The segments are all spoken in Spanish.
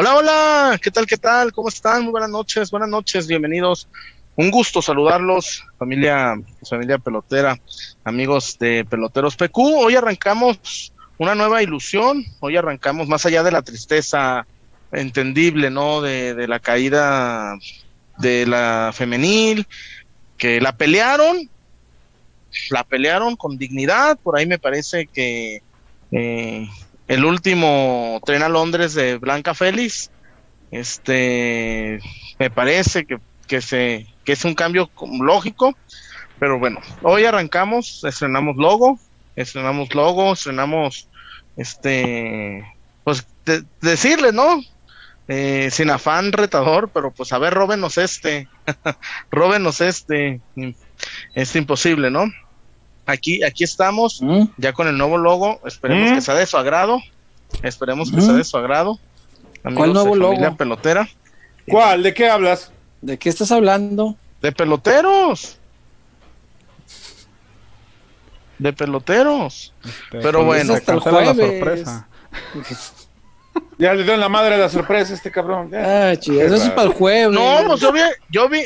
Hola, hola, ¿qué tal, qué tal? ¿Cómo están? Muy buenas noches, buenas noches, bienvenidos. Un gusto saludarlos, familia, familia pelotera, amigos de Peloteros PQ. Hoy arrancamos una nueva ilusión, hoy arrancamos más allá de la tristeza entendible, ¿no? De, de la caída de la femenil, que la pelearon, la pelearon con dignidad, por ahí me parece que eh, el último tren a Londres de Blanca Félix, este, me parece que, que, se, que es un cambio lógico, pero bueno, hoy arrancamos, estrenamos logo, estrenamos logo, estrenamos, este, pues decirle, ¿no? Eh, sin afán retador, pero pues a ver, róbenos este, róbenos este, es imposible, ¿no? Aquí, aquí estamos, ¿Mm? ya con el nuevo logo, esperemos ¿Mm? que sea de su agrado, esperemos que sea de su agrado. ¿Cuál nuevo logo? pelotera. ¿Cuál? ¿De qué hablas? ¿De qué estás hablando? De peloteros. De peloteros. Pero bueno, hasta el jueves. La sorpresa. ya le dio en la madre la sorpresa a este cabrón. Ah, chido, eso es para el jueves. No, pues yo vi, yo vi,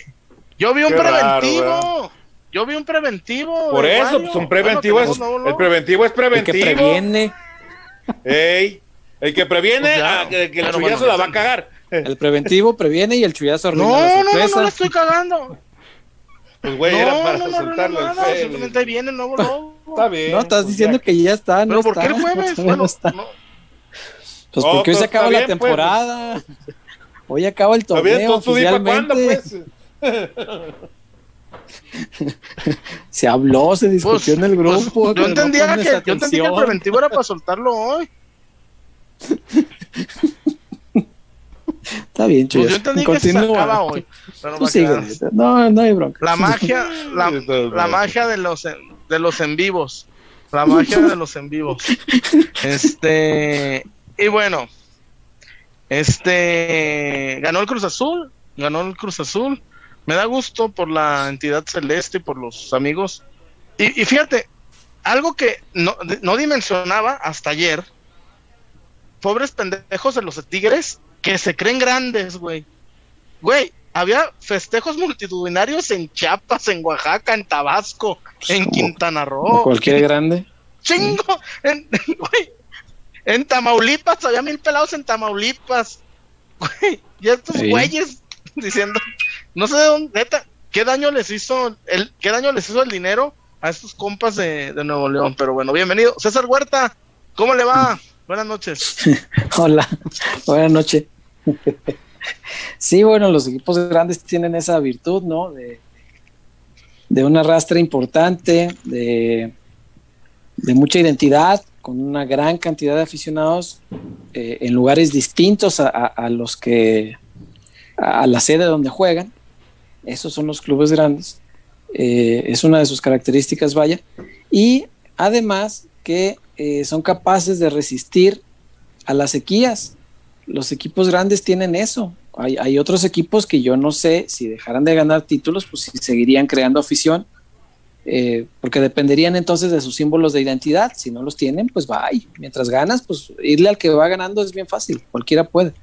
yo vi un preventivo. Yo vi un preventivo. Por eso, pues un preventivo es. El preventivo es preventivo. El que previene. Ey, el que previene pues a, que, que el chullazo la va a cagar. El preventivo previene y el chullazo arruina no, la sorpresa. No, no, no, estoy cagando. Pues güey, era para no, soltarlo. No, no, simplemente viene el nuevo logo. Está bien. No, estás diciendo que ya está. ¿Pero por qué el jueves? Bueno, está. Pues porque hoy se acaba la temporada. Hoy acaba el torneo. Bien, oficialmente. ¿cuándo, pues? se habló, se discutió en el pues, grupo. yo, entendía que, yo entendía que el preventivo era para soltarlo hoy. Está bien, chido. Pues yo entendí que se acaba hoy. no, no hay bronca. La magia, la, la magia de los, de los en vivos. La magia de los en vivos. Este, y bueno, este, ganó el Cruz Azul, ganó el Cruz Azul me da gusto por la entidad celeste y por los amigos. Y, fíjate, algo que no, no, dimensionaba hasta ayer, pobres pendejos de los Tigres que se creen grandes, güey. Güey, había festejos multitudinarios en Chiapas, en Oaxaca, en Tabasco, en Quintana Roo. Cualquier grande. Chingo. En, en Tamaulipas, había mil pelados en Tamaulipas. Güey, y estos güeyes diciendo no sé de dónde, neta, qué daño les hizo el, qué daño les hizo el dinero a estos compas de, Nuevo León. Pero bueno, bienvenido. César Huerta, ¿cómo le va? Buenas noches. Hola, buenas noches. sí, bueno, los equipos grandes tienen esa virtud, ¿no? De, de un arrastre importante, de, de, mucha identidad, con una gran cantidad de aficionados eh, en lugares distintos a, a, los que a la sede donde juegan esos son los clubes grandes. Eh, es una de sus características, vaya. Y además que eh, son capaces de resistir a las sequías. Los equipos grandes tienen eso. Hay, otros equipos que yo no sé si dejaran de ganar títulos, pues si seguirían creando afición, eh, porque dependerían entonces de sus símbolos de identidad. Si no los tienen, pues va Mientras ganas, pues irle al que va ganando es bien fácil, cualquiera puede.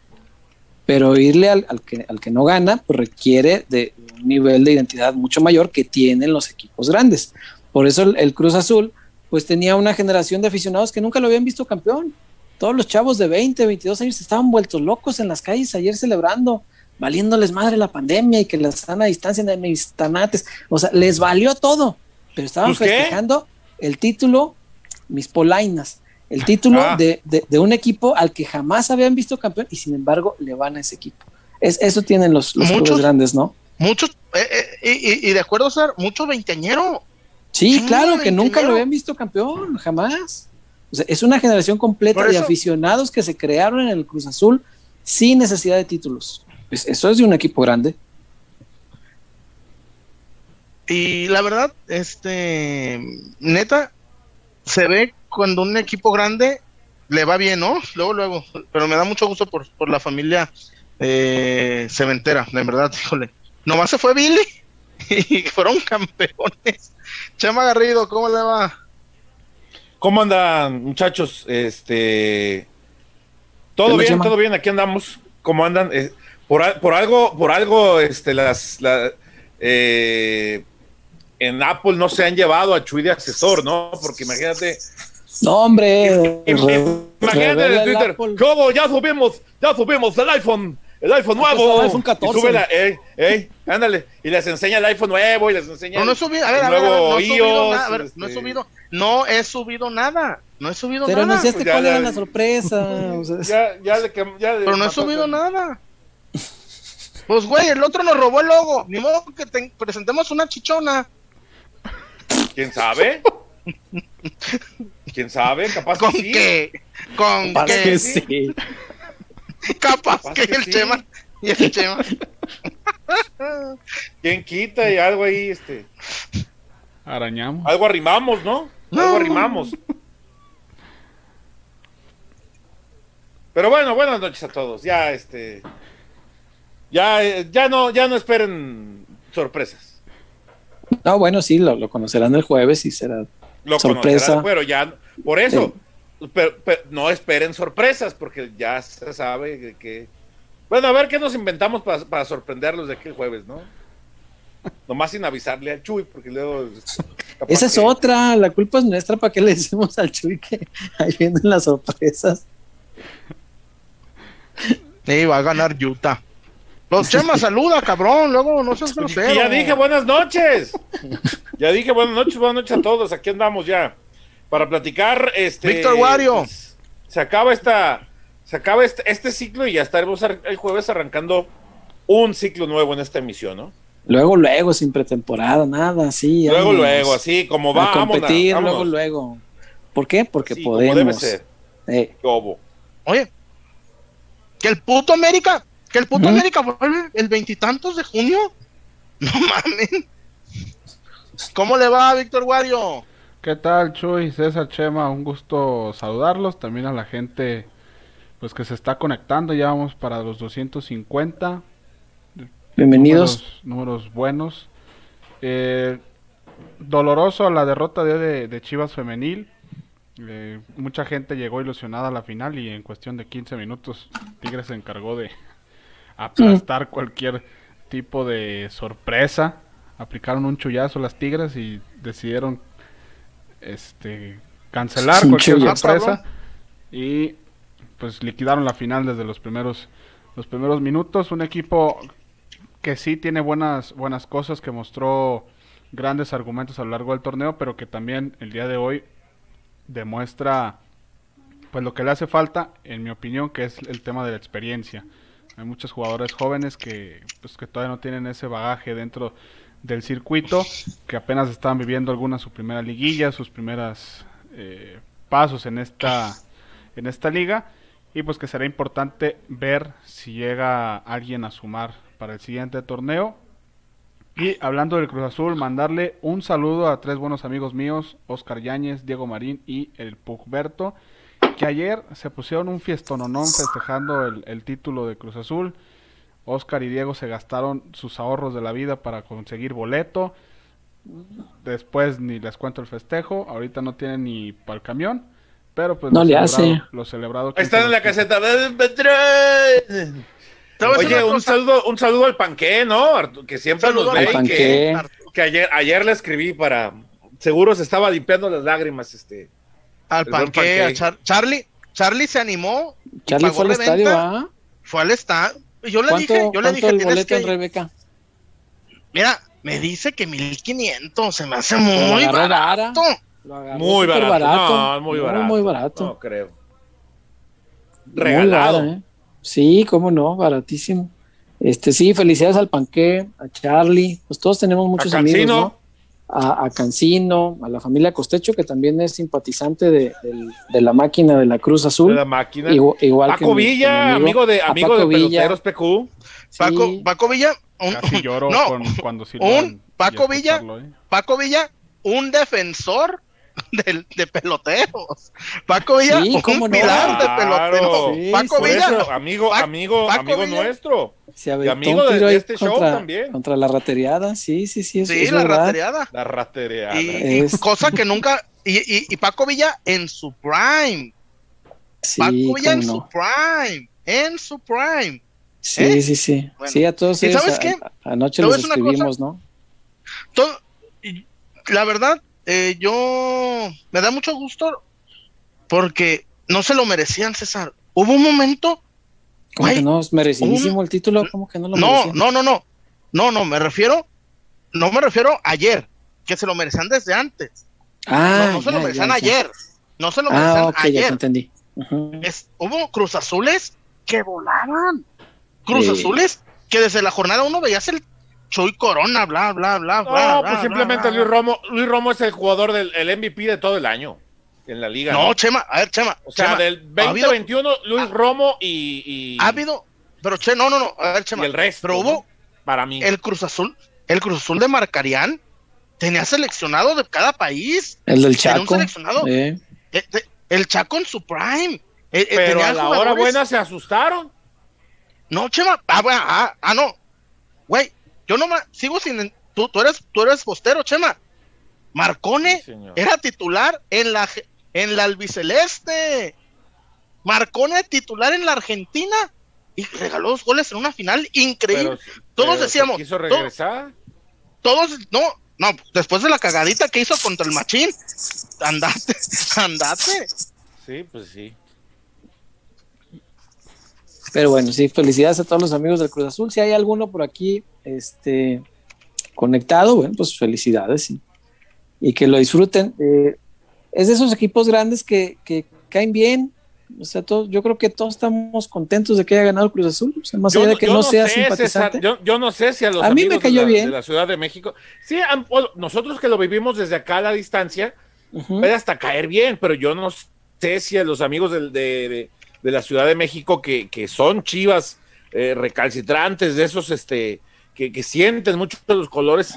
Pero irle al, que, al que no gana, pues requiere de, nivel de identidad mucho mayor que tienen los equipos grandes. Por eso el, Cruz Azul, pues tenía una generación de aficionados que nunca lo habían visto campeón. Todos los chavos de 20, 22 años estaban vueltos locos en las calles ayer celebrando, valiéndoles madre la pandemia y que la sana distancia de mis tanates. O sea, les valió todo, pero estaban festejando el título, mis polainas, el título ah. de, de, un equipo al que jamás habían visto campeón y sin embargo le van a ese equipo. Es, eso tienen los, los clubes grandes, ¿no? Muchos, eh, eh, y, de acuerdo, ser mucho veinteañero. Sí, claro, que nunca lo habían visto campeón, jamás. es una generación completa de aficionados que se crearon en el Cruz Azul sin necesidad de títulos. Pues eso es de un equipo grande. Y la verdad, este, neta, se ve cuando un equipo grande le va bien, ¿no? Luego, luego. Pero me da mucho gusto por, por la familia eh, cementera, de verdad, híjole. Nomás se fue Billy y fueron campeones. Chama Garrido, ¿cómo le va? ¿Cómo andan, muchachos? Este. Todo bien, todo bien, aquí andamos. ¿Cómo andan? Eh, por, por, algo, por algo, este, las, eh, en Apple no se han llevado a Chuy de asesor, ¿no? Porque imagínate. No, hombre. imagínate en Twitter. ¿Cómo? Ya subimos, ya subimos el iPhone el iPhone nuevo. El iPhone 14. Y súbela, eh, eh, ándale. Y les enseña el iPhone nuevo y les enseña. No, no he subido, a ver, a ver, no he subido nada, a ver, no he este. subido, no he subido nada. No he subido Pero nada. Pero no sé pues cuál era la sorpresa. o sea, ya, ya le, ya Pero no he subido nada. Pues, güey, el otro nos robó el logo. Ni modo que te presentemos una chichona. ¿Quién sabe? ¿Quién sabe? Capaz ¿Con que sí. qué? ¿Con Capaz qué? que sí. Capaz que, el sí. Chema. Y el Chema. ¿Quién quita y algo ahí, este? Arañamos. Algo arrimamos, ¿no? No. Algo arrimamos. Pero bueno, buenas noches a todos. Ya, este. Ya, eh, ya no, ya no esperen sorpresas. No, bueno, sí, lo, lo conocerán el jueves y será Lo sorpresa. conocerán, pero ya, por eso, pero- pero no esperen sorpresas, porque ya se sabe que- que. Bueno, a ver qué nos inventamos para, para sorprenderlos de aquí el jueves, ¿no? Nomás sin avisarle al Chuy, porque luego. Esa es que- otra, la culpa es nuestra, ¿para qué le decimos al Chuy que ahí vienen las sorpresas? Sí, va a ganar Utah. Los Chema, saluda, cabrón. Luego no seas grosero. Ya dije buenas noches. ya dije buenas noches, buenas noches a todos. Aquí andamos ya para platicar. Este, Víctor Wario. pues, se acaba esta, se acaba este, este ciclo y ya estaremos ar- el jueves arrancando un ciclo nuevo en esta emisión, ¿no? Luego, luego, sin pretemporada, nada, sí. Luego, vámonos luego, así como va, A competir, vámonos, luego, vámonos. luego. ¿Por qué? Porque Sí, como podemos. debe ser. Eh. Oye, que el puto América, que el puto. América vuelve el veintitantos de junio. No mames. ¿Cómo le va, Víctor Wario? ¿Qué tal, Chuy? César Chema, un gusto saludarlos. También a la gente pues que se está conectando. Ya vamos para los 250. bienvenidos. Números, números buenos. Eh, doloroso la derrota de, de, de Chivas Femenil. Eh, mucha gente llegó ilusionada a la final y en cuestión de 15 minutos Tigres se encargó de aplastar cualquier tipo de sorpresa. Aplicaron un chullazo las Tigres y decidieron este cancelar cualquier sorpresa y pues liquidaron la final desde los primeros los primeros minutos. Un equipo que sí tiene buenas buenas cosas, que mostró grandes argumentos a lo largo del torneo, pero que también el día de hoy demuestra pues lo que le hace falta, en mi opinión, que es el tema de la experiencia. Hay muchos jugadores jóvenes que pues que todavía no tienen ese bagaje dentro del circuito, que apenas están viviendo alguna su primera liguilla, sus primeras eh, pasos en esta en esta liga y pues que será importante ver si llega alguien a sumar para el siguiente torneo. Y hablando del Cruz Azul, mandarle un saludo a tres buenos amigos míos, Oscar Yáñez, Diego Marín y el Pugberto, que ayer se pusieron un fiestononón festejando el, el título de Cruz Azul. Oscar y Diego se gastaron sus ahorros de la vida para conseguir boleto. Después ni les cuento el festejo, ahorita no tienen ni para el camión, pero pues No lo le celebrado- hace. Lo celebrado Ahí están en la caseta. Oye, un saludo, un saludo al panqué, ¿no? Que siempre nos ve que, que ayer, ayer le escribí para. Seguro se estaba limpiando las lágrimas, este. Al Panqué. a Char- Charlie. Charlie se animó. Charlie fue al estadio, ¿ah? Fue al estadio. Yo le ¿Cuánto, dije, yo le dije, el tienes boleto que... en Rebeca? Mira, me dice que 1500, se me hace muy barato. Lo Muy barato. No, muy No, barato. muy barato. No creo. Muy Regalado. ¿eh? Sí, cómo no, baratísimo. Este, sí, felicidades al Panqué, a Charlie, pues todos tenemos muchos A amigos. ¿no? A, a Cancino, a la familia Costecho, que también es simpatizante de, la máquina de la Cruz Azul. De la máquina. Igual, igual que Paco mi- que mi Villa, amigo de, amigo Paco de Villa, peloteros PQ. sí. Paco, Paco Villa, un, Casi lloro no, con- cuando un Paco Villa. ¿eh? Paco Villa, un defensor del- de peloteros. Paco Villa, Sí, un cómo no. pilar de. Sí, Paco Villa, eso, amigo, Pa- amigo, Paco amigo Villa. nuestro. Se aventó amigo de- de este show también. contra la rateriada, sí, sí, sí, es, sí, es la verdad. ratereada. La ratereada. Y, y Es- cosa que nunca. Y, y, y Paco Villa en su prime. Sí, Paco Villa en cómo su no. prime, en su prime. Sí, ¿Eh? sí, sí. Bueno. Sí, a todos ¿Y ellos sabes a- qué? anoche ¿Te voy a los escribimos, ¿no? Todo- y la verdad, eh, yo me da mucho gusto porque no se lo merecían, César. Hubo un momento, ¿Cómo que no? Es merecidísimo el título, ¿cómo que no lo no, merecían? no, no, no, no, no, me refiero, no me refiero ayer, que se lo merecían desde antes. Ah, no, no se lo merecían ya, ya. ayer, no se lo merecían Ah, ya te ayer. entendí. Es- hubo Cruz Azules que volaban, Cruz Sí. Azules que desde la jornada uno veías el Choy Corona, bla, bla, bla, No, bla. pues bla, simplemente bla, Luis. Romo, Luis Romo es el jugador del el MVP de todo el año en la liga. No, Chema, a ver, Chema. o sea, Chema, del ha habido- 2021, Luis ha- Romo y, y, Ha habido, pero che, no, no, no, a ver, y Chema. el resto. Pero ¿no? hubo para mí. el Cruz Azul, el Cruz Azul de Marcarián, tenía seleccionado de cada país. El del Tenía un Chaco. seleccionado. eh. El Chaco en su prime. Eh, eh, pero tenía a la hora buena se asustaron. No, Chema. Ah, bueno, ah, ah, no. Güey, yo no sigo sin. Tú, tú eres, tú eres postero, Chema. Marcone Sí, era titular en la en la albiceleste. Marcone titular en la Argentina y regaló dos goles en una final increíble. Pero- Todos pero decíamos, Quiso regresar. Todos, no, no, después de la cagadita que hizo contra el Machín, andate, andate. Sí, pues sí. Pero bueno, sí, felicidades a todos los amigos del Cruz Azul. Si hay alguno por aquí este, conectado, bueno, pues felicidades y, y que lo disfruten. Eh, es de esos equipos grandes que, que caen bien. O sea, todos, yo creo que todos estamos contentos de que haya ganado el Cruz Azul. O sea, más allá de que no, sea sé, simpatizante. César, yo, yo no sé si a los A mí me amigos cayó de, la, bien. de la Ciudad de México. Sí, nosotros que lo vivimos desde acá a la distancia, puede hasta caer bien, pero yo no sé si a los amigos del- de, de- de la Ciudad de México que, que son chivas eh, recalcitrantes, de esos este, que, que sienten mucho los colores,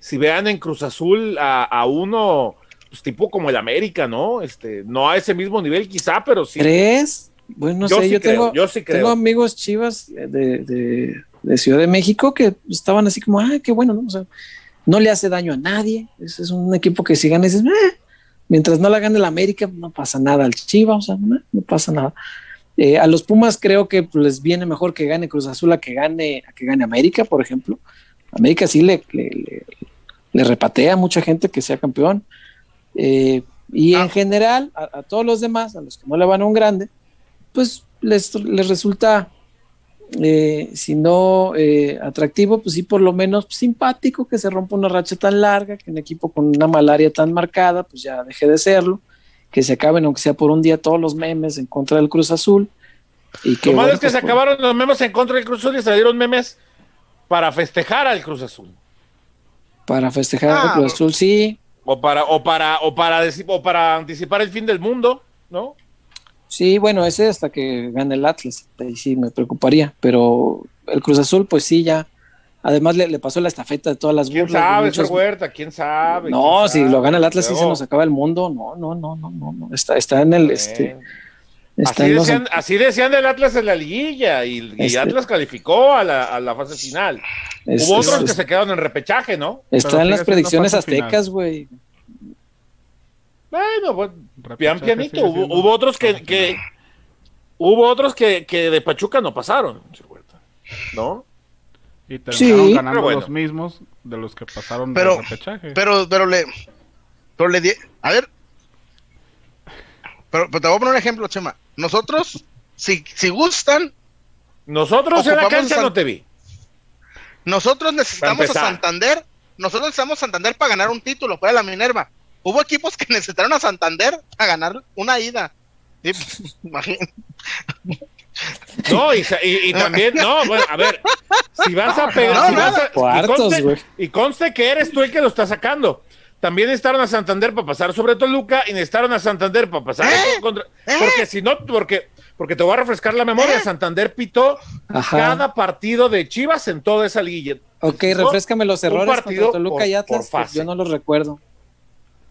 si vean en Cruz Azul a, a uno, pues tipo como el América, ¿no? Este, no a ese mismo nivel quizá, pero sí. ¿Crees? Bueno, no Yo sé, sí yo creo, tengo, yo sí creo. tengo amigos chivas de, de- de Ciudad de México que estaban así como, ah, qué bueno, ¿no? O sea, no le hace daño a nadie. Ese es un equipo que si gana, dices, "Ah", mientras no la gane el América, no pasa nada al Chivas, o sea, no, no pasa nada. Eh, a los Pumas creo que pues, les viene mejor que gane Cruz Azul a que gane, a que gane América, por ejemplo. América sí le, le, le- le repatea a mucha gente que sea campeón. Eh, y Ah. en general, a, a todos los demás, a los que no le van a un grande, pues les, les resulta, eh, si no eh, atractivo, pues sí por lo menos simpático que se rompa una racha tan larga, que un equipo con una malaria tan marcada, pues ya deje de serlo, que se acaben, aunque sea por un día, todos los memes en contra del Cruz Azul. Y que, Lo malo bueno, es que pues, se por- acabaron los memes en contra del Cruz Azul y salieron memes para festejar al Cruz Azul. Para festejar Ah, al Cruz Azul, sí, O para, o para, o para deci- o para anticipar el fin del mundo, ¿no? Sí, bueno, ese hasta que gane el Atlas, ahí sí me preocuparía, pero el Cruz Azul, pues sí, ya. Además le, le pasó la estafeta de todas las ¿Quién burlas, de sabe, muchos- Huerta? ¿Quién sabe? No, ¿Quién si sabe? lo gana el Atlas sí se nos acaba el mundo. No, no, no, no, no, no. Está, está en el, este, está Así los- decían, así decían del Atlas en la liguilla y, y Este- Atlas calificó a la, a la fase final. es- Hubo es- otros que se quedaron en repechaje, ¿no? está Pero en las predicciones aztecas, güey. Bueno, bueno, pian pianito. Hubo, hubo otros que, que hubo otros que, que de Pachuca no pasaron, ¿no? Y terminaron Sí. ganando bueno. los mismos de los que pasaron Pero- del repechaje. Pero, pero le, pero le di, a ver, pero, pero te voy a poner un ejemplo, Chema. Nosotros, si, si gustan, Nosotros en la Ocupamos cancha San- no te vi. nosotros necesitamos a. Santander, nosotros necesitamos Santander para ganar un título, para la Minerva. Hubo equipos que necesitaron a Santander para ganar una ida. Y, imagín- No, y, y- y también, no, bueno, a ver, si vas a pegar, no, si vas a- y Cuartos, conste- güey. y conste que eres tú el que lo está sacando. También necesitaron a Santander para pasar sobre Toluca y necesitaron a Santander para pasar ¿Eh? contra. ¿Eh? Porque si no, porque, porque te voy a refrescar la memoria, ¿Eh? Santander pitó Ajá. cada partido de Chivas en toda esa liguilla. Ok, refrescame los errores contra Toluca por- y Atlas, yo no los recuerdo.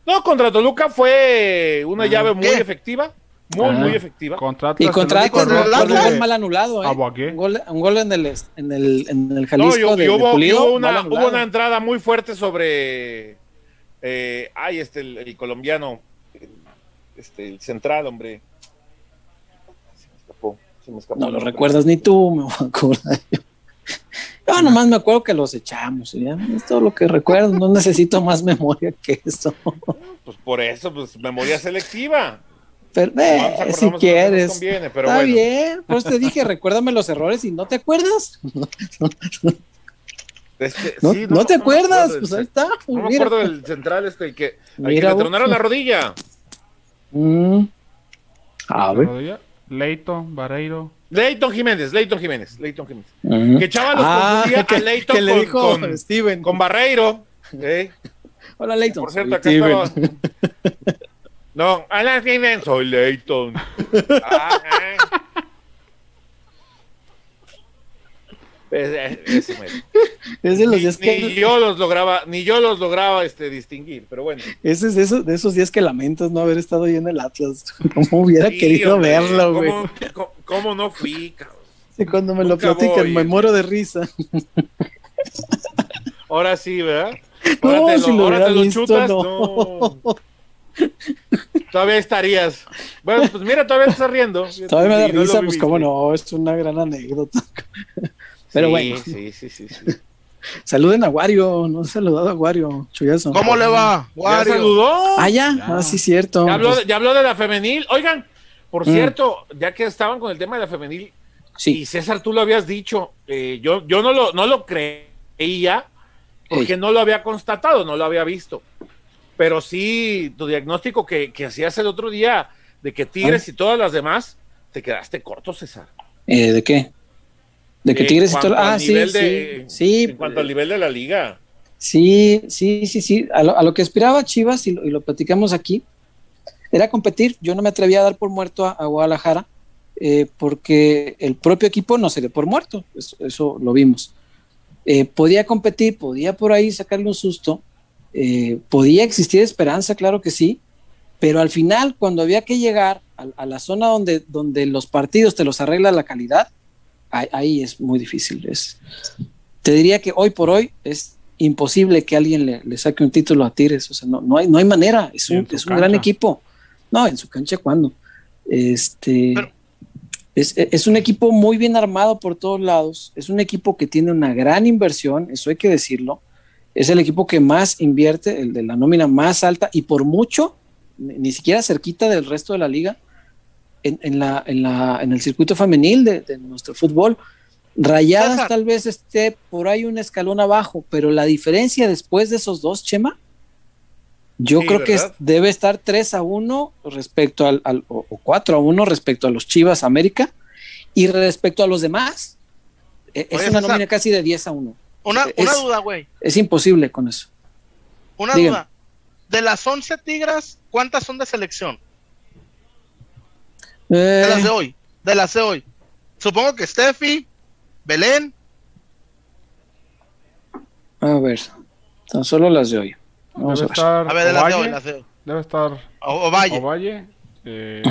No, contra Toluca fue una Ah. llave muy ¿Qué? efectiva, muy, Ah. muy efectiva. Contra Y contra el con un gol mal anulado, ¿eh? Un gol, un gol en, el, en, el, en el No, Jalisco y, de, y de hubo, y Pulido, hubo una, anulado. hubo una entrada muy fuerte sobre. Eh, ay, este, el, el colombiano. Este, el central, hombre. no lo recuerdas ni tú, me voy a acordar yo. Yo nomás me acuerdo que los echamos, ¿ya? es todo lo que recuerdo, no necesito más memoria que eso. Pues por eso, pues memoria selectiva. Pero, eh, si quieres. Está bien, pues te dije, recuérdame los errores y no te acuerdas. Este, no, sí, no, te acuerdas, pues ahí está. No me acuerdo del central este que, al que le tronaron la rodilla. Mm. A ver. Leighton, Vareiro. Leighton Jiménez, Leighton Jiménez, Leighton Jiménez. Que Chava los ah, que, a Leighton que le dijo con, Steven. con Barreiro. ¿eh? Hola, Leighton. Por cierto, acá estaba. No, hola, Steven. Soy Leighton. ah, eh. Es, es, de los días que... ni yo los lograba, ni yo los lograba este, distinguir, pero bueno. Ese es de esos, de esos días que lamentas no haber estado ahí en el Atlas. Como hubiera querido verlo, güey. ¿cómo, ¿cómo, no fui, cabrón? Sí, cuando me lo platican, me muero de risa. Ahora sí, ¿verdad? Ahora no, te lo, si lo, ahora te lo visto, chutas, no. no. todavía estarías. Bueno, pues mira, todavía estás riendo. Todavía me da risa, pues cómo no, es una gran anécdota. Pero bueno. Sí, sí, sí, sí. Saluden a Wario, no he saludado a Wario, chuyazo. ¿Cómo le va? Wario. ¿Ya saludó? Ah, ya, ah, sí, cierto. Ya habló, ya habló, de la femenil. Oigan, por mm. cierto, ya que estaban con el tema de la femenil, sí. y César, tú lo habías dicho, eh, yo, yo no lo, no lo creía porque no lo había constatado, no lo había visto. Pero sí, tu diagnóstico que, que hacías el otro día de que Tigres ah. y todas las demás, te quedaste corto, César. Eh, ¿De qué? De que Tigres y todo. Ah, sí, sí, En cuanto al nivel de la liga. Sí, sí, sí, sí. A lo, que aspiraba Chivas, y lo, platicamos aquí, era competir. Yo no me atrevía a dar por muerto a, Guadalajara, eh, porque el propio equipo no se dio por muerto. Eso, lo vimos. Eh, podía competir, podía por ahí sacarle un susto, eh, podía existir esperanza, claro que sí, pero al final, cuando había que llegar a, a la zona donde, donde los partidos te los arregla la calidad, ahí, es muy difícil. Es, te diría que hoy por hoy es imposible que alguien le, saque un título a Tigres. O sea, no, no, hay, no hay manera. Es un, es un gran equipo. No, en su cancha, ¿cuándo? Este. es, un equipo muy bien armado por todos lados. Es un equipo que tiene una gran inversión, eso hay que decirlo. Es el equipo que más invierte, el de la nómina más alta y por mucho, ni siquiera cerquita del resto de la liga en, la, en, la, en el circuito femenil de, nuestro fútbol. Rayadas tal vez esté por ahí un escalón abajo, pero la diferencia después de esos dos, Chema, yo creo que debe estar 3 a 1 respecto al, o 4 a 1 respecto a los Chivas América y respecto a los demás. E, es una nómina casi de 10 a 1. Una, una duda, güey. Es imposible con eso. Una duda. De las 11 tigras, ¿cuántas son de selección? De las de eh. hoy, de las de hoy. Supongo que Steffi, Belén. A ver, tan solo las de hoy. Vamos debe a ver. Estar a ver, de las de hoy, las de hoy. Debe estar o, Ovalle. Ovalle eh...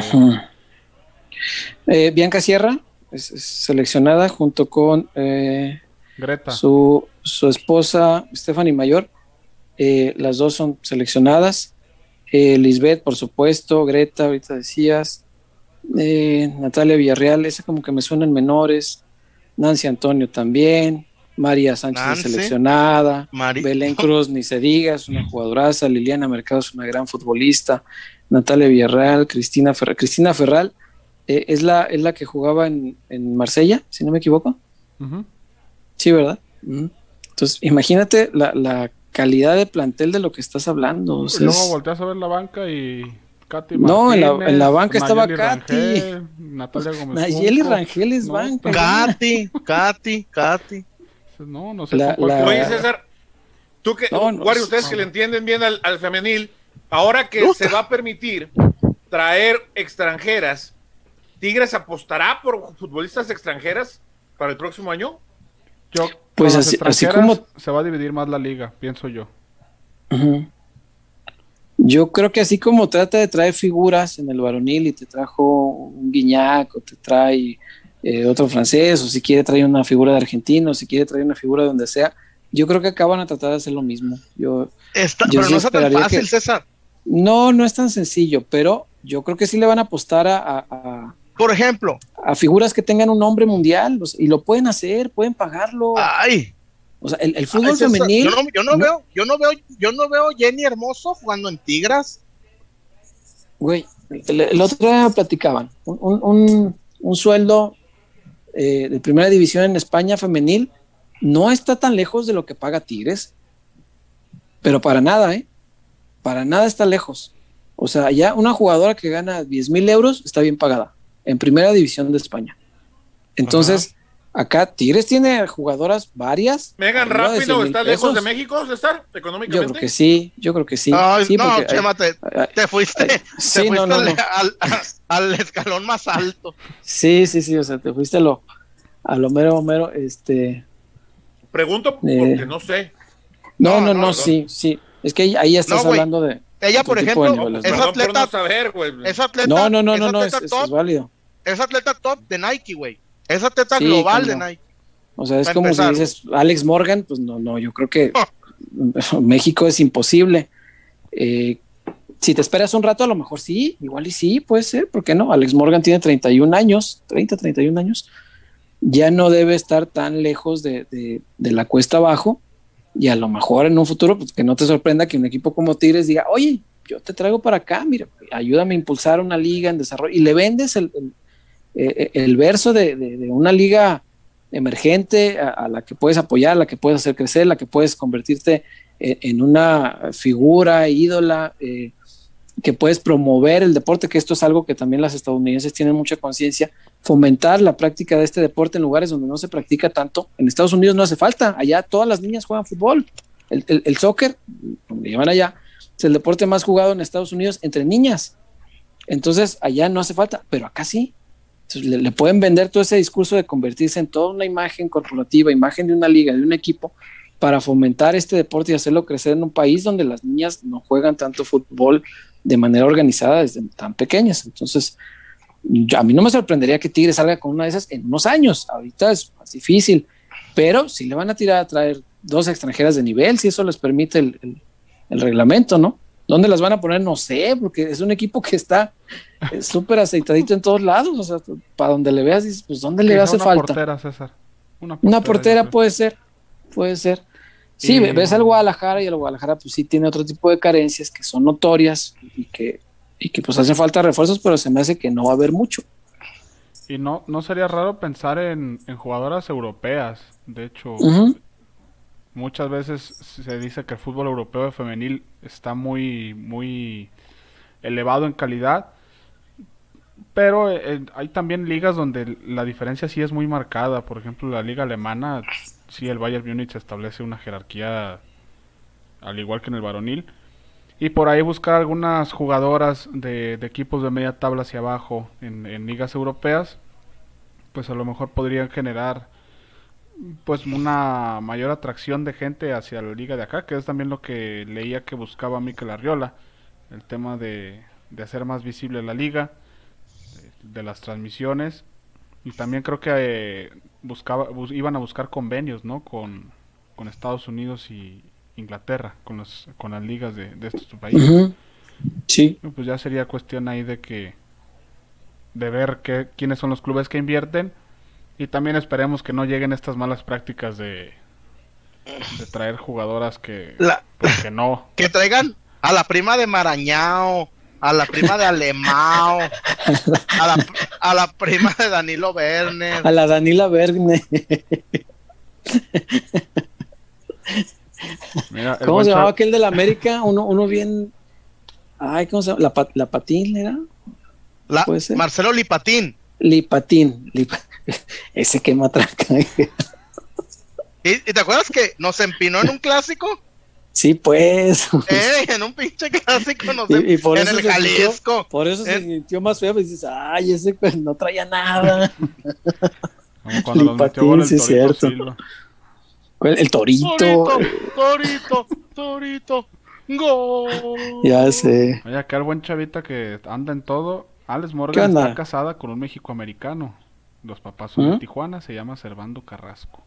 Eh, Bianca Sierra es, seleccionada junto con eh, Greta. Su, su, esposa Stephanie Mayor. Eh, las dos son seleccionadas. Lisbeth, por supuesto. Greta, ahorita decías. Eh, Natalia Villarreal, esa como que me suenan menores, Nancy Antonio también, María Sánchez seleccionada, Belén Cruz, ni se diga, es una jugadoraza, Liliana Mercado es una gran futbolista, Natalia Villarreal, Cristina Ferral, Cristina Ferral eh, es, la, es la que jugaba en, en Marsella, si no me equivoco. Sí, ¿verdad? Entonces, imagínate la, calidad de plantel de lo que estás hablando. Luego volteas a ver la banca y no, en la, en la banca estaba Katy. Rangel, Natalia Gómez. Nayeli Rangel es banca. Katy, Katy, Katy. No, no sé. La, Oye, César, tú que, ustedes que le entienden bien al, al femenil, ahora que se va a permitir traer extranjeras, ¿Tigres apostará por futbolistas extranjeras para el próximo año? Yo, pues así, así, como se va a dividir más la liga, pienso yo. Uh yo creo que así como trata de traer figuras en el varonil y te trajo un Guiñac o te trae eh, otro francés o si quiere traer una figura de argentino, o si quiere traer una figura de donde sea, yo creo que acaban a tratar de hacer lo mismo. Yo, pero no es tan fácil, César. No, no es tan sencillo, pero yo creo que sí le van a apostar a, por ejemplo. A figuras que tengan un nombre mundial y lo pueden hacer, pueden pagarlo. Ay. O sea, el, fútbol femenil. Yo no, veo, yo no veo, yo no veo Jenny Hermoso jugando en Tigras. Güey, el, otro día platicaban. Un, sueldo eh, de primera división en España femenil no está tan lejos de lo que paga Tigres. Pero para nada, ¿eh? Para nada está lejos. O sea, ya una jugadora que gana 10 mil euros está bien pagada en primera división de España. Entonces, acá Tigres tiene jugadoras varias. Megan Rápido está lejos de México, César, económicamente. Yo creo que sí, yo creo que sí. no, Chema, te, fuiste, Al, escalón más alto. Sí, sí, sí, o sea, te fuiste a lo, a lo mero, mero, este. Pregunto eh, porque no sé. No, no, no, sí, sí. Es que ahí estás hablando de. Ella, por ejemplo, es atleta. No, saber, es atleta. No, no, no, no, es, válido. Es atleta top de Nike, güey. Es atleta global de Nike. O sea, es como si dices Alex Morgan, pues no, no, yo creo que México es imposible. Eh, si te esperas un rato, a lo mejor sí, igual y sí, puede ser, ¿por qué no? Alex Morgan tiene 31 años, 30, 31 años, ya no debe estar tan lejos de, de la cuesta abajo y a lo mejor en un futuro, pues que no te sorprenda que un equipo como Tigres diga, oye, yo te traigo para acá, mira, ayúdame a impulsar una liga en desarrollo y le vendes el, el, eh, verso de, una liga emergente a, la que puedes apoyar, a la que puedes hacer crecer, a la que puedes convertirte en, una figura ídola, eh, que puedes promover el deporte, que esto es algo que también las estadounidenses tienen mucha conciencia, fomentar la práctica de este deporte en lugares donde no se practica tanto. En Estados Unidos no hace falta, allá todas las niñas juegan fútbol. El, el, soccer, donde llevan allá, es el deporte más jugado en Estados Unidos entre niñas. Entonces, allá no hace falta, pero acá sí. Entonces, le, pueden vender todo ese discurso de convertirse en toda una imagen corporativa, imagen de una liga, de un equipo, para fomentar este deporte y hacerlo crecer en un país donde las niñas no juegan tanto fútbol de manera organizada desde tan pequeñas. Entonces, a mí no me sorprendería que Tigre salga con una de esas en unos años. Ahorita es más difícil, pero si le van a tirar a traer dos extranjeras de nivel, si eso les permite el, reglamento, ¿no? ¿Dónde las van a poner? No sé, porque es un equipo que está súper aceitadito en todos lados. O sea, para donde le veas, dices, pues ¿dónde le hace falta? Portera, César. Una portera, una portera puede ser, puede ser. Sí, ves al Guadalajara y el Guadalajara pues sí tiene otro tipo de carencias que son notorias y que, y que pues hace falta refuerzos, pero se me hace que no va a haber mucho. Y no, no sería raro pensar en, jugadoras europeas. De hecho, muchas veces se dice que el fútbol europeo femenil está muy, muy elevado en calidad. Pero eh, hay también ligas donde la diferencia sí es muy marcada. Por ejemplo, la liga alemana sí el Bayern Múnich establece una jerarquía al igual que en el varonil. Y por ahí buscar algunas jugadoras de, equipos de media tabla hacia abajo en, ligas europeas, pues a lo mejor podrían generar pues una mayor atracción de gente hacia la liga de acá, que es también lo que leía que buscaba Mikel Arriola, el tema de, de hacer más visible la liga, de, las transmisiones, y también creo que eh, buscaba, iban a buscar convenios, ¿no? Con, Estados Unidos y Inglaterra, con, los, con las ligas de, estos países. Sí. Pues ya sería cuestión ahí de que de ver que, quiénes son los clubes que invierten y también esperemos que no lleguen estas malas prácticas de, de traer jugadoras que, pues, que no. Que traigan a la prima de Marañao, a la prima de Alemao, a la, a la prima de Danilo Verne. A la Danila Verne. ¿Cómo se llamaba aquel de la América? Uno, uno bien. Ay, ¿cómo se llama? ¿La, la Patín era? La, Marcelo Lipatín. Lipatín. Ese que matraca. ¿Y, ¿Y te acuerdas que nos empinó en un clásico? Sí, pues. Eh, en un pinche clásico no sé, y, por en eso el Jalisco. por eso se sintió más feo, y pues dices, ay, ese pues, no traía nada. Como cuando los metió el sí, cierto. El torito. Torito, torito, gol. Ya sé. Oye, acá el buen chavita que anda en todo. Alex Morgan está casada con un mexicoamericano. Los papás son de ¿Mm? Tijuana, se llama Servando Carrasco.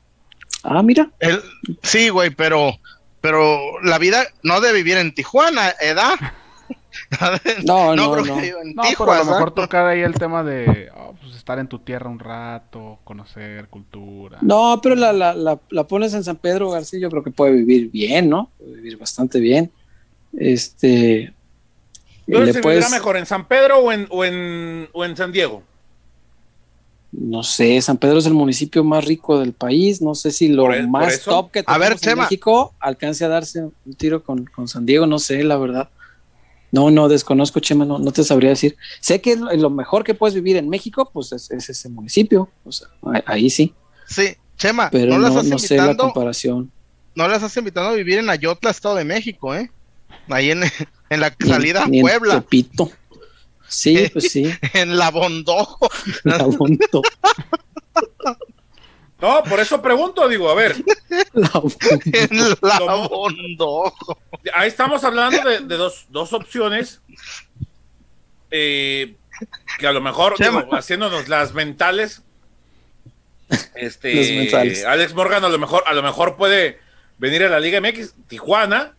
Ah, mira. El, sí, güey, pero pero la vida no de vivir en Tijuana, ¿edad? no, no, no. no. no pero a lo mejor tocar ahí el tema de oh, pues estar en tu tierra un rato, conocer cultura. No, pero la, la, la, la, pones en San Pedro García, yo creo que puede vivir bien, ¿no? Puede vivir bastante bien. Este. ¿Dónde se puedes... mejor, en San Pedro o en, o en, o en San Diego? No sé, San Pedro es el municipio más rico del país, no sé si lo e-, más top que tenemos en México alcance a darse un tiro con, San Diego, no sé, la verdad. No, no, desconozco, Chema, no, te sabría decir. Sé que lo mejor que puedes vivir en México, pues es, ese municipio, o sea, ahí, sí. Sí, Chema, pero no, no sé la comparación. No las has invitado a vivir en Ayotla, Estado de México, ¿eh? Ahí en, la salida a Puebla. Sí, pues sí. en la Bondojo. La No, por eso pregunto, digo, a ver. La en la Bondojo. Ahí estamos hablando de, dos, opciones. Eh, que a lo mejor, haciéndonos las mentales. Este, Alex Morgan a lo mejor, a lo mejor puede venir a la Liga MX, Tijuana,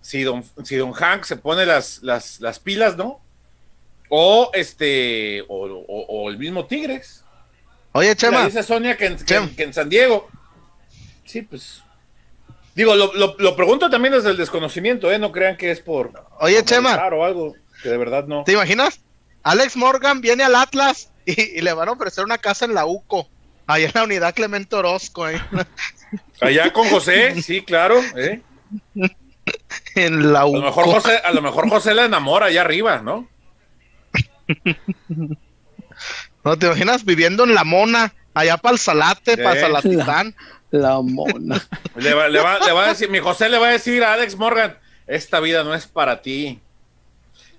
si don, si don Hank se pone las, las, las pilas, ¿no? O este, o, el mismo Tigres. Oye, Chema. dice Sonia que en, San Diego. Sí, pues. Digo, lo, pregunto también desde el desconocimiento, ¿eh? No crean que es por. Oye, Chema. O algo, que de verdad no. ¿Te imaginas? Alex Morgan viene al Atlas y, le van a ofrecer una casa en la UCO. Ahí en la unidad Clemente Orozco. Allá con José, sí, claro. ¿eh? En la UCO. A lo, mejor José, a lo mejor José la enamora allá arriba, ¿no? ¿No te imaginas viviendo en La Mona, allá para el Salate, para Salatitán? La, Mona. Le va, a decir, mi José le va a decir a Alex Morgan, esta vida no es para ti.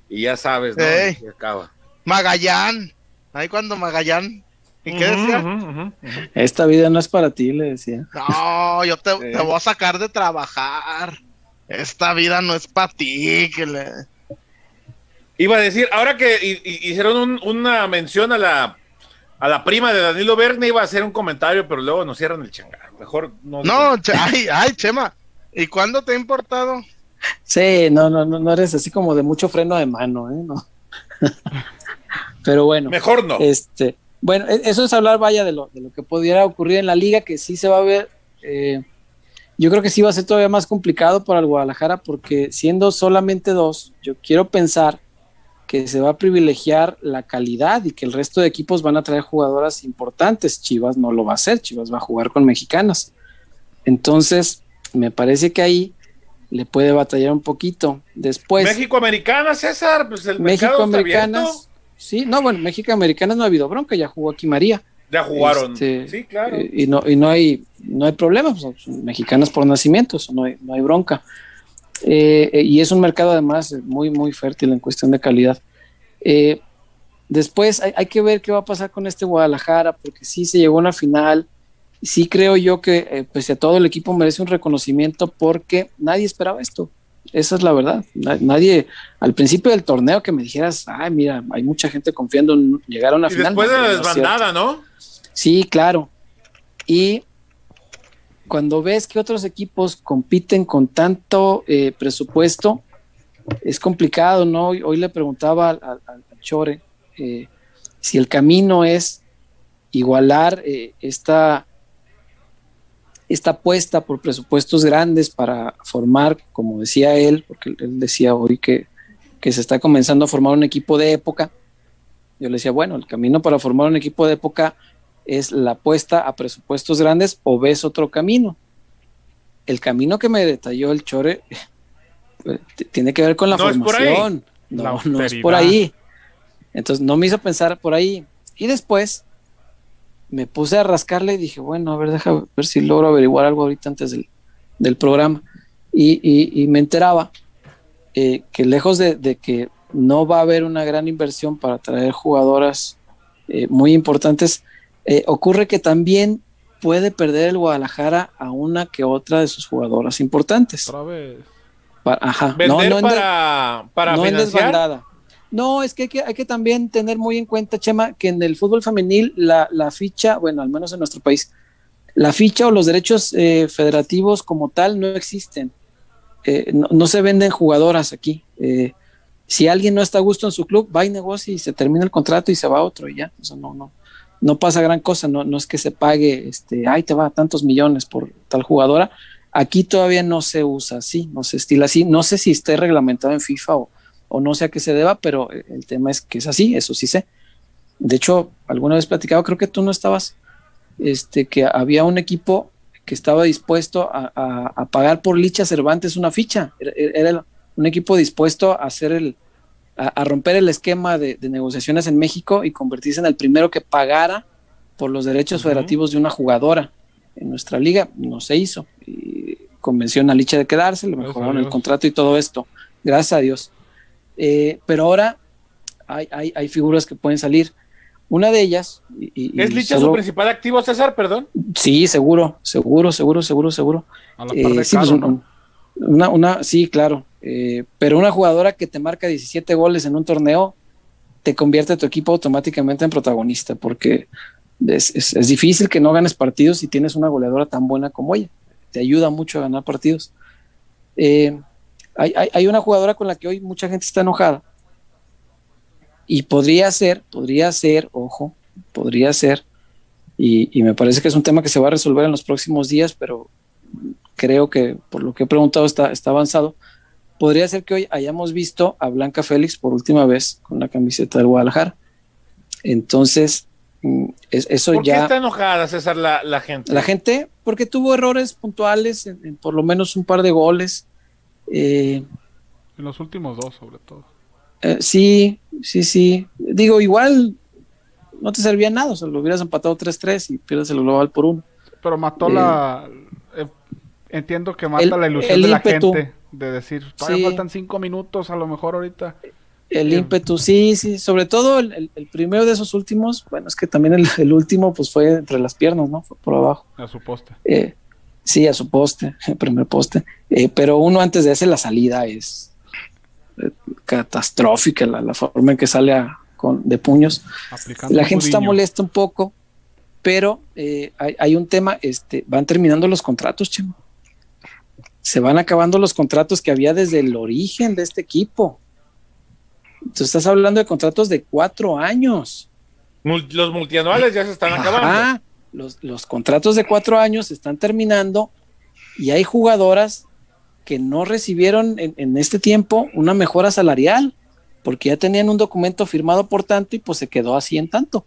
Y ya sabes, ¿no? acaba. Magallán, ahí cuando Magallán. ¿Y qué decía? Esta vida no es para ti, le decía. No, yo te, te voy a sacar de trabajar. Esta vida no es para ti. Que le... Iba a decir, ahora que hicieron una mención a la, a la prima de Danilo Verne, iba a hacer un comentario, pero luego nos cierran el changar. Mejor no. No, ay, ay, Chema. ¿Y cuándo te ha importado? Sí, no, no, no, no eres así como de mucho freno de mano, ¿eh? No. pero bueno. Mejor no. Este, bueno, e, eso es hablar, vaya, de lo, de lo que pudiera ocurrir en la liga, que sí se va a ver. Eh, yo creo que sí va a ser todavía más complicado para el Guadalajara, porque siendo solamente dos, yo quiero pensar que se va a privilegiar la calidad y que el resto de equipos van a traer jugadoras importantes. Chivas no lo va a hacer, Chivas va a jugar con mexicanas. Entonces, me parece que ahí le puede batallar un poquito. Después. México Americana, César, pues el México Americanas. Sí, no, bueno, México Americanas no ha habido bronca, ya jugó aquí María. Ya jugaron. Este, sí, claro. Eh, y no, y no hay, no hay problema, pues, mexicanas por nacimiento, no hay, no hay bronca. Eh, eh, y es un mercado además muy, muy fértil en cuestión de calidad. Eh, después hay, que ver qué va a pasar con este Guadalajara, porque sí se llegó a una final. Sí creo yo que pese a todo el equipo merece un reconocimiento porque nadie esperaba esto. Esa es la verdad. Nadie, al principio del torneo que me dijeras, ay, mira, hay mucha gente confiando en llegar a una final. Después de la desbandada, ¿no? Sí, claro. Y cuando ves que otros equipos compiten con tanto eh, presupuesto, es complicado, ¿no? Hoy, le preguntaba al, Chore eh, si el camino es igualar eh, esta, esta apuesta por presupuestos grandes para formar, como decía él, porque él decía hoy que, que se está comenzando a formar un equipo de época. Yo le decía, bueno, el camino para formar un equipo de época es la apuesta a presupuestos grandes o ves otro camino. El camino que me detalló el Chore eh, tiene que ver con la formación. no, no es por ahí. Entonces no me hizo pensar por ahí. Y después me puse a rascarle y dije, bueno, a ver, deja ver si logro averiguar algo ahorita antes del, programa. Y, me enteraba eh, que lejos de, que no va a haber una gran inversión para traer jugadoras eh, muy importantes, eh, ocurre que también puede perder el Guadalajara a una que otra de sus jugadoras importantes. Otra vez. ajá. no, no para, para no desbandada. No, es que hay, que hay, que también tener muy en cuenta, Chema, que en el fútbol femenil la, ficha, bueno, al menos en nuestro país, la ficha o los derechos eh, federativos como tal no existen. Eh, no, se venden jugadoras aquí. Si alguien no está a gusto en su club, va y negocia y se termina el contrato y se va a otro y ya. O sea, no, no, no pasa gran cosa, no, no es que se pague, este, ay, te va tantos millones por tal jugadora. Aquí todavía no se usa así, no se estila así. No sé si esté reglamentado en FIFA o, o no sé a qué se deba, pero el tema es que es así, eso sí sé. De hecho, alguna vez platicado, creo que tú no estabas, este, que había un equipo que estaba dispuesto a, pagar por Licha Cervantes una ficha. Era, un equipo dispuesto a hacer el, a, romper el esquema de, negociaciones en México y convertirse en el primero que pagara por los derechos federativos de una jugadora. En nuestra liga no se hizo. Y convenció a Licha de quedarse, le mejoraron el contrato y todo esto. Gracias a Dios. Eh, pero ahora hay, hay, hay, figuras que pueden salir. Una de ellas. ¿Es Licha su principal activo, César? Perdón. Sí, seguro, seguro, seguro, seguro, seguro. Eh, sí, pues, una, una, sí, claro. Eh, pero una jugadora que te marca 17 goles en un torneo te convierte a tu equipo automáticamente en protagonista, porque es, es, difícil que no ganes partidos si tienes una goleadora tan buena como ella. Te ayuda mucho a ganar partidos. Eh, hay, hay, hay, una jugadora con la que hoy mucha gente está enojada, y podría ser, podría ser, ojo, podría ser, y, me parece que es un tema que se va a resolver en los próximos días, pero creo que por lo que he preguntado está, está avanzado. Podría ser que hoy hayamos visto a Blanca Félix por última vez con la camiseta del Guadalajara. Entonces, mm, eso ¿Por ya. qué está enojada, César, la, la, gente? La gente, porque tuvo errores puntuales, en, por lo menos un par de goles. Eh, en los últimos dos, sobre todo. Eh, sí, sí, sí. Digo, igual no te servía nada, o sea, lo hubieras empatado 3-3 y pierdes el global por uno. Pero mató la. Eh, entiendo que mata la ilusión de la gente de decir, faltan cinco minutos, a lo mejor ahorita. El ímpetu, sí, sí, sobre todo el, primero de esos últimos, bueno, es que también el, último pues fue entre las piernas, ¿no? Fue por abajo. A su poste. Eh, sí, a su poste, el primer poste. pero uno antes de ese, la salida es, catastrófica la, forma en que sale con, de puños. la gente está molesta un poco, pero eh, hay, un tema, este, van terminando los contratos, Chemo. Se van acabando los contratos que había desde el origen de este equipo. Tú estás hablando de contratos de cuatro años. Los multianuales ya se están acabando. Los, los contratos de cuatro años se están terminando y hay jugadoras que no recibieron en, este tiempo una mejora salarial, porque ya tenían un documento firmado por tanto y pues se quedó así en tanto.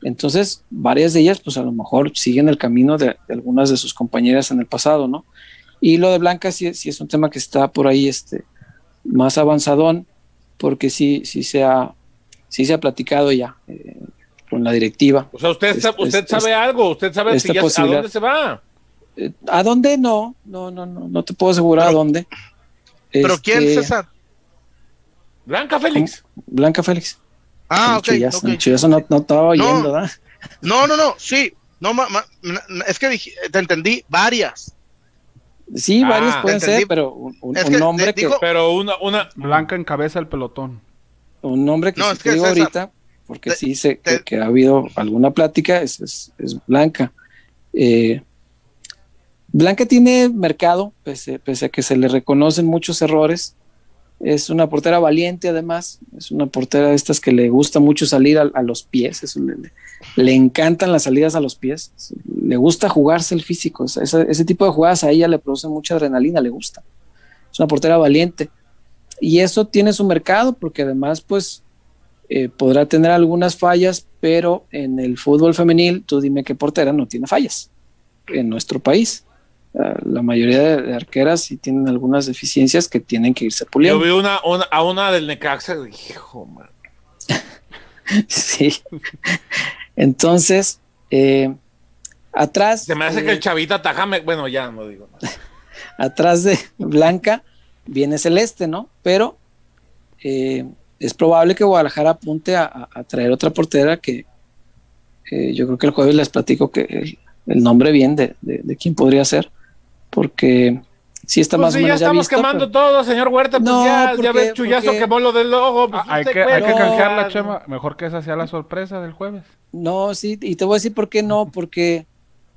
Entonces, varias de ellas, pues a lo mejor siguen el camino de, algunas de sus compañeras en el pasado, ¿no? Y lo de Blanca sí, es un tema que está por ahí este, más avanzadón, porque sí, sí, se, ha, sí se ha platicado ya eh, con la directiva. O sea, usted, usted sabe algo, usted sabe si ya, a dónde se va. ¿A dónde? No, no, no, no, no te puedo asegurar a dónde. ¿Pero quién, este, César? Blanca Félix. Blanca Félix. Ah, ok. Eso no, no, estaba oyendo, ¿verdad? No, no, no, sí. No, es que te entendí varias. Sí, ah, varias pueden ser, pero un, nombre que. pero una, una. Blanca encabeza el pelotón. Un nombre que no, digo ahorita, porque sí sé que, ha habido alguna plática, es, es, es Blanca. Eh, Blanca tiene mercado, pese, a que se le reconocen muchos errores. Es una portera valiente, además. Es una portera de estas que le gusta mucho salir a, los pies. le, encantan las salidas a los pies. Le gusta jugarse el físico. Ese, tipo de jugadas a ella le produce mucha adrenalina, le gusta. Es una portera valiente. Y eso tiene su mercado, porque además, pues, eh, podrá tener algunas fallas, pero en el fútbol femenil, tú dime qué portera no tiene fallas en nuestro país la mayoría de, arqueras sí tienen algunas deficiencias que tienen que irse puliendo. Yo vi una, a una del Necaxa y hijo, man. sí. Entonces, eh, atrás. Se me hace que el eh, chavita tajame. Bueno, ya no digo nada. atrás de Blanca viene Celeste, ¿no? Pero eh, es probable que Guadalajara apunte a, traer otra portera que yo creo que el jueves les platico que el, nombre bien de, de quién podría ser porque si está pues más o menos ya estamos quemando todo, señor Huerta, pues no, ya, ya ves, Chuyazo quemó lo del logo. Pues hay, que, hay que canjearla, Chema. Mejor que esa sea la sorpresa del jueves. No, sí, y te voy a decir por qué no, porque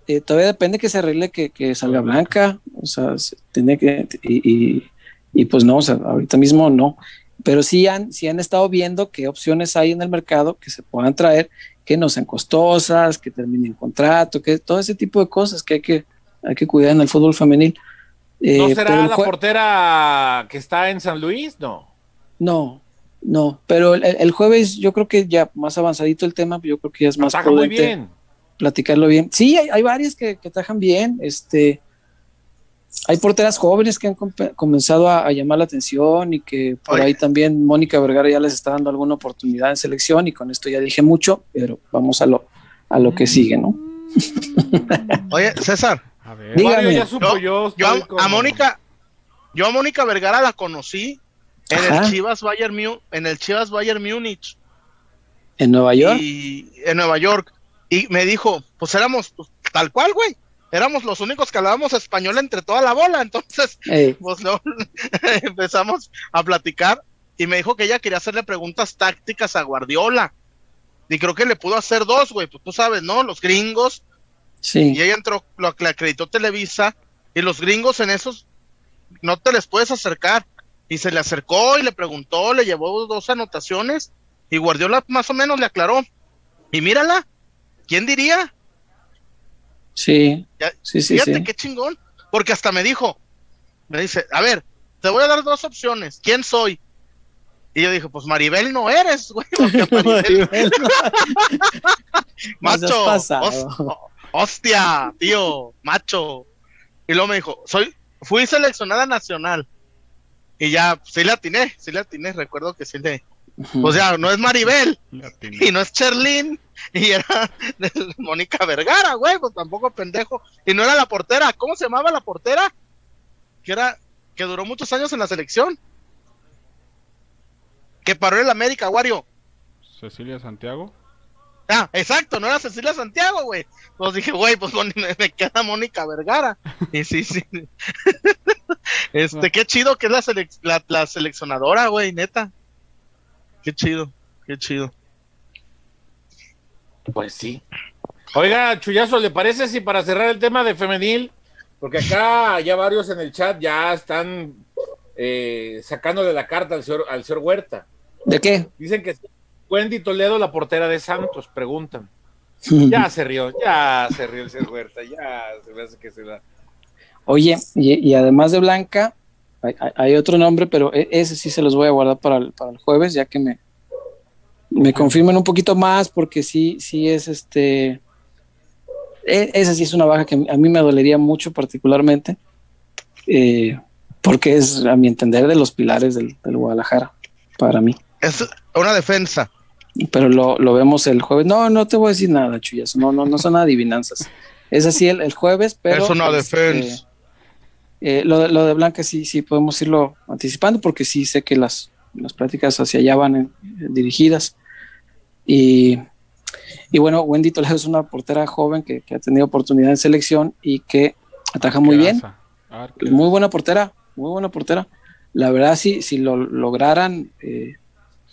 eh, todavía depende que se arregle que, que salga blanca, o sea, tiene que, y, y, pues no, o sea, ahorita mismo no. pero sí han, sí han estado viendo qué opciones hay en el mercado que se puedan traer, que no sean costosas, que terminen contrato, que todo ese tipo de cosas que hay que, hay que cuidar en el fútbol femenil. ¿No eh, será la portera que está en San Luis? No. No, no, pero el, jueves yo creo que ya más avanzadito el tema, yo creo que ya es más prudente muy bien. platicarlo bien. Sí, hay, hay varias que, que trabajan bien, este, hay porteras jóvenes que han comenzado a, llamar la atención y que por ahí también Mónica Vergara ya les está dando alguna oportunidad en selección y con esto ya dije mucho, pero vamos a lo, a lo que sigue, ¿no? Oye, César, a ver. Dígame. yo, a, Mónica, yo a Mónica Vergara la conocí en el Chivas Bayern en el Chivas Bayern Múnich. ¿En Nueva York? Y, en Nueva York. Y me dijo, pues éramos pues, tal cual, güey éramos los únicos que hablábamos español entre toda la bola, entonces pues empezamos a platicar y me dijo que ella quería hacerle preguntas tácticas a Guardiola y creo que le pudo hacer dos, güey, pues tú sabes, ¿no? Los gringos. Sí. Y ella entró, lo acreditó Televisa y los gringos en esos no te les puedes acercar. Y se le acercó y le preguntó, le llevó dos anotaciones y Guardiola más o menos le aclaró. Y mírala, ¿quién diría? Sí, sí, sí. Fíjate qué chingón, porque hasta me dijo, me dice, a ver, te voy a dar dos opciones, ¿quién soy? Y yo dije, pues Maribel no eres, güey. Maribel... macho, hostia, tío, macho. Y luego me dijo, soy, fui seleccionada nacional. Y ya, sí le atiné, sí le atiné, recuerdo que sí le, o sea, no es Maribel y no es Cherlin y era Mónica Vergara, güey, pues tampoco pendejo. Y no era la portera, ¿cómo se llamaba la portera? Que era, que duró muchos años en la selección. Que paró en el América, Wario. Cecilia Santiago. Ah, exacto, no era Cecilia Santiago, güey. Pues dije, güey, pues me, queda Mónica Vergara. Y sí, sí. este, qué chido que es la, la seleccionadora, güey, neta. Qué chido, qué chido. Pues sí. Oiga, Chuyazo, ¿le parece si para cerrar el tema de femenil? Porque acá ya varios en el chat ya están eh, sacándole la carta al señor, al señor Huerta. ¿De qué? Dicen que Wendy Toledo, la portera de Santos, preguntan. ya se rió, ya se rió el señor Huerta, ya se me hace que se da. Oye, y además de Blanca, hay, otro nombre, pero e, ese sí se los voy a guardar para el, para el jueves, ya que me, me confirmen un poquito más, porque sí, sí es este. E, esa sí es una baja que a mí me dolería mucho, particularmente, eh, porque es, a mi entender, de los pilares del, Guadalajara, para mí. Es una defensa. Pero lo, lo, vemos el jueves. No, no te voy a decir nada, Chuyas. No, no, no son adivinanzas. Es así el, el jueves, pero. Es una este, defensa. Eh, lo, de, lo de Blanca sí, sí podemos irlo anticipando porque sí sé que las, las prácticas hacia allá van eh, dirigidas. Y, y, bueno, Wendy Toledo es una portera joven que, ha tenido oportunidad en selección y que ataja muy bien. Muy buena portera, muy buena portera. La verdad, si, si lo lograran eh,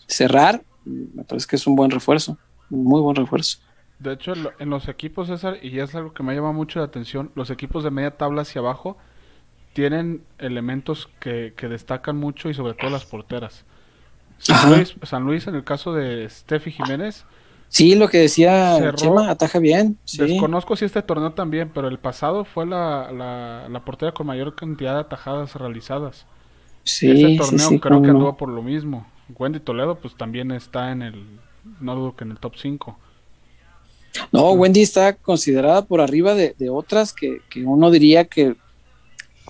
cerrar, me parece que es un buen refuerzo, un muy buen refuerzo. De hecho, en los equipos, César, y es algo que me llama mucho la atención, los equipos de media tabla hacia abajo, tienen elementos que, destacan mucho y sobre todo las porteras. San Luis, en el caso de Steffi Jiménez. Sí, lo que decía Chema, ataja bien. Desconozco si este torneo también, pero el pasado fue la, la, portera con mayor cantidad de atajadas realizadas. Sí, este torneo creo que anduvo por lo mismo. Wendy Toledo pues también está en el, no dudo que en el top 5. No, Wendy está considerada por arriba de, de otras que, que, uno diría que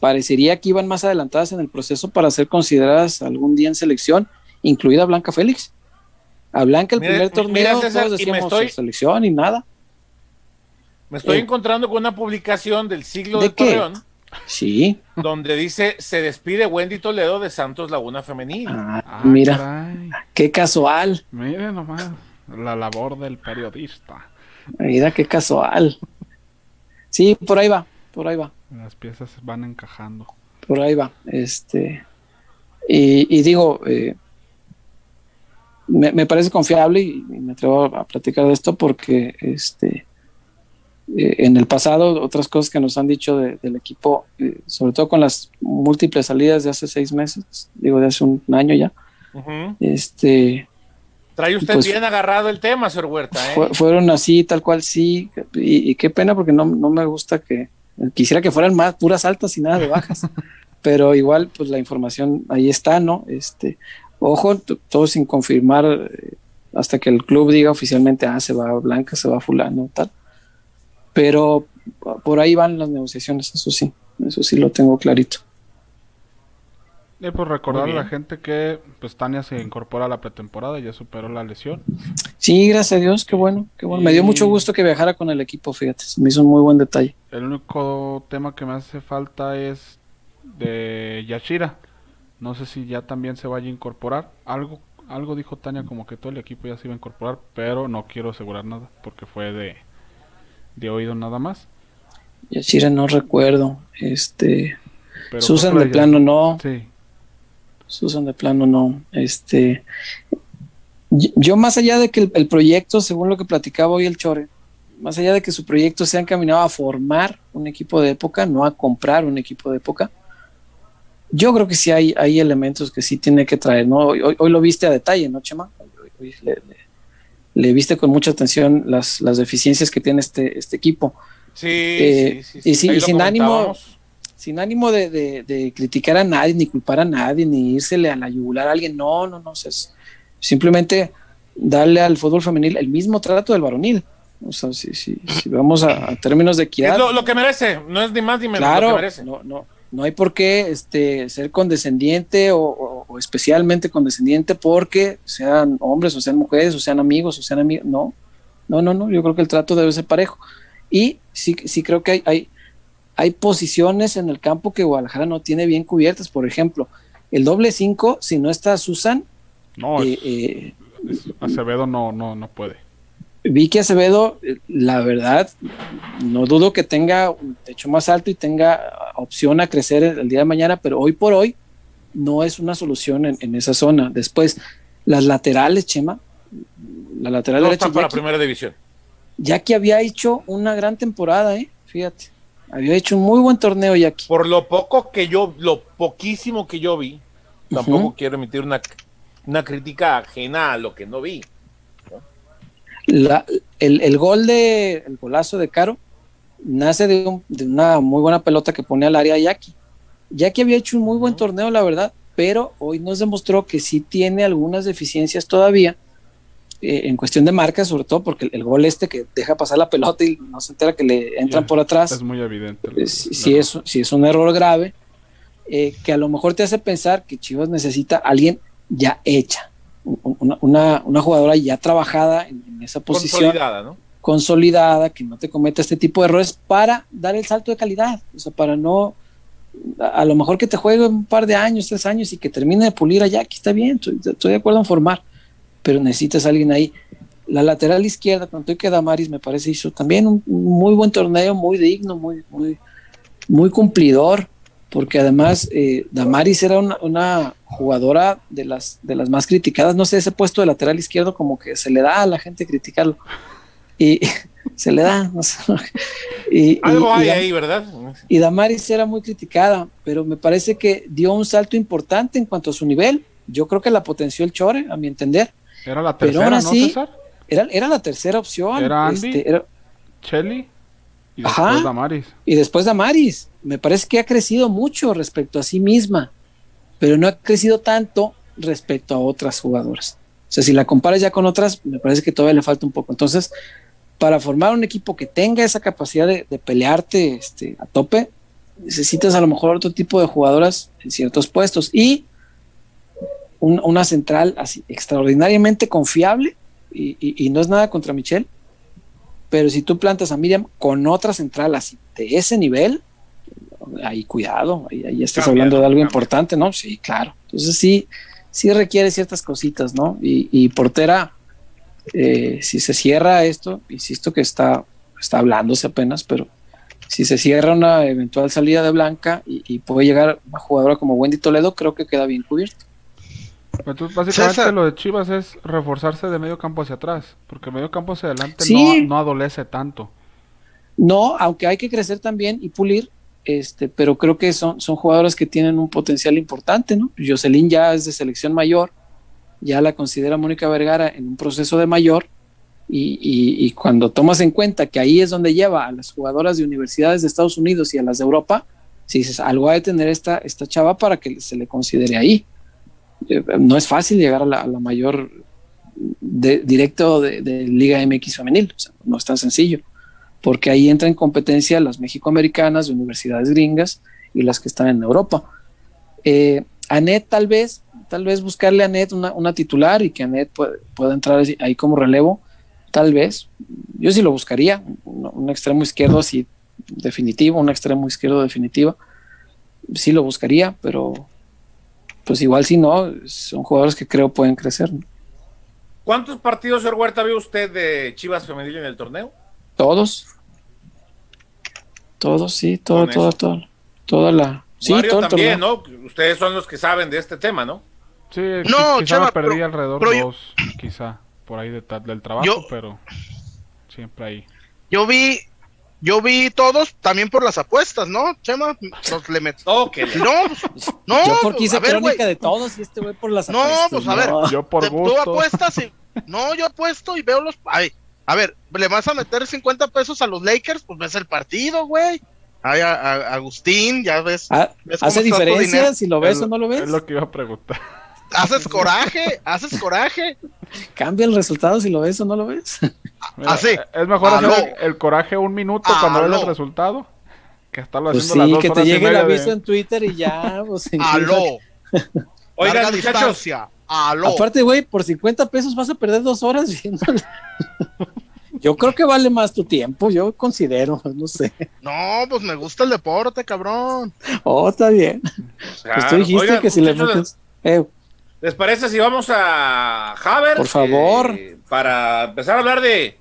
parecería que iban más adelantadas en el proceso para ser consideradas algún día en selección, incluida Blanca Félix. A Blanca el primer torneo todos decíamos estoy, selección y nada. Me estoy eh. encontrando con una publicación del siglo de, Torreón. Sí. Donde dice, se despide Wendy Toledo de Santos Laguna Femenil. Ah, ah, mira, qué casual. Mire nomás, la labor del periodista. Mira qué casual. Sí, por ahí va, por ahí va. Las piezas van encajando. Por ahí va. Este, y, digo, eh, me, parece confiable y, me atrevo a platicar de esto porque este, eh, en el pasado otras cosas que nos han dicho del equipo, eh, sobre todo con las múltiples salidas de hace seis meses, digo de hace un año ya, Este. Trae usted pues, bien agarrado el tema, señor Huerta. ¿eh? fueron así, tal cual, sí. Y, qué pena porque no, no, me gusta que. Quisiera que fueran más puras altas y nada de bajas. pero igual, pues la información ahí está, ¿no? Este. Ojo, todo sin confirmar eh, hasta que el club diga oficialmente, ah, se va Blanca, se va Fulano, tal. Pero por ahí van las negociaciones, eso sí, eso sí lo tengo clarito. Y pues recordar a la gente que pues Tania se incorpora a la pretemporada, ya superó la lesión. Sí, gracias a Dios, qué bueno, qué bueno. Me dio mucho gusto que viajara con el equipo, fíjate, me hizo un muy buen detalle. El único tema que me hace falta es de Yashira. No sé si ya también se vaya a incorporar. Algo algo dijo Tania como que todo el equipo ya se iba a incorporar, pero no quiero asegurar nada porque fue de, de oído nada más. Yashira no recuerdo. Este Susan de plano no. Sí. Susan de plano no. Este yo más allá de que el, proyecto, según lo que platicaba hoy el Chore, más allá de que su proyecto se ha encaminado a formar un equipo de época, no a comprar un equipo de época, yo creo que sí hay, hay elementos que sí tiene que traer, ¿no? Hoy, hoy lo viste a detalle, ¿no, Chema? Hoy, le, viste con mucha atención las, las deficiencias que tiene este, este equipo. Sí, eh, sí, sí, Y, sin ánimo, sin ánimo de, de, criticar a nadie, ni culpar a nadie, ni írsele a la yugular a alguien, no, no, no, es simplemente darle al fútbol femenil el mismo trato del varonil. O sea, si, si, si vamos a, términos de equidad. Es lo, que merece, no es ni más ni menos lo que merece. No, no, no hay por qué este, ser condescendiente o, especialmente condescendiente porque sean hombres o sean mujeres o sean amigos o sean amigos. No, no, no, no. Yo creo que el trato debe ser parejo. Y sí, sí creo que hay, hay, hay posiciones en el campo que Guadalajara no tiene bien cubiertas. Por ejemplo, el doble cinco, si no está Susan. No, eh, eh, Acevedo no, no, no puede. Vicky Acevedo, la verdad, no dudo que tenga un techo más alto y tenga opción a crecer el día de mañana, pero hoy por hoy no es una solución en, esa zona. Después, las laterales, Chema, la lateral no derecha. para la primera división. Ya que había hecho una gran temporada, ¿eh? fíjate. Había hecho un muy buen torneo Jackie. Por lo poco que yo, lo poquísimo que yo vi, tampoco quiero emitir una, una crítica ajena a lo que no vi la, el, el, gol de, el golazo de Caro nace de, una muy buena pelota que pone al área Jackie. Jackie había hecho un muy buen torneo, la verdad, pero hoy nos demostró que sí tiene algunas deficiencias todavía eh, en cuestión de marca, sobre todo porque el, gol este que deja pasar la pelota y no se entera que le entran por atrás. Es muy evidente. Eh, si, es, si es un error grave, eh, que a lo mejor te hace pensar que Chivas necesita a alguien ya hecha una, una, jugadora ya trabajada en, esa posición. Consolidada, ¿no? Consolidada, que no te cometa este tipo de errores para dar el salto de calidad. O sea, para no. A, lo mejor que te juegue un par de años, tres años y que termine de pulir allá, aquí está bien, estoy, de acuerdo en formar, pero necesitas a alguien ahí. La lateral izquierda, cuando que Damaris, me parece, hizo también un, muy buen torneo, muy digno, muy, muy, muy cumplidor porque además eh, Damaris era una, jugadora de las, de las más criticadas. No sé, ese puesto de lateral izquierdo como que se le da a la gente criticarlo. Y se le da, no sé. Y, Algo hay ahí, ¿verdad? Y Damaris era muy criticada, pero me parece que dio un salto importante en cuanto a su nivel. Yo creo que la potenció el Chore, a mi entender. Era la tercera, ¿no, César? Era, era la tercera opción. Era Andy, este, era... Chelly. Y después Damaris. Y después Damaris. Me parece que ha crecido mucho respecto a sí misma, pero no ha crecido tanto respecto a otras jugadoras. O sea, si la comparas ya con otras, me parece que todavía le falta un poco. Entonces, para formar un equipo que tenga esa capacidad de, pelearte este, a tope, necesitas a lo mejor otro tipo de jugadoras en ciertos puestos y una central así extraordinariamente confiable y, y, no es nada contra Michelle, pero si tú plantas a Miriam con otra central así de ese nivel, ahí cuidado, ahí, estás hablando de algo importante, ¿no? Sí, claro. Entonces sí, sí requiere ciertas cositas, ¿no? Y, Portera, eh, si se cierra esto, insisto que está, está hablándose apenas, pero si se cierra una eventual salida de Blanca y, puede llegar una jugadora como Wendy Toledo, creo que queda bien cubierto. Entonces, básicamente lo de Chivas es reforzarse de medio campo hacia atrás, porque medio campo hacia adelante no, no, adolece tanto. No, aunque hay que crecer también y pulir, este, pero creo que son, son jugadoras que tienen un potencial importante, ¿no? Jocelyn ya es de selección mayor, ya la considera Mónica Vergara en un proceso de mayor y, cuando tomas en cuenta que ahí es donde lleva a las jugadoras de universidades de Estados Unidos y a las de Europa, si dices algo ha de tener esta, esta chava para que se le considere ahí. Eh, no es fácil llegar a la, mayor directo de, Liga MX femenil, no es tan sencillo, porque ahí entra en competencia las mexicoamericanas de universidades gringas y las que están en Europa. Eh, Anet tal vez, tal vez buscarle a Anet una, titular y que Anet pueda entrar ahí como relevo, tal vez. Yo sí lo buscaría, un, extremo izquierdo así definitivo, un extremo izquierdo definitivo. Sí lo buscaría, pero pues igual si no, son jugadores que creo pueden crecer. ¿Cuántos partidos, señor Huerta, vio usted de Chivas Femenil en el torneo? Todos. Todos, sí, todo, todo, todo. Toda la, Sí, también, ¿no? Ustedes son los que saben de este tema, ¿no? Sí, no, quizá me perdí alrededor de dos, quizá, por ahí del trabajo, pero siempre ahí. Yo vi, yo vi todos también por las apuestas, ¿no, Chema? Los le met... No, no, yo porque hice crónica de todos y este güey por las apuestas. No, pues a ver, yo por gusto. Tú apuestas y... No, yo apuesto y veo los... Ay, a ver, ¿le vas a meter 50 pesos a los Lakers? Pues ves el partido, güey. Ay, Agustín, ya ves. Ah, ¿Hace diferencia si lo ves o no lo ves? Es lo que iba a preguntar. Haces coraje, haces coraje. Cambia el resultado si lo ves o no lo ves. Así. Es mejor hacer el, coraje un minuto cuando ves el resultado que estarlo pues haciendo sí, que te llegue el aviso en Twitter y ya. Pues, Aló. Oiga, muchachos. Aló. Aparte, güey, por 50 pesos vas a perder dos horas viéndolo. Yo creo que vale más tu tiempo, yo considero, no sé. No, pues me gusta el deporte, cabrón. Oh, está bien. pues tú dijiste que si le metes. Eh. ¿Les parece si vamos a Haber? Por favor. Eh, para empezar a hablar de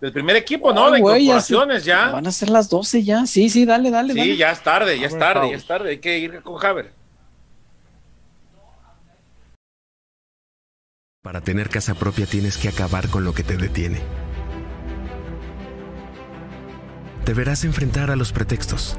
del primer equipo, ¿no? de incorporaciones ya, Van a ser las 12 ya. Sí, sí, dale, dale. Sí, ya es tarde, ya es tarde, ya es tarde. Hay que ir con Haber. Para tener casa propia tienes que acabar con lo que te detiene deberás enfrentar a los pretextos.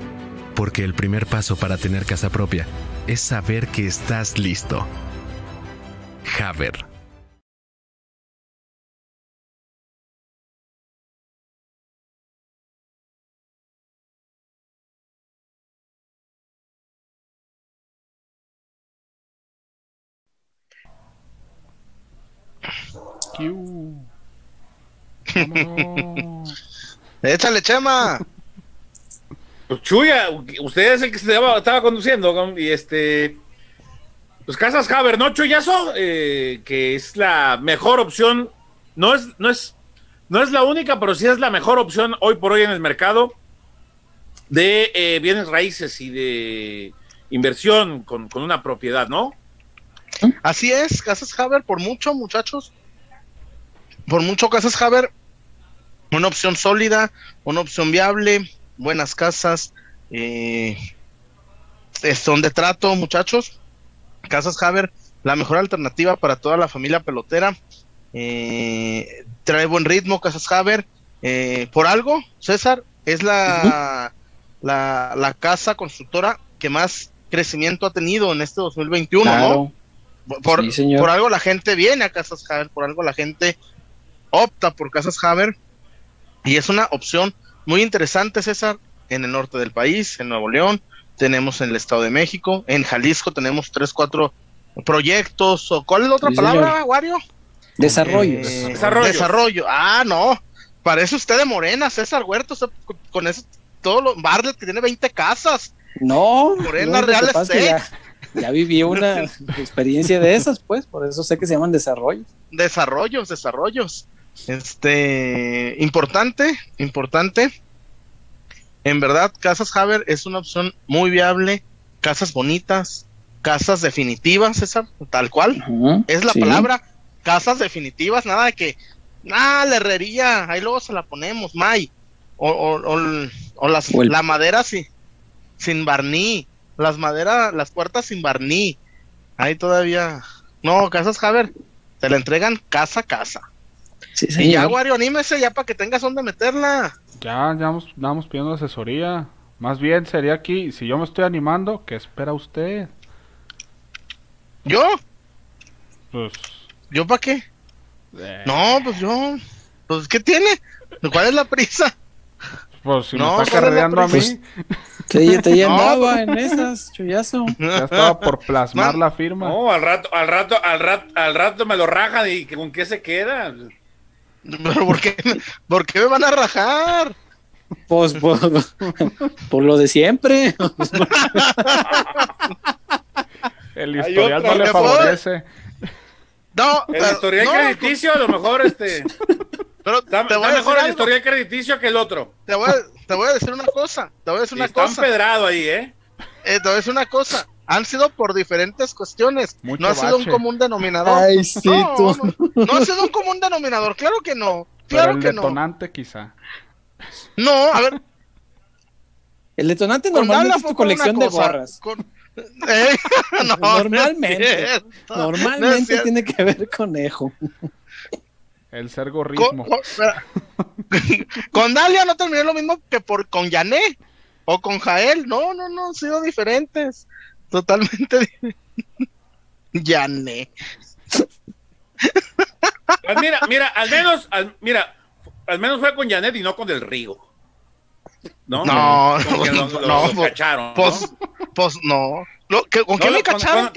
Porque el primer paso para tener casa propia es saber que estás listo. Haber. Échale, Chema. Pues Chuya, usted es el que estaba, conduciendo y este. Pues Casas Haber, ¿no, Chuyazo? Eh, que es la mejor opción. No es, no es, no es la única, pero sí es la mejor opción hoy por hoy en el mercado de eh, bienes raíces y de inversión con, con, una propiedad, ¿no? Así es, Casas Haber, por mucho, muchachos. Por mucho, Casas Haber una opción sólida, una opción viable, buenas casas, eh, son de trato, muchachos. Casas Haber, la mejor alternativa para toda la familia pelotera. Eh, trae buen ritmo, Casas Haber. Eh, por algo, César, es la, la, la, casa constructora que más crecimiento ha tenido en este 2021, ¿no? Por, por algo la gente viene a Casas Haber, por algo la gente opta por Casas Haber y es una opción muy interesante, César, en el norte del país, en Nuevo León, tenemos en el Estado de México, en Jalisco tenemos tres, cuatro proyectos, o ¿cuál es la otra palabra, Wario? Desarrollos. Eh, desarrollo. Desarrollo. Ah, no, parece usted de Morena, César Huerto, con eso, todo lo, Barlet que tiene 20 casas. No, Morena Real Estate. Ya, ya, viví una experiencia de esas, pues, por eso sé que se llaman desarrollos. Desarrollos, desarrollos. Este, importante, importante. En verdad, Casas Haber es una opción muy viable, casas bonitas, casas definitivas, César, tal cual. es la palabra, casas definitivas, nada de que, nada, la herrería, ahí luego se la ponemos, May. O, o, o, las, la madera sin, sin barní, las maderas, las puertas sin barní. Ahí todavía. No, casas Javer, te la entregan casa a casa. Sí, y ya, Wario, anímese ya para que tengas donde meterla. Ya, ya vamos, pidiendo asesoría. Más bien sería aquí, si yo me estoy animando, ¿qué espera usted? ¿Yo? Pues. ¿Yo para qué? Eh. No, pues yo. Pues, ¿qué tiene? ¿Cuál es la prisa? Pues si no, me está carreando a mí. Pues, te, te llamaba en esas, chullazo. Ya estaba por plasmar la firma. No, al rato, al rato, al rato, al rato me lo rajan y con qué se queda. Pero ¿por qué, ¿por qué me van a rajar? Pues, pues por lo de siempre. El historial no le favorece. No, el historial crediticio a lo mejor este. Pero te voy a mejor el historial crediticio que el otro. Te voy, a, te voy a decir una cosa. Te voy a decir una está cosa. empedrado ahí, ¿eh? ¿eh? Te voy a decir una cosa. Han sido por diferentes cuestiones. no ha sido un común denominador. Ay, sí, no, tú. No, ha sido un común denominador. Claro que no. Claro Pero el detonante, quizá. No, a ver. El detonante normalmente es tu colección de gorras. Eh, normalmente. normalmente tiene que ver con Ejo. El ser gorrismo. Con, Dalia no terminé lo mismo que por con Yané o con Jael. No, no, no, han sido diferentes. Totalmente diferentes. Yané. Pues mira, mira, al menos, mira, al menos fue con Janet y no con el Rigo. No, no, no, no, pues, cacharon. Pues, pues no. ¿Con qué me cacharon,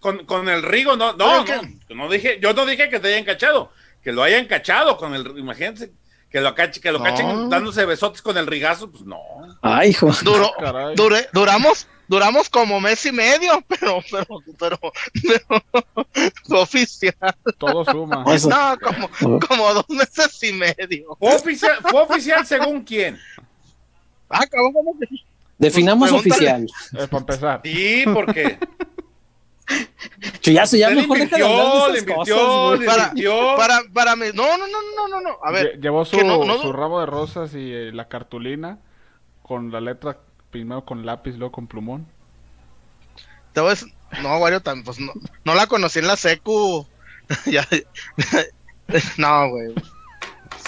con, con, el Rigo, no, no, no, dije, yo no dije que te hayan cachado, que lo hayan cachado con el, imagínense, que lo, cachen, que lo cachen dándose besotes con el rigazo, pues no. Ay, hijo. Duró, duramos, duramos como mes y medio, pero, pero, pero, pero oficial. Todo suma. No, como, como dos meses y medio. ¿Fue oficial, ¿fue oficial según quién? Ah, cabrón, ¿cómo que? Definamos pues, oficial. para empezar. Sí, porque. Chuyazo, ya mejor deja de hablar de cosas, para, para, para mí. No, no, no, no, no, no. A ver. Llevó su, su rabo de rosas y eh, la cartulina con la letra primero con lápiz, luego con plumón. Te decir, no, Wario, pues no, no la conocí en la secu. ya, no, güey.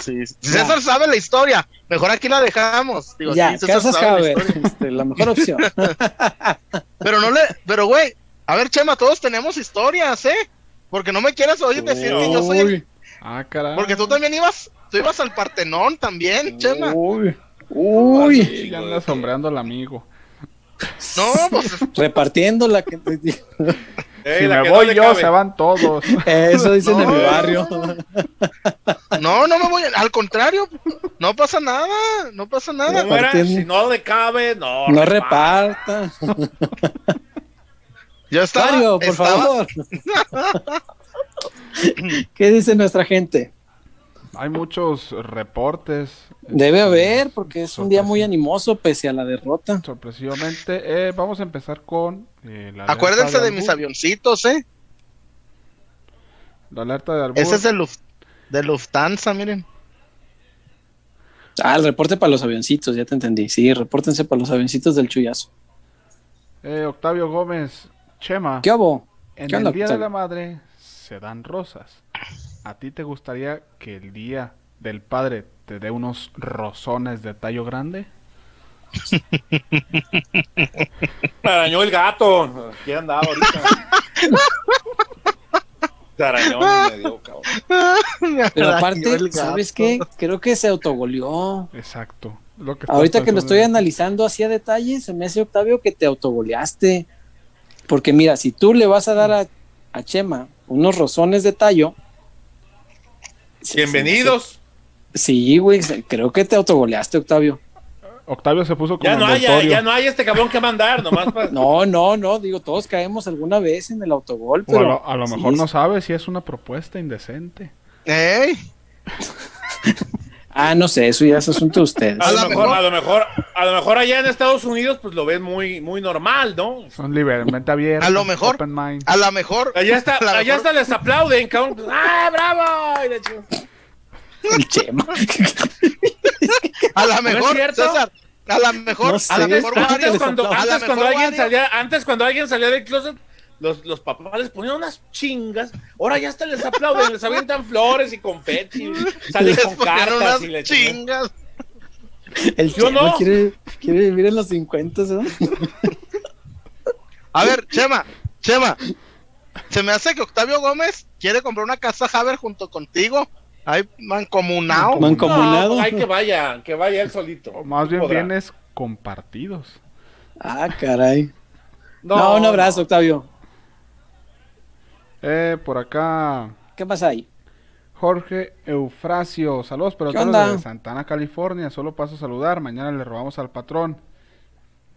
Sí, César sabe la historia. Mejor aquí la dejamos. Digo, ya, sí, Casas sabe la, este, la mejor opción. pero no le, pero güey, a ver, Chema, todos tenemos historias, ¿eh? Porque no me quieras oír decir que yo soy el... Ah. Porque tú también ibas, tú ibas al Partenón también, Chema. Uy. Uy. Sí, ya anda sombreando al amigo. No, pues. Repartiendo la que si me voy yo, se van todos. Eso dicen en mi barrio. No, no me voy. Al contrario, no pasa nada. No pasa nada. si no le cabe, no. No reparta. Ya está. Mario, por favor. ¿Qué dice nuestra gente? Hay muchos reportes. Debe este, haber, porque es un día muy animoso pese a la derrota. Sorpresivamente, eh, vamos a empezar con eh, la Acuérdense de, mis avioncitos, ¿eh? La alerta de Ese es de, de Lufthansa, miren. Ah, el reporte para los avioncitos, ya te entendí. Sí, repórtense para los avioncitos del chullazo. Eh, Octavio Gómez, Chema. ¿Qué hago? En el Día de la Madre se dan rosas. ¿A ti te gustaría que el Día del Padre te dé unos rosones de tallo grande? Me arañó el gato. ¿Quién andaba ahorita? Se arañó me dio, cabrón. Pero aparte, ¿sabes qué? Creo que se autogoleó. Exacto. ahorita que lo estoy analizando así a detalle, se me hace, Octavio, que te autogoleaste. Porque mira, si tú le vas a dar a, a Chema unos rosones de tallo, Bienvenidos. Sí, güey, creo que te autogoleaste, Octavio. Octavio se puso como ya no hay, ya, no hay este cabrón que mandar, nomás No, no, no, digo, todos caemos alguna vez en el autogol, pero... a lo, mejor no sabe si es una propuesta indecente. ¡Ey! Ah, no sé, eso ya es asunto de ustedes. A lo, mejor, a lo mejor, a lo mejor allá en Estados Unidos, pues lo ven muy, muy normal, ¿no? Son liberalmente abiertos. A lo mejor, a lo mejor. Allá está, allá está les aplauden, cabrón. ¡Ah, bravo! El Chema. a lo mejor, César, a lo mejor, a lo mejor antes, cuando, antes, cuando alguien salía, antes cuando alguien salía del closet, los, los papás les ponían unas chingas, ahora ya hasta les aplauden, les avientan flores y confeti, salen con cartas y le chingas. El Yo no quiere, quiere vivir en los 50, ¿no? A ver, Chema, Chema, se me hace que Octavio Gómez quiere comprar una casa Haber junto contigo. Hay mancomunado. Mancomunado. No, hay que vaya, que vaya él solito. O más bien bienes compartidos. Ah, caray. No, un abrazo, Octavio. Eh, por acá. ¿Qué pasa ahí? Jorge Eufrasio, saludos, pero de Santana, California. Solo paso a saludar. Mañana le robamos al patrón.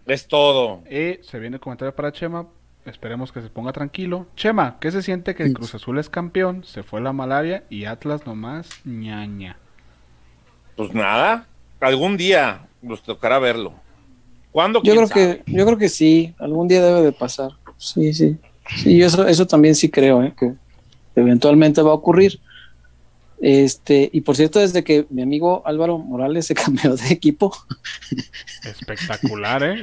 Es todo. Y se viene el comentario para Chema. Esperemos que se ponga tranquilo. Chema, ¿qué se siente que Cruz Azul es campeón? Se fue la malaria y Atlas nomás ñaña. Pues nada, algún día nos tocará verlo. ¿Cuándo? Yo creo que, yo creo que sí, algún día debe de pasar. Sí, sí. Sí, eso, eso también sí creo, ¿eh? que eventualmente va a ocurrir. Este, y por cierto, desde que mi amigo Álvaro Morales se cambió de equipo. Espectacular, ¿eh?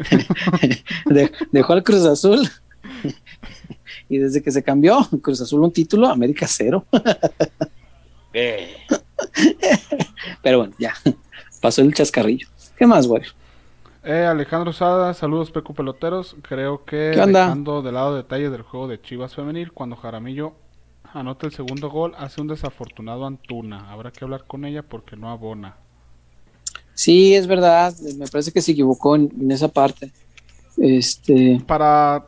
dejó al Cruz Azul. y desde que se cambió, Cruz Azul un título, América cero. Eh. Pero bueno, ya. Pasó el chascarrillo. ¿Qué más, güey? Eh, Alejandro Sada, saludos Pecu Peloteros. Creo que dejando de lado detalles del juego de Chivas Femenil, cuando Jaramillo anota el segundo gol, hace un desafortunado Antuna. Habrá que hablar con ella porque no abona. Sí, es verdad. Me parece que se equivocó en, esa parte. Este. Para,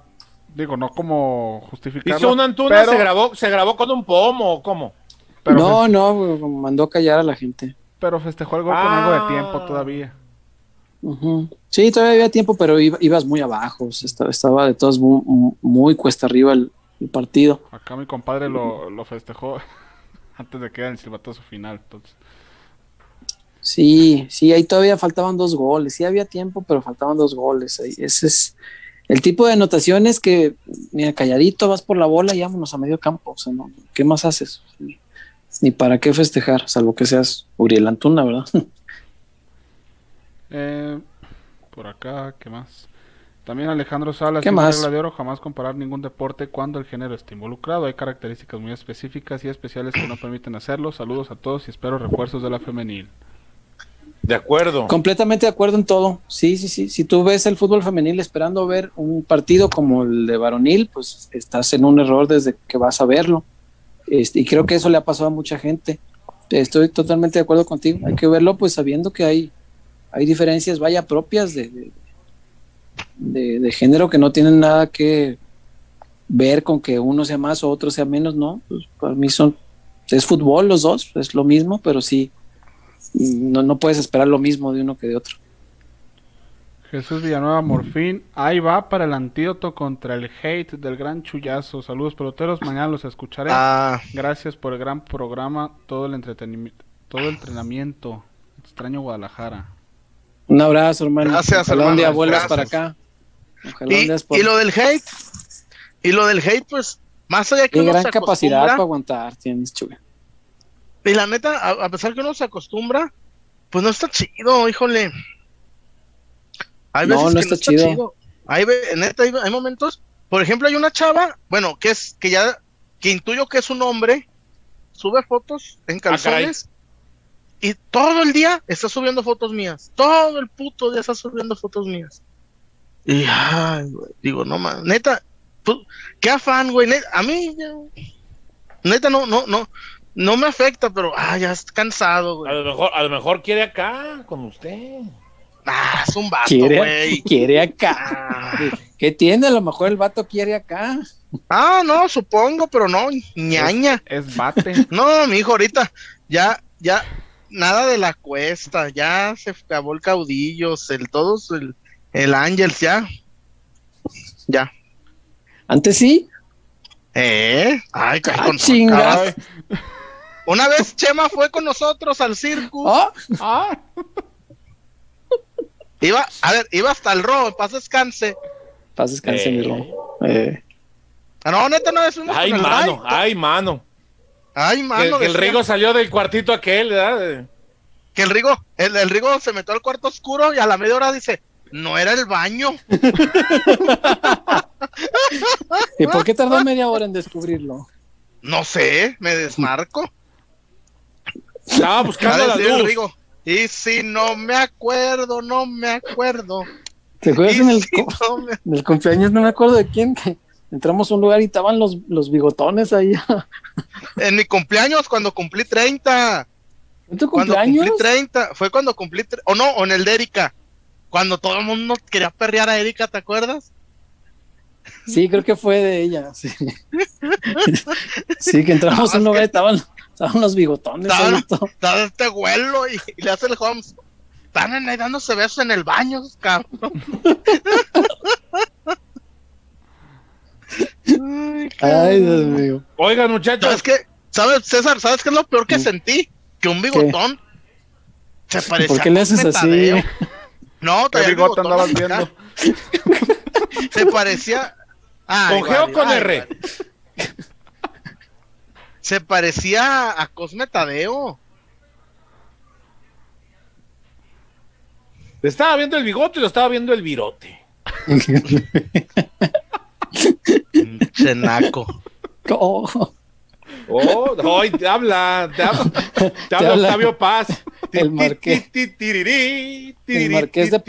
digo, no como justificar. Hizo un Antuna, se grabó, se grabó con un pomo, ¿cómo? no, no, mandó callar a la gente. Pero festejó el gol con algo de tiempo Sí, todavía había tiempo, pero ibas muy abajo. Estaba, de todos muy, cuesta arriba el, partido. Acá mi compadre lo, festejó antes de que era el silbatazo final. Entonces. Sí, sí, ahí todavía faltaban dos goles. Sí había tiempo, pero faltaban dos goles. Ese es el tipo de anotaciones que, mira, calladito vas por la bola y vámonos a medio campo. O sea, ¿no? ¿qué más haces? Ni para qué festejar, salvo que seas Uriel Antuna, ¿verdad? Eh, por acá, ¿qué más? También Alejandro Salas, ¿Qué más? regla de oro, jamás comparar ningún deporte cuando el género está involucrado. Hay características muy específicas y especiales que no permiten hacerlo. Saludos a todos y espero refuerzos de la femenil. De acuerdo. Completamente de acuerdo en todo. Sí, sí, sí. Si tú ves el fútbol femenil esperando ver un partido como el de varonil, pues estás en un error desde que vas a verlo. Este, y creo que eso le ha pasado a mucha gente. Estoy totalmente de acuerdo contigo. Hay que verlo pues sabiendo que hay hay diferencias, vaya, propias de, de, género que no tienen nada que ver con que uno sea más o otro sea menos, ¿no? Pues para mí son, es fútbol los dos, es lo mismo, pero sí, no, no puedes esperar lo mismo de uno que de otro. Jesús Villanueva Morfín, ahí va para el antídoto contra el hate del gran chullazo. Saludos peloteros, mañana los escucharé. Ah. Gracias por el gran programa, todo el entretenimiento, todo el entrenamiento. Extraño Guadalajara. Un abrazo, hermano. Gracias, hermano. de abuelas para acá. y, lo del hate, y lo del hate, pues, más allá que Qué gran capacidad para aguantar tienes, chuga. Y la neta, a, pesar que uno se acostumbra, pues no está chido, híjole. Hay veces no, no, está, chido. Hay, neta, hay, momentos, por ejemplo, hay una chava, bueno, que es, que ya, que intuyo que es un hombre, sube fotos en ah, calzones y todo el día está subiendo fotos mías. Todo el puto día está subiendo fotos mías. Y, ay, digo, no más, neta, pues, qué afán, güey, a mí, neta, no, no, no, no me afecta, pero, ah, ya es cansado, güey. A lo mejor, a lo mejor quiere acá, con usted. Ah, es un vato, güey. Quiere, acá. ¿Qué tiene? A lo mejor el vato quiere acá. Ah, no, supongo, pero no, ñaña. Es, es bate. No, mi hijo, ahorita, ya, ya, nada de la cuesta, ya se acabó el caudillos, el todos, el, el Ángels, ya. Ya. Antes sí. ¿Eh? Ay, ah, chinga. Una vez Chema fue con nosotros al circo. Ah, Ah, Iba, a ver, iba hasta el robo, paz descanse. paz descanse, mi Eh. Romo. Eh, Ah, no, neta, no es fuimos Ay, mano, ay, mano. Ay, Que, mano. que el. Rigo salió del cuartito aquel, ¿verdad? Que el Rigo, el, el Rigo se metió al cuarto oscuro y a la media hora dice, no era el baño. ¿Y por qué tardó media hora en descubrirlo? No sé, me desmarco. Estaba buscando la luz. Rigo. Y si no me acuerdo, no me acuerdo. ¿Te acuerdas en el, si cu- no me- en el cumpleaños? No me acuerdo de quién. que entramos a un lugar y estaban los, los bigotones ahí. En mi cumpleaños, cuando cumplí 30. ¿En tu Cuando cumpleaños? cumplí 30. Fue cuando cumplí. O no, o en el de Erika. Cuando todo el mundo quería perrear a Erika, ¿te acuerdas? Sí, creo que fue de ella. Sí, Sí, que entramos a un lugar y estaban, estaban los bigotones. Todo. Está este güelo y, y le hace el Holmes. Están ahí dándose besos en el baño, cabrón. Ay, Ay, Dios mío. Oigan, muchachos, ¿Sabes qué? ¿Sabes, César? ¿Sabes qué es lo peor que sentí? Que un bigotón se parecía ¿Por qué le haces así? No, ¿qué traía el bigote bigotón andabas viendo? Se parecía. Ay, ¿con G o con ay, R? vale. Se parecía a Cosme Tadeo. Le estaba viendo el bigote y lo estaba viendo el virote. Chenaco. Oh, Oh, hoy te habla, te habla, te habla habla Octavio Paz. el marqués. El de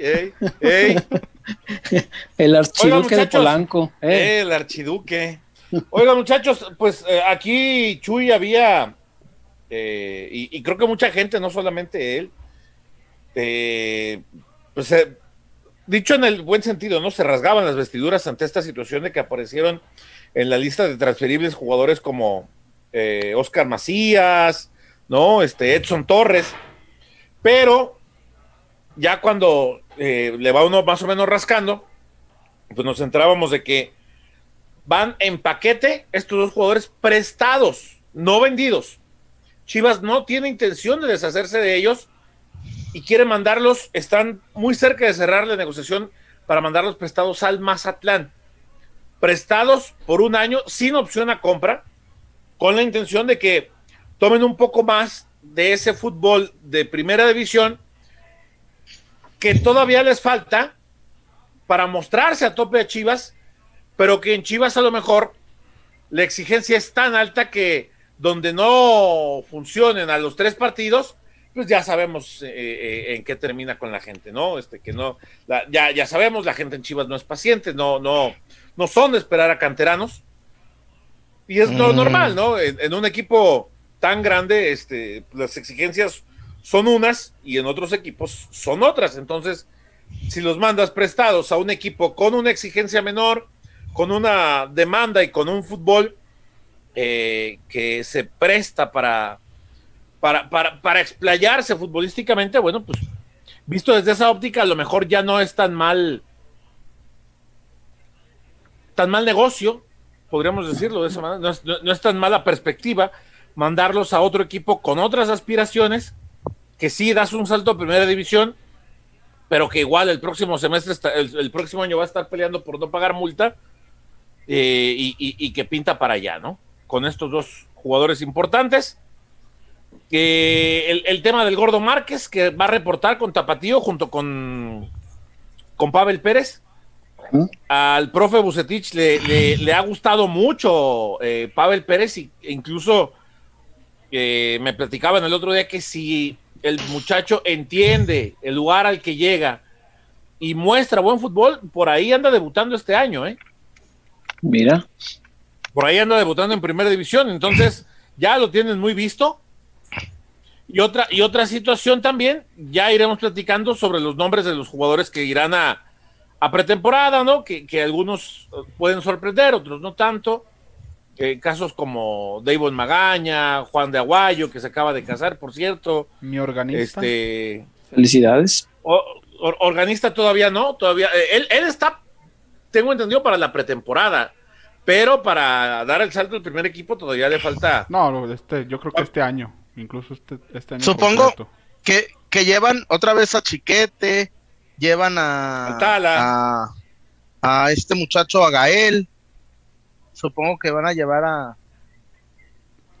ey, ey, el archiduque de. Polanco. eh. el archiduque. Oigan, muchachos, pues eh, aquí Chuy había, eh, y, y creo que mucha gente, no solamente él, eh, pues eh, dicho en el buen sentido, ¿no? Se rasgaban las vestiduras ante esta situación de que aparecieron en la lista de transferibles jugadores como eh, Oscar Macías, ¿no? Este Edson Torres, pero ya cuando eh, le va uno más o menos rascando, pues nos entrábamos de que van en paquete estos dos jugadores prestados, no vendidos. Chivas no tiene intención de deshacerse de ellos y quiere mandarlos, están muy cerca de cerrar la negociación para mandarlos prestados al Mazatlán. Prestados por un año sin opción a compra, con la intención de que tomen un poco más de ese fútbol de primera división que todavía les falta para mostrarse a tope de Chivas, pero que en Chivas a lo mejor la exigencia es tan alta que donde no funcionen a los tres partidos, pues ya sabemos eh, eh, en qué termina con la gente, ¿no? Este que no, la- ya, ya sabemos, la gente en Chivas no es paciente, no, no, no son de esperar a canteranos. Y es lo Mm. normal, ¿no? En, en un equipo tan grande, este, las exigencias son unas y en otros equipos son otras. Entonces, si los mandas prestados a un equipo con una exigencia menor, con una demanda y con un fútbol eh, que se presta para, para, para, para explayarse futbolísticamente, bueno, pues visto desde esa óptica, a lo mejor ya no es tan mal, tan mal negocio, podríamos decirlo de esa manera, no es, no- es tan mala perspectiva mandarlos a otro equipo con otras aspiraciones, que sí das un salto a primera división, pero que igual el próximo semestre, el próximo año va a estar peleando por no pagar multa eh, y, y- y que pinta para allá, ¿no? Con estos dos jugadores importantes. Eh, el, el tema del Gordo Márquez, que va a reportar con Tapatío junto con, con Pavel Pérez. Ujú. Al profe Bucetich le, le- le ha gustado mucho eh, Pavel Pérez y- e incluso eh, me platicaban el otro día que si el muchacho entiende el lugar al que llega y muestra buen fútbol, por ahí anda debutando este año, ¿eh? Mira, Por ahí anda debutando en primera división, entonces ya lo tienen muy visto. Y otra, y otra situación también, ya iremos platicando sobre los nombres de los jugadores que irán a, a pretemporada, ¿no? Que, que algunos eh, pueden sorprender, otros no tanto. Eh, casos como David Magaña, Juan de Aguayo, que se acaba de casar, por cierto. Mi organista. Este, felicidades. o- or- organista todavía no, todavía. eh, él, él está, tengo entendido, para la pretemporada, pero para dar el salto al primer equipo todavía le falta. No, este, yo creo que este año, incluso este, este año. Supongo que, que, llevan otra vez a Chiquete, llevan a, a, a, este muchacho, a Gael. Supongo que van a llevar a,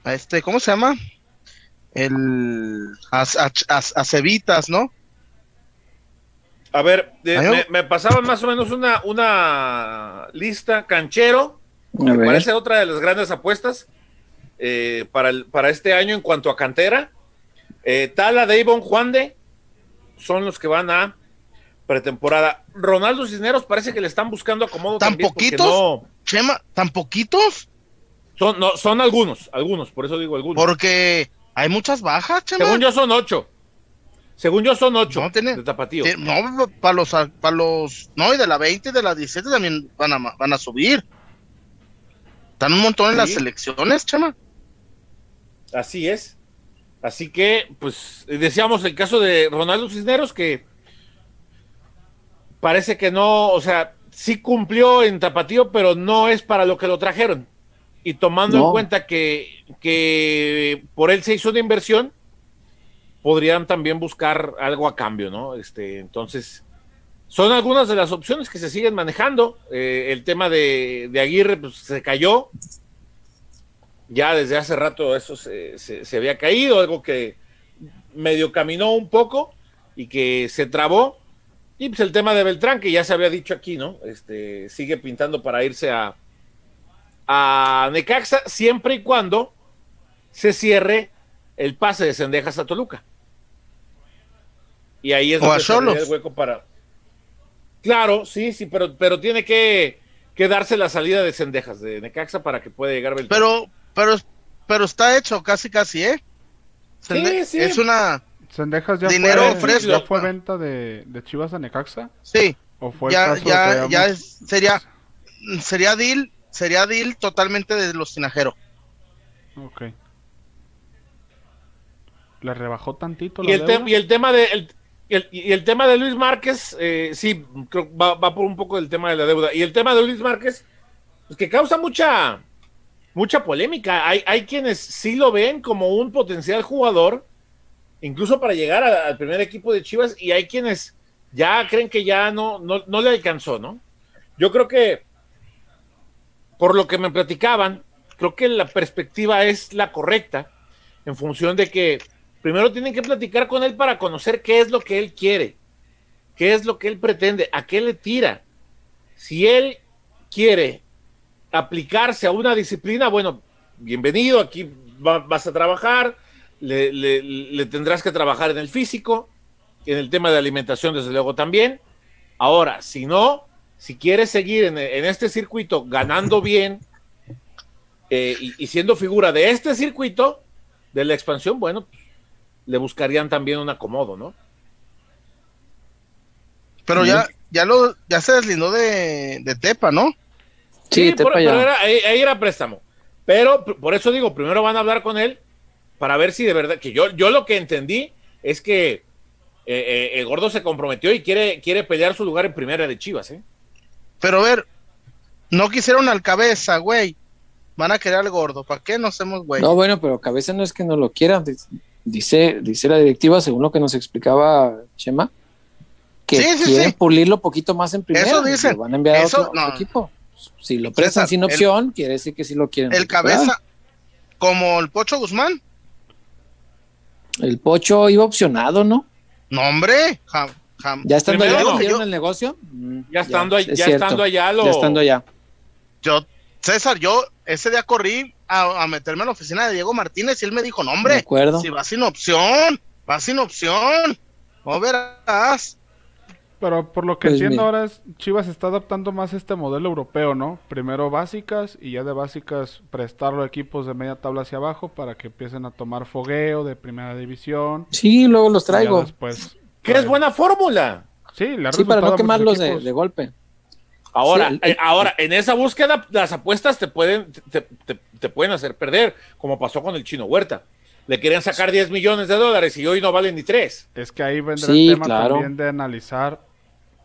a este, ¿cómo se llama? El, a, a Cevitas, ¿no? A ver, me, pasaban más o menos una, una lista canchero, me parece otra de las grandes apuestas eh, para, para este año en cuanto a cantera. Eh, Tala, Davon, Juan de son los que van a pretemporada. Ronaldo Cisneros parece que le están buscando acomodo. ¿Tan poquitos? Chema, ¿tan poquitos? Son, no, son algunos, algunos, por eso digo algunos. Porque hay muchas bajas, Chema. Según yo son ocho. Según yo son ocho no, de tapatío. no, para los, para los, no, y de la 20 y de la 17 también van a, van a subir. Están un montón en las selecciones, chama. Así es. Así que, pues, decíamos el caso de Ronaldo Cisneros que parece que no, o sea, sí cumplió en tapatío, pero no es para lo que lo trajeron. Y tomando en cuenta que, que por él se hizo una inversión, podrían también buscar algo a cambio, ¿no? Este, entonces, son algunas de las opciones que se siguen manejando. Eh, el tema de, Aguirre pues, se cayó. Ya desde hace rato eso se, había caído, algo que medio caminó un poco y que se trabó. Y pues el tema de Beltrán, que ya se había dicho aquí, ¿no? Este, sigue pintando para irse a, a Necaxa, siempre y cuando se cierre el pase de Cendejas a Toluca. Y ahí es donde el hueco para. Claro, sí, sí, pero, pero tiene que, que darse la salida de Cendejas de Necaxa para que pueda llegar Pero, pero, pero está hecho casi, casi, ¿eh? sí, sí. Es una. Cendejas ya dinero fue, ¿Ya fue venta de, de, Chivas a Necaxa? Sí. ¿O fue ya, ya, ya sería, sería deal, sería deal totalmente de los tinajeros. Ok. ¿Le rebajó tantito la y, el y el tema de y el, tema de Luis Márquez, eh, sí, creo va, va, por un poco del tema de la deuda. Y el tema de Luis Márquez, pues que causa mucha, mucha polémica. Hay, hay quienes sí lo ven como un potencial jugador, incluso para llegar al primer equipo de Chivas, y hay quienes ya creen que ya no, no, no le alcanzó, ¿no? Yo creo que, por lo que me platicaban, creo que la perspectiva es la correcta, en función de que Primero tienen que platicar con él para conocer qué es lo que él quiere, qué es lo que él pretende, a qué le tira. Si él quiere aplicarse a una disciplina, bueno, bienvenido, aquí vas a trabajar, le, tendrás que trabajar en el físico, en el tema de alimentación, desde luego también. Ahora, si no, si quieres seguir en, este circuito ganando bien eh, y, y, siendo figura de este circuito de la expansión, bueno, pues, le buscarían también un acomodo, ¿no? Pero ya, ya lo, ya se deslindó de, Tepa, ¿no? Sí, pero era, ahí, era préstamo. Pero por eso digo, primero van a hablar con él para ver si de verdad, que yo, yo lo que entendí es que eh, eh, el gordo se comprometió y quiere, quiere pelear su lugar en primera de Chivas, ¿eh? Pero a ver, no quisieron al cabeza, güey. Van a querer al gordo. ¿Para qué no hacemos, güey? No, bueno, pero cabeza no es que no lo quieran dice, dice la directiva, según lo que nos explicaba Chema, que quieren pulirlo un poquito más en primera. Eso dicen. Van a enviar a otro, equipo. Si lo prestan sin opción, quiere decir que sí lo quieren. El cabeza, como el Pocho Guzmán. El Pocho iba opcionado, ¿no? No, hombre. ya estando allá, en el negocio. Mm, ya estando, ya, estando allá, lo... ya estando allá. Yo, César, yo ese día corrí a, meterme a la oficina de Diego Martínez y él me dijo, no hombre, si vas sin opción, vas sin opción, no verás. Pero por lo que pues entiendo ahora es, Chivas está adaptando más este modelo europeo, ¿no? Primero básicas y ya de básicas prestarlo a equipos de media tabla hacia abajo para que empiecen a tomar fogueo de primera división. Sí, luego los traigo. Después, ¿Qué es buena fórmula? Sí, la sí para no quemarlos de, de, golpe. Ahora, eh, ahora, en esa búsqueda, las apuestas te pueden, te, pueden hacer perder, como pasó con el chino Huerta. Le querían sacar 10 millones de dólares y hoy no valen ni 3. Es que ahí vendrá el tema también de analizar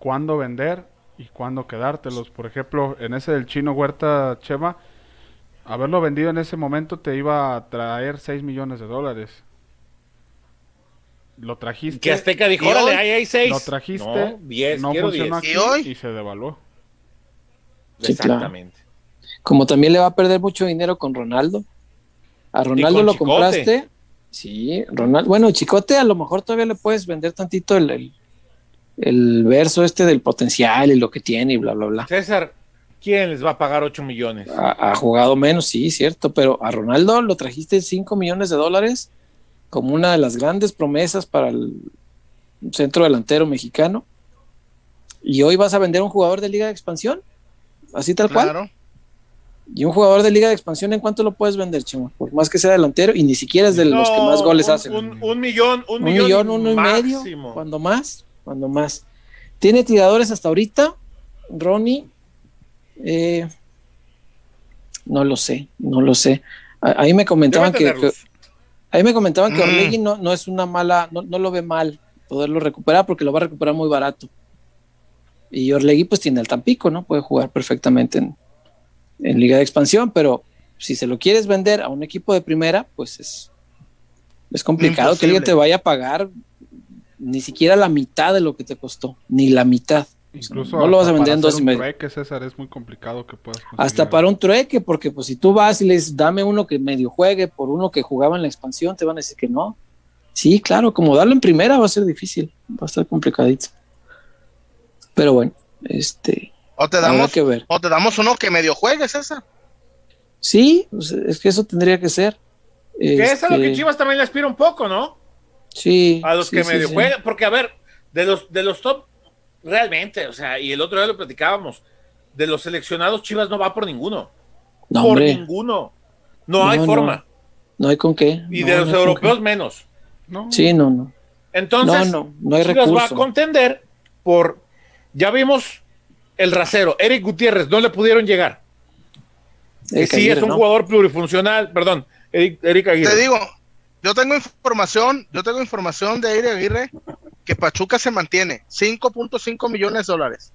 cuándo vender y cuándo quedártelos. Por ejemplo, en ese del chino Huerta Chema, haberlo vendido en ese momento te iba a traer 6 millones de dólares. Lo trajiste. Que Azteca dijo, órale, ahí hay 6. Lo trajiste, no, funcionó aquí ¿Y, se devaluó. Exactamente. Como también le va a perder mucho dinero con Ronaldo. A Ronaldo lo compraste. Sí, Ronaldo. Bueno, Chicote a lo mejor todavía le puedes vender tantito el, el, verso este del potencial y lo que tiene y bla, bla, bla. César, ¿quién les va a pagar 8 millones? Ha, jugado menos, sí, cierto, pero a Ronaldo lo trajiste 5 millones de dólares como una de las grandes promesas para el centro delantero mexicano. Y hoy vas a vender un jugador de Liga de Expansión, así tal claro. cual. Y un jugador de Liga de Expansión, ¿en cuánto lo puedes vender, Chimo? Por más que sea delantero, y ni siquiera es de los que más goles hacen. Un, millón, un, millón, uno y medio, cuando más, cuando más. Tiene tiradores hasta ahorita, Ronnie. Eh, no lo sé, no lo sé. Ahí me comentaban que, ahí me comentaban que mm. Orlegui no, no es una mala, no, no, lo ve mal poderlo recuperar porque lo va a recuperar muy barato. Y Orlegui pues tiene el Tampico, ¿no? Puede jugar perfectamente en, en Liga de Expansión, pero si se lo quieres vender a un equipo de primera, pues es, es complicado que alguien te vaya a pagar ni siquiera la mitad de lo que te costó, ni la mitad. Incluso no lo vas a vender en dos y medio. Trueque, César, es muy complicado que puedas Hasta para un trueque, porque pues si tú vas y les dame uno que medio juegue por uno que jugaba en la expansión, te van a decir que no. Sí, claro, como darlo en primera va a ser difícil, va a estar complicadito. Pero bueno, este, o te damos, O te damos uno que medio juegues, esa. Sí, pues, es que eso tendría que ser. Que es a lo que este, Chivas también le aspira un poco, ¿no? Sí. A los que medio juegan, porque a ver, de los, de los top, realmente, o sea, y el otro día lo platicábamos, de los seleccionados Chivas no va por ninguno. por ninguno. No, hay forma. No. hay con qué. Y de los europeos menos. Sí, no, no. Entonces, no, no, hay Chivas va a contender por, ya vimos el rasero, Eric Gutiérrez, no le pudieron llegar. sí, es un jugador plurifuncional, perdón, Eric, Aguirre. Te digo, yo tengo información, yo tengo información de Eric Aguirre que Pachuca se mantiene 5.5 millones de dólares.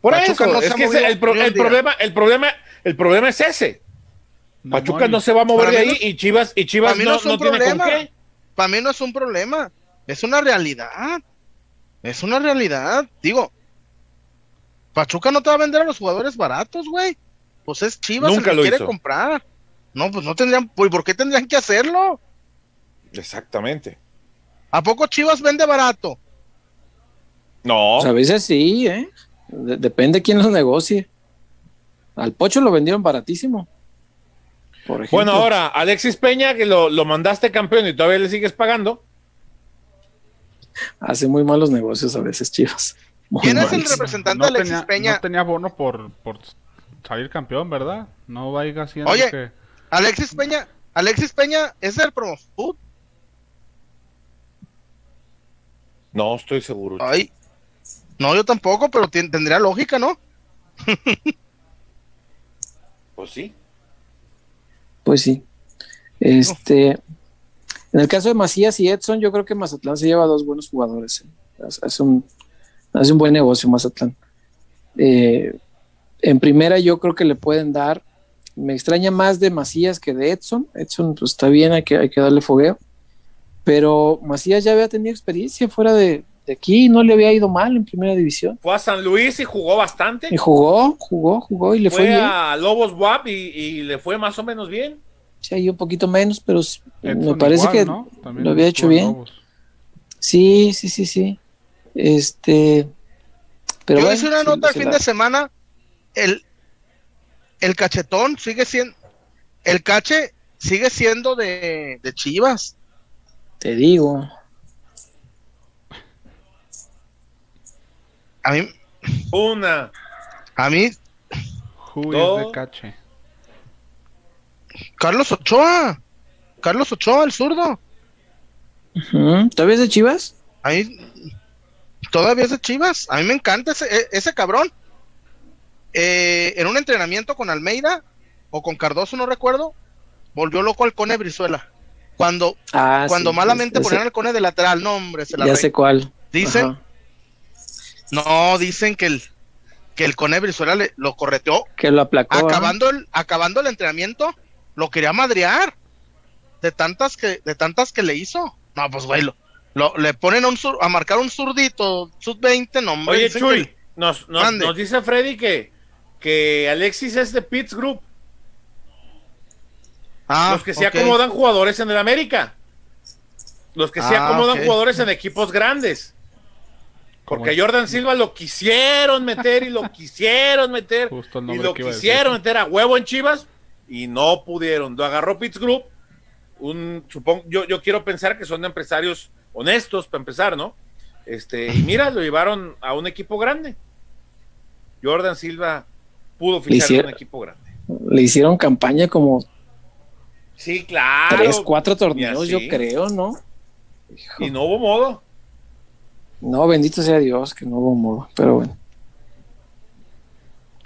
Por eso, es que el, problema, el problema, el problema es ese. Pachuca no se va a mover de ahí y Chivas y Chivas no, no, tiene con qué. Para mí no es un problema, es una realidad. Es una realidad. Digo, Pachuca no te va a vender a los jugadores baratos, güey. Pues es Chivas Nunca lo quiere comprar. No, pues no tendrían, pues ¿por qué tendrían que hacerlo? Exactamente. ¿A poco Chivas vende barato? No. Pues a veces sí, ¿eh? depende quién los negocie. Al Pocho lo vendieron baratísimo. Por bueno, ahora, Alexis Peña, que lo, lo mandaste campeón y todavía le sigues pagando. Hace muy malos negocios a veces, Chivas. ¿Quién es el representante de Alexis Peña? No tenía bono por, por salir campeón, ¿verdad? No vaya haciendo Oye, que... Alexis Peña, Alexis Peña es el Promofood. No, estoy seguro. Ay, no, yo tampoco, pero tendría lógica, ¿no? pues sí. Pues sí. Este, en el caso de Macías y Edson, yo creo que Mazatlán se lleva dos buenos jugadores. ¿eh? Es un, hace un buen negocio Mazatlán. Eh, en primera yo creo que le pueden dar, me extraña más de Macías que de Edson, Edson pues está bien, hay que, hay que darle fogueo, pero Macías ya había tenido experiencia fuera de, aquí, no le había ido mal en primera división. Fue a San Luis y jugó bastante. Y jugó, jugó, jugó y le fue, fue a Lobos WAP y, le fue más o menos bien. Sí, ahí un poquito menos, pero me parece que lo había hecho bien. Sí, sí, sí, sí. Este, pero Yo hice una nota el fin de semana. El, el cachetón sigue siendo. El cache sigue siendo de, de Chivas. Te digo. A mí. Una. A mí. de cache. Carlos Ochoa. Carlos Ochoa, el zurdo. ¿Todavía es de Chivas? Ahí, todavía es de Chivas. A mí me encanta ese, e, ese cabrón. Eh, en un entrenamiento con Almeida o con Cardoso, no recuerdo, volvió loco al Cone Brizuela. Cuando, ah, cuando malamente ponían al Cone de lateral, no, hombre, se la Ya sé cuál. Dicen, no, dicen que el, que el Cone Brizuela le, lo correteó. Que lo aplacó. ¿eh? Acabando el, acabando el entrenamiento, lo quería madrear. De tantas que, de tantas que le hizo. No, pues güey, lo, le ponen a, un a marcar un zurdito, sub 20, no Oye, Chuy, nos, nos, dice Freddy que, que Alexis es de Pitts Group. Ah, los que se acomodan jugadores en el América. Los que se ah, acomodan jugadores en equipos grandes. Porque a Jordan Silva lo quisieron meter y lo quisieron meter y lo quisieron meter a huevo en Chivas y no pudieron. Lo agarró Pitts Group. Un, supongo, yo, yo quiero pensar que son empresarios honestos para empezar, ¿no? Este, y mira, lo llevaron a un equipo grande. Jordan Silva pudo fichar un equipo grande. Le hicieron campaña como Sí, claro. Tres, cuatro torneos, yo creo, ¿no? Y no hubo modo. No, bendito sea Dios que no hubo modo, pero bueno.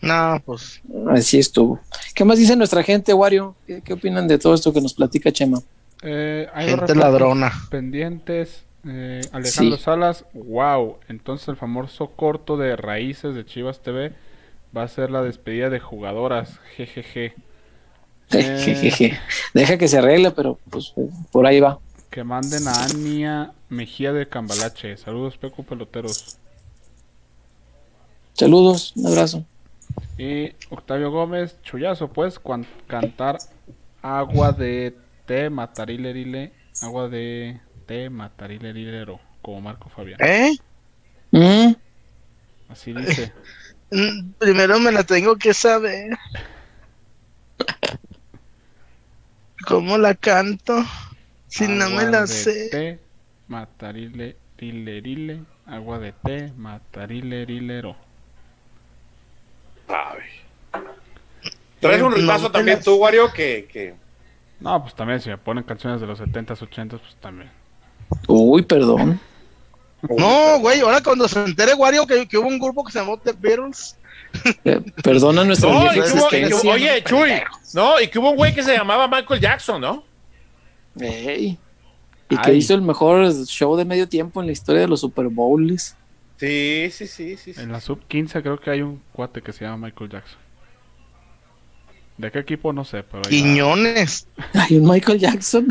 No, pues. Así estuvo. ¿Qué más dice nuestra gente, Wario? ¿Qué, opinan de todo esto que nos platica Chema? Eh, hay gente ladrona. Pendientes. Eh, Alejandro Salas, wow. Entonces el famoso corto de Raíces de Chivas TV va a ser la despedida de jugadoras. Jejeje. Eh, Deja que se arregle, pero pues por ahí va. Que manden a Ania Mejía de Cambalache. Saludos, Pecu Peloteros. Saludos, un abrazo. Y Octavio Gómez, chullazo, pues, cantar agua de té matarilerile, agua de té matarilerilero, como Marco Fabián. ¿Eh? ¿Mm? Así dice. Mm, primero me la tengo que saber. ¿Cómo la canto? Si no me la sé. Té, matarile, rile, agua de té, matarile, rilero. Traes un repaso también tú, Wario, que, que... No, pues también si me ponen canciones de los 70s, 80s, pues también. Uy, perdón. No, güey, ahora cuando se entere Wario que, que hubo un grupo que se llamó The Beatles eh, perdona nuestra no, Oye, Chuy, no, y que hubo un güey que se llamaba Michael Jackson, ¿no? y que hizo el mejor show de medio tiempo en la historia de los Super Bowls. Sí, sí, sí, sí. En la sub 15 creo que hay un cuate que se llama Michael Jackson. ¿De qué equipo? No sé, pero... Quiñones. Hay un Michael Jackson.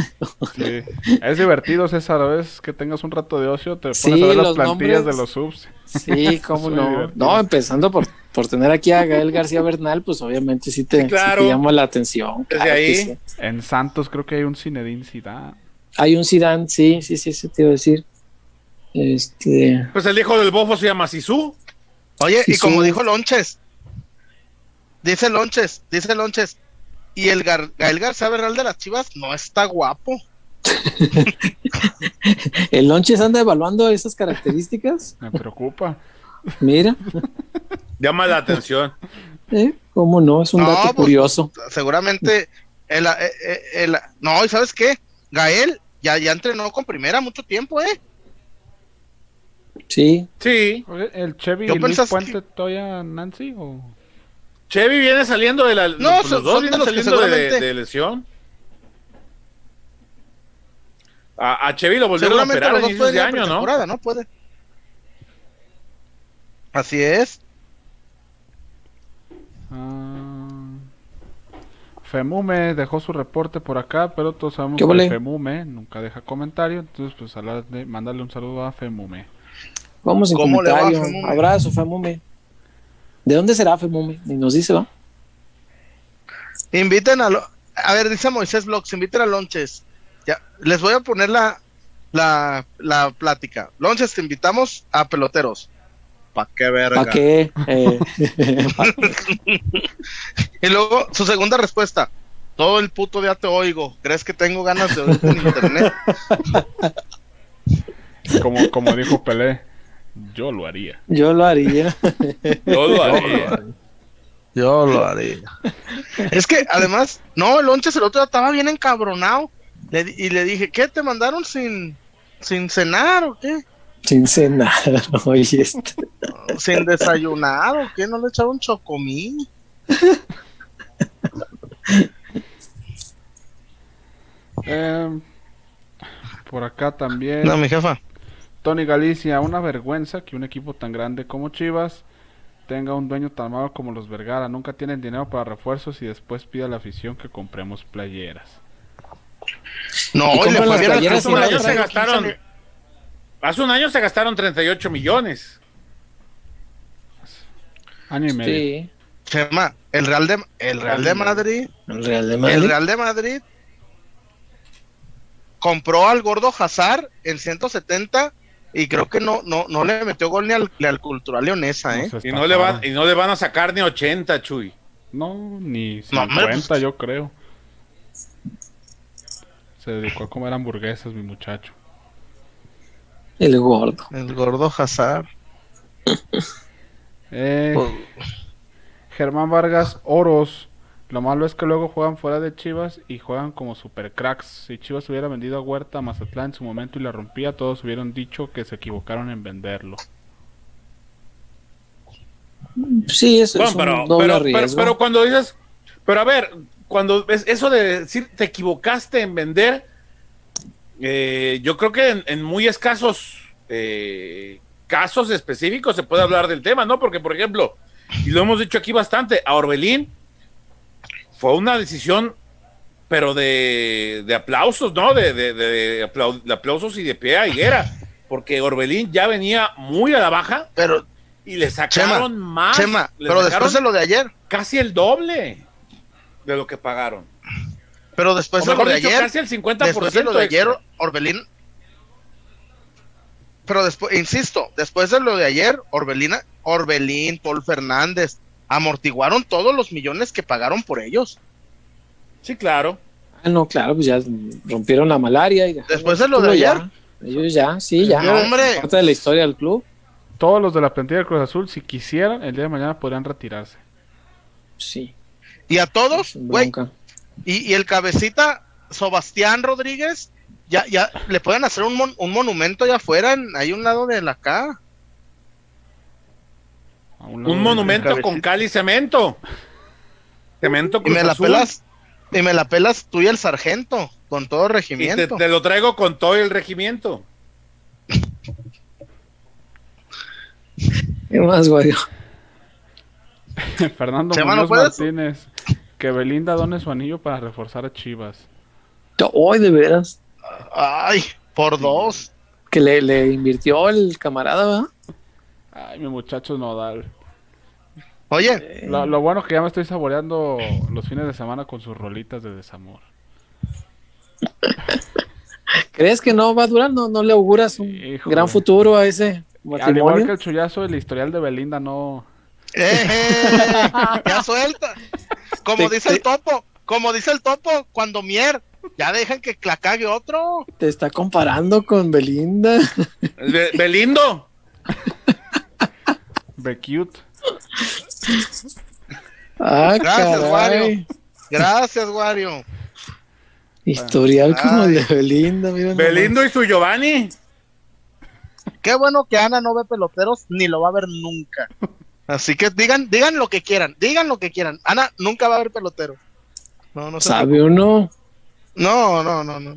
Sí. Es divertido, César, a veces que tengas un rato de ocio, te pones a ver las plantillas de los subs. Sí, cómo no. No, empezando por, por tener aquí a Gael García Bernal, pues obviamente sí te, llama la atención. Desde ahí. En Santos creo que hay un Zinedine Zidane. Hay un Zidane, sí, sí, sí, sí, te iba a decir. Este... Pues el hijo del bofo se llama Sisu. Oye, y como dijo Lonches, dice Lonches, dice Lonches, y el Gael García Bernal de las Chivas no está guapo. ¿El Lonches anda evaluando esas características? Me preocupa. Mira. Llama la atención. ¿Eh? ¿Cómo no? Es un dato pues, curioso. Seguramente. El, eh, eh, el, no, ¿y sabes qué? Gael ya, ya entrenó con primera mucho tiempo, ¿eh? Sí. Sí. ¿El Chevy y Luis Puente todavía Nancy o...? Chevy viene saliendo de la... No, los dos vienen saliendo de, lesión. A, a, Chevy lo volvieron a operar a inicios de año, ¿no? ¿no? Puede. Así es. Ah. Femume dejó su reporte por acá, pero todos sabemos que Femume nunca deja comentario, entonces pues de mandarle un saludo a Femume. Vamos en comentario. Abrazo, Femume. ¿De dónde será Femume? Ni nos dice, ¿va? Inviten a a ver, dice Moisés Vlogs, inviten a Lonches. Ya, les voy a poner la, la, la plática. Lonches, te invitamos a peloteros. ¿Para qué verga? ¿Para qué? Eh, y luego su segunda respuesta. Todo el puto día te oigo. ¿Crees que tengo ganas de oír en internet? Como, como dijo Pelé, yo lo haría. Yo lo haría. yo lo haría. Yo lo haría. Es que además, no, el Lonches el otro día estaba bien encabronado. y le dije, ¿qué? ¿Te mandaron sin, sin cenar o qué? Sin cenar, oye. Este. Sin desayunar, ¿o qué? ¿No le echaron chocomí? Em, por acá también. No, mi jefa. Tony Galicia, una vergüenza que un equipo tan grande como Chivas tenga un dueño tan malo como los Vergara. Nunca tienen dinero para refuerzos y después pide a la afición que compremos playeras. No, Y y le playeras no, se gastaron. Hace un año se gastaron 38 millones. Año y medio. Sí, Chema, el Real de el Real de Madrid, el Real de el Madrid. Real de Madrid compró al gordo Hazard en 170 y creo que no no no le metió gol ni al, ni al Cultural Leonesa, No ¿eh? se Y no, le van, y no le van a sacar ni 80, Chuy. No, ni No, 50 hombre, pues- yo creo. Se dedicó a comer hamburguesas mi muchacho. El gordo. El gordo Hazard. Eh, Pues- Germán Vargas Oros. Lo malo es que luego juegan fuera de Chivas y juegan como super cracks. Si Chivas hubiera vendido a Huerta a Mazatlán en su momento y la rompía, todos hubieran dicho que se equivocaron en venderlo. Sí, eso Bueno, es pero, un doble pero, pero cuando dices, pero a ver, cuando es eso de decir te equivocaste en vender, eh, yo creo que en, en muy escasos eh, casos específicos se puede hablar del tema, ¿no? Porque, por ejemplo, y lo hemos dicho aquí bastante, a Orbelín fue una decisión, pero de, de aplausos, ¿no? De, de- de aplau- de aplausos y de pie a higuera, porque Orbelín ya venía muy a la baja Pero y le sacaron más. Chema, le pero sacaron después de lo de ayer, casi el doble de lo que pagaron. Pero después o de lo de dicho, ayer, casi el 50% después de lo de ayer. Orbelín. Pero después, insisto, después de lo de ayer, Orbelina, Orbelín, Paul Fernández, amortiguaron todos los millones que pagaron por ellos. Sí, claro. Ah, no, claro, pues ya rompieron la malaria. Y Después de lo de ayer. ya. Ellos ya, sí, ya. No, hombre. Parte de la historia del club. Todos los de la plantilla del Cruz Azul, si quisieran, el día de mañana podrían retirarse. Sí. Y a todos, güey. Y, y el cabecita, Sebastián Rodríguez, ya, ya le pueden hacer un, mon- un monumento allá afuera, en, ahí a un lado de la acá. A un monumento con cal y cemento. Cemento Y Cruz me la Azul. pelas, y me la pelas tú y el sargento, con todo Y te, regimiento. te lo traigo con todo el regimiento. ¿Qué más, güey? Fernando Chema, ¿no Muñoz puedes? Martínez. Que Belinda done su anillo para reforzar a Chivas. Hoy, de veras. Ay, por dos. Que le, le invirtió el camarada, ¿verdad? Ay, mi muchacho Nodal. Oye, Lo, lo bueno que ya me estoy saboreando los fines de semana con sus rolitas de desamor. ¿Crees que no va a durar? ¿No, no le auguras un Híjole. gran futuro a ese Al igual que el chullazo, el historial de Belinda no. eh, eh, ya suelta. Como Te- dice el topo, como dice el topo, cuando Mier, ya dejan que la cague otro. Te está comparando con Belinda. Be- Belindo. Be cute. Ah, Gracias, caray. Wario. Gracias, Wario. Historial como de Belinda, mira nomás. Belindo y su Giovanni. Qué bueno que Ana no ve peloteros ni lo va a ver nunca. Así que digan, digan lo que quieran, digan lo que quieran. Ana nunca va a ver peloteros. No, no ¿Sabe uno? No, no, no, no.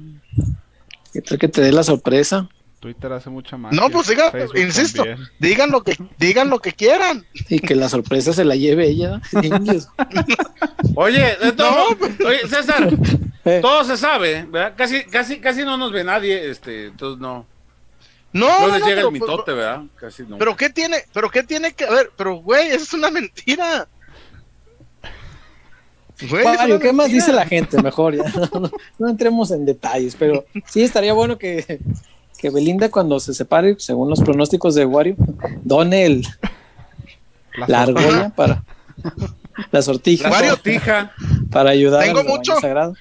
¿Qué tal que te dé la sorpresa? Twitter hace mucha magia. No, pues digan, Facebook insisto, también. digan lo que, digan lo que quieran. Y que la sorpresa se la lleve ella. Oye, de todo- oye, César, Eh, todo se sabe, ¿verdad? Casi, casi, casi no nos ve nadie, este, entonces no. No, No no, les no, llega pero, el mitote, ¿verdad? Casi no. pero qué tiene, pero qué tiene que, a ver, pero güey, eso es una mentira. Güey, es Mario, una ¿qué más dice la gente? Mejor ya. No, entremos en detalles, pero sí estaría bueno que, que Belinda, cuando se separe, según los pronósticos de Wario, done el, La argolla para la sortija. La Wario, sortija. para ayudar Tengo al mucho. sagrado.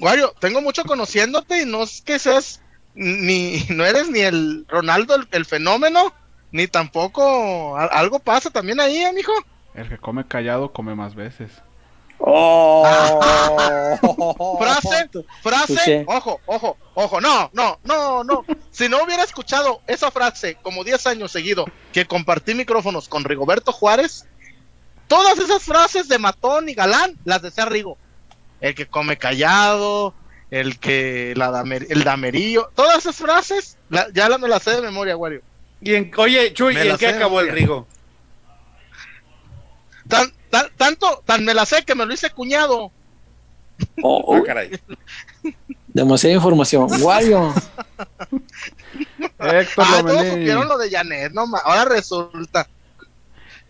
Wario, tengo mucho conociéndote y no es que seas ni no eres ni el Ronaldo el, el fenómeno, ni tampoco a- algo pasa también ahí, eh, mijo. El que come callado come más veces. Oh. Frase, frase, ojo, ojo, ojo, no, no, no, no. Si no hubiera escuchado esa frase como 10 años seguido que compartí micrófonos con Rigoberto Juárez, todas esas frases de matón y galán las decía Rigo. El que come callado, el que la damer- el damerillo, todas esas frases la- ya me las sé de memoria, Wario. Y en, oye, Chuy, Me ¿y en qué acabó el. Rigo? tan, tan, tanto, tan me la sé que me lo hice cuñado. Oh, oh. caray. Demasiada información. Wario. Héctor Ah, todos supieron lo de Janet, no ahora resulta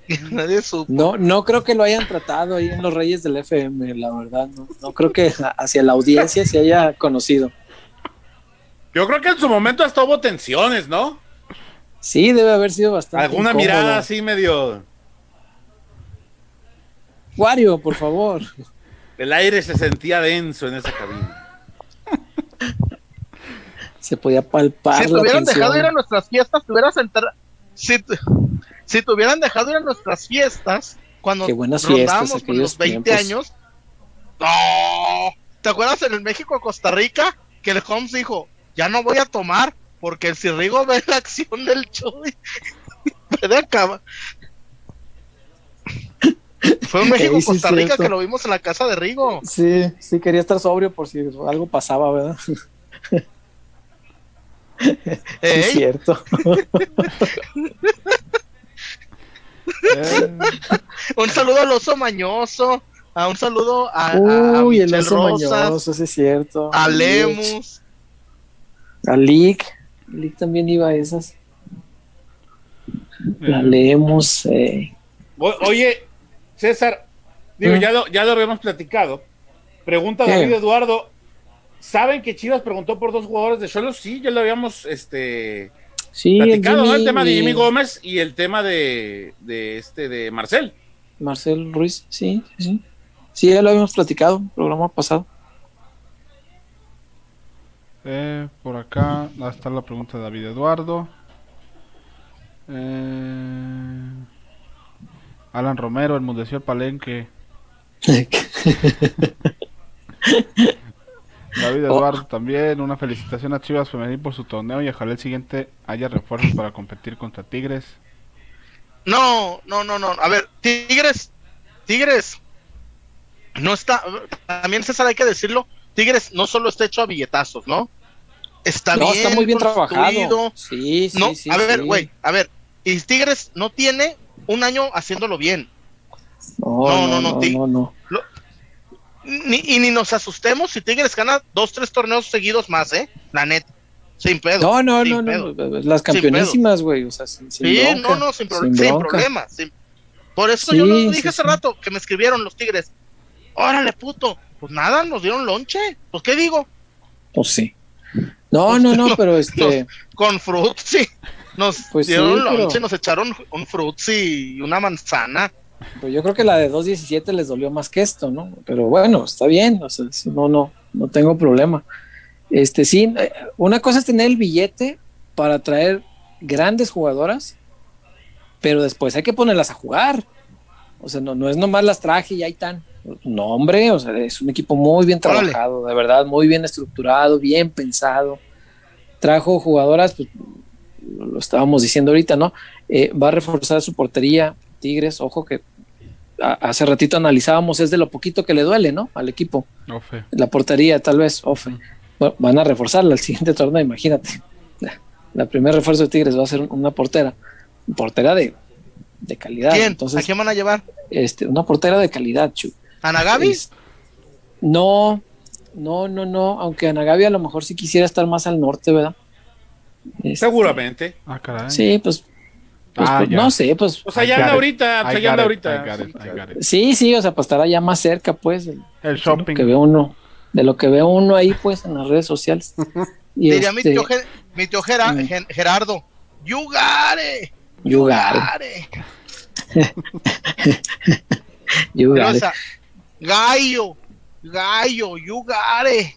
nadie supo. No, no creo que lo hayan tratado ahí en los Reyes del FM, la verdad. No, no creo que hacia la audiencia se haya conocido. Yo creo que en su momento hasta hubo tensiones, ¿no? Sí, debe haber sido bastante. Alguna incómodo. mirada así medio. Wario, por favor. El aire se sentía denso en esa cabina. Se podía palpar Si te hubieran tensión. dejado ir a nuestras fiestas, te hubieras enterado. Si, te- si te hubieran dejado ir a nuestras fiestas, cuando rondábamos aquellos los 20 tiempos. años. ¡No! ¿Te acuerdas en el México Costa Rica? Que el Holmes dijo: Ya no voy a tomar porque si Rigo ve la acción del Chuy, puede acabar. Fue un México sí, Costa Rica que lo vimos en la casa de Rigo. Sí, sí, quería estar sobrio por si algo pasaba, ¿verdad? Es cierto. Eh, un saludo al oso mañoso. A un saludo a, a- a Uy, el oso Rosas, mañoso, sí es cierto. a. Lemus. A Lick. Lick también iba a esas. La leemos. Eh. O- oye, César, digo, ya, lo, ya lo habíamos platicado. Pregunta ¿Qué? David Eduardo. ¿Saben que Chivas preguntó por dos jugadores de Cholos? Sí, ya lo habíamos este, Sí, platicado, ¿no? El tema de Jimmy Gómez y el tema de, de este de Marcel. Marcel Ruiz, sí, sí, sí. Sí, ya lo habíamos platicado, el programa pasado. eh, por acá está la pregunta de David Eduardo. Eh, Alan Romero, el mundeció el palenque. David Oh. Eduardo también, una felicitación a Chivas Femenil por su torneo y ojalá el siguiente haya refuerzos para competir contra Tigres. No, no, no, no. A ver, Tigres, Tigres, no está, también César hay que decirlo, Tigres no solo está hecho a billetazos, ¿no? Está no, bien está muy bien trabajado. Sí, sí, No, sí. a ver, sí. güey, a ver, y Tigres no tiene un año haciéndolo bien. No, No, no, no, no, no, no. Ni, y ni nos asustemos si Tigres gana dos, tres torneos seguidos más, ¿eh? La neta. Sin pedo. No, no, no, no, las campeonísimas, güey, o sea, sin, sin Sí, bronca, no, no, sin, pro- sin problema. Por eso Sí, yo lo dije sí, hace rato que me escribieron los Tigres. Órale, puto. Pues nada, nos dieron lonche. Pues qué digo, Pues sí. No, no, no, pero este, con frutzi. Nos Pues dieron pero- lonche, nos echaron un frutzi y una manzana. Pues yo creo que la de 2.17 les dolió más que esto, ¿no? Pero bueno, está bien, o sea, no, no, no tengo problema. Este, sí, eh, una cosa es tener el billete para traer grandes jugadoras, pero después hay que ponerlas a jugar. O sea, no, no es nomás las traje y ahí están. No, hombre, o sea, es un equipo muy bien trabajado, de verdad, muy bien estructurado, bien pensado. Trajo jugadoras, pues, lo lo estábamos diciendo ahorita, ¿no? Eh, va a reforzar su portería, Tigres, ojo que a- hace ratito analizábamos, es de lo poquito que le duele, ¿no? Al equipo. Ofe. La portería, tal vez, Ofe. Bueno, van a reforzarla el siguiente torneo, imagínate. La, la primer refuerzo de Tigres va a ser una portera. Portera de, de calidad. ¿Quién? ¿A Entonces, quién van a llevar? este, una portera de calidad, Chu. ¿A Nagabi? Es- no, no, no, no. Aunque Anagabi a lo mejor sí quisiera estar más al norte, ¿verdad? Este, Seguramente. Ah, caray. Sí, pues, pues, Ah, pues, ya. no sé, pues O sea, ya anda it. ahorita, I allá got anda it, ahorita. Sí, sí, o sea, pues estará ya más cerca, pues, El de lo shopping. que ve uno, de lo que ve uno ahí, pues, en las redes sociales. Y Diría mi este, tío, Ge- mi tío Gera- Mm. Gerardo. Yugare. Yugar, Yugare. Yugar. Pero esa, Gallo. Gallo. Yugare.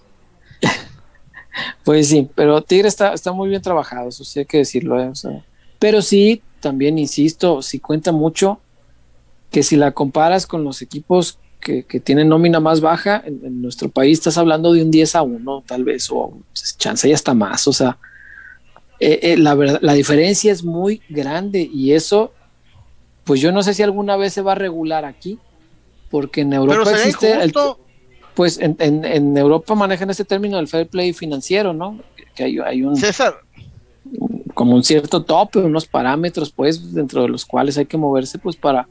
Pues sí, pero Tigre está, está muy bien trabajado, eso sí hay que decirlo. ¿eh? O sea, pero sí, también insisto, sí cuenta mucho que si la comparas con los equipos que, que tienen nómina más baja, en, en nuestro país estás hablando de un 10 a 1, tal vez, o pues, chance y hasta más. O sea, eh, eh, la, verdad, la diferencia es muy grande y eso, pues yo no sé si alguna vez se va a regular aquí, porque en Europa Pero existe el, pues en, en, en Europa manejan este término del fair play financiero, ¿no? Que hay, hay un César, como un cierto tope, unos parámetros, pues, dentro de los cuales hay que moverse, pues, para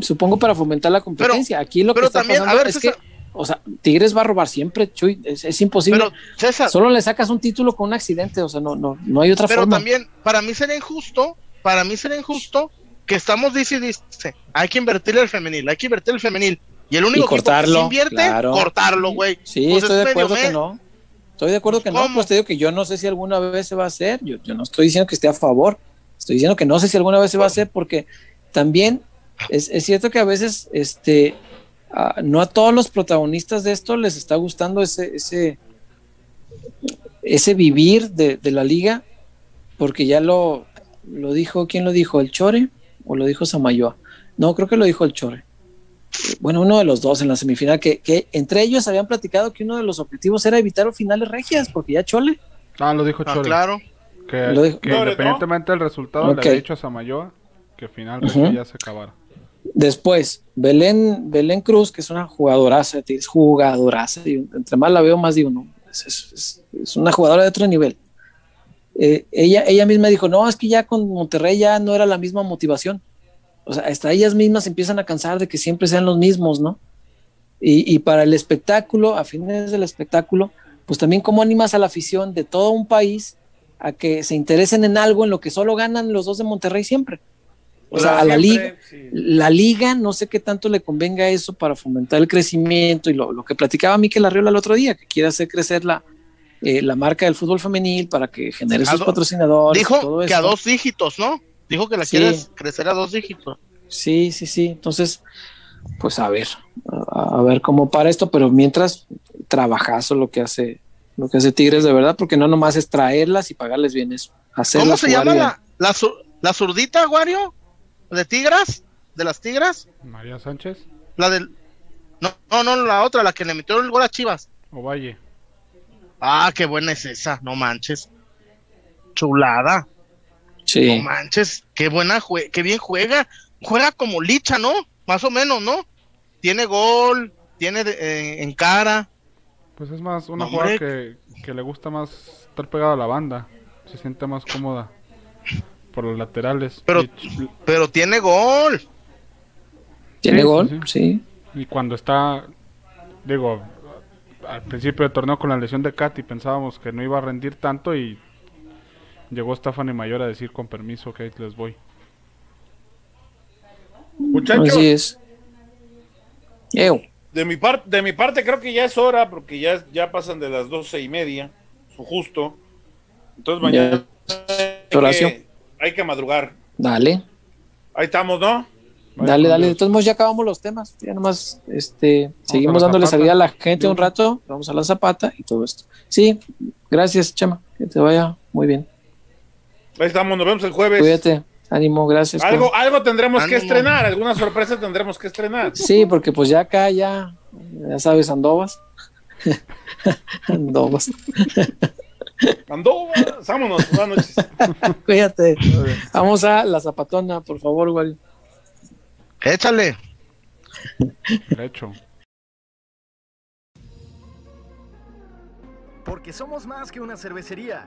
supongo para fomentar la competencia. Aquí lo que está pasando es que, o sea, Tigres va a robar siempre, Chuy, es, imposible. Solo le sacas un título con un accidente, o sea, no, no, no hay otra forma. Pero también, para mí sería injusto, para mí sería injusto que estamos dice dice, hay que invertir el femenil, hay que invertir el femenil. Y el único cortarlo, que invierte, cortarlo, güey. Sí, pues estoy de acuerdo que no. Estoy de acuerdo pues, que no, pues te digo que yo no sé si alguna vez se va a hacer, yo, yo no estoy diciendo que esté a favor, estoy diciendo que no sé si alguna vez se va a hacer porque también es, es cierto que a veces este, no a todos los protagonistas de esto les está gustando ese, ese, ese vivir de, de la liga, porque ya lo, lo dijo, ¿quién lo dijo? ¿El Chore o lo dijo Samayoa? No, creo que lo dijo el Chore bueno, uno de los dos en la semifinal, que, que, entre ellos habían platicado que uno de los objetivos era evitar finales regias, porque ya Chole. Ah, lo dijo ah, Chole. claro. Que, independientemente del resultado, le ha dicho a Samayoa que final ya se acabara. Después, Belén, Belén Cruz, que es una jugadoraza, es jugadoraza, entre más la veo, más digo, no, es, una jugadora de otro nivel. Eh, ella, ella misma dijo, no, es que ya con Monterrey ya no era la misma motivación o sea, hasta ellas mismas empiezan a cansar de que siempre sean los mismos, ¿no? Y, para el espectáculo, a fines del espectáculo, pues también cómo animas a la afición de todo un país a que se interesen en algo en lo que solo ganan los dos de Monterrey siempre. O sea, a la liga, la liga, no sé qué tanto le convenga eso para fomentar el crecimiento y lo, que platicaba Miquel Arriola el otro día, que quiere hacer crecer la, eh, la marca del fútbol femenil para que genere sus patrocinadores. Dijo que a dos dígitos, ¿no? Dijo que la quieres crecer a dos dígitos. Sí, sí, sí. Entonces, pues a ver, a, ver cómo para esto, pero mientras trabajazo lo que hace, lo que hace Tigres de verdad, porque no nomás es traerlas y pagarles bien, es hacerlas. ¿Cómo se llama la, la, la, zurdita, Wario? ¿De Tigras? ¿De las Tigras? María Sánchez. La del. No, no, no, la otra, la que le metió el gol a Chivas. Ovalle. Ah, qué buena es esa, no manches. Chulada. No manches, qué buena, jue qué bien juega. Juega como licha, ¿no? Más o menos, ¿no? Tiene gol, tiene eh, en cara. Pues es más una jugada que, le gusta más estar pegado a la banda. Se siente más cómoda por los laterales. Pero, pero tiene gol. ¿Tiene gol? sí. Y cuando está, digo, al principio del torneo con la lesión de Katy pensábamos que no iba a rendir tanto y Llegó Stephanie Mayor a decir con permiso que les voy. Muchachos. es. De mi, parte, de mi parte creo que ya es hora porque ya, ya pasan de las doce y media, su justo. Entonces mañana hay que, madrugar. Dale. Ahí estamos, ¿no? Dale, dale. Entonces ya acabamos los temas. Ya nomás este, seguimos dándole salida a la gente un rato. Vamos a la zapata y todo esto. Sí, gracias, Chema. Que te vaya muy bien. Ahí estamos, nos vemos el jueves. Cuídate. Ánimo, gracias. Algo, algo tendremos que estrenar, alguna sorpresa tendremos que estrenar. Sí, porque pues ya acá ya, ya sabes, andobas. andobas. andobas, vámonos, buenas noches. Cuídate. Vamos a la zapatona, por favor, güey. Échale. Hecho. Porque somos más que una cervecería.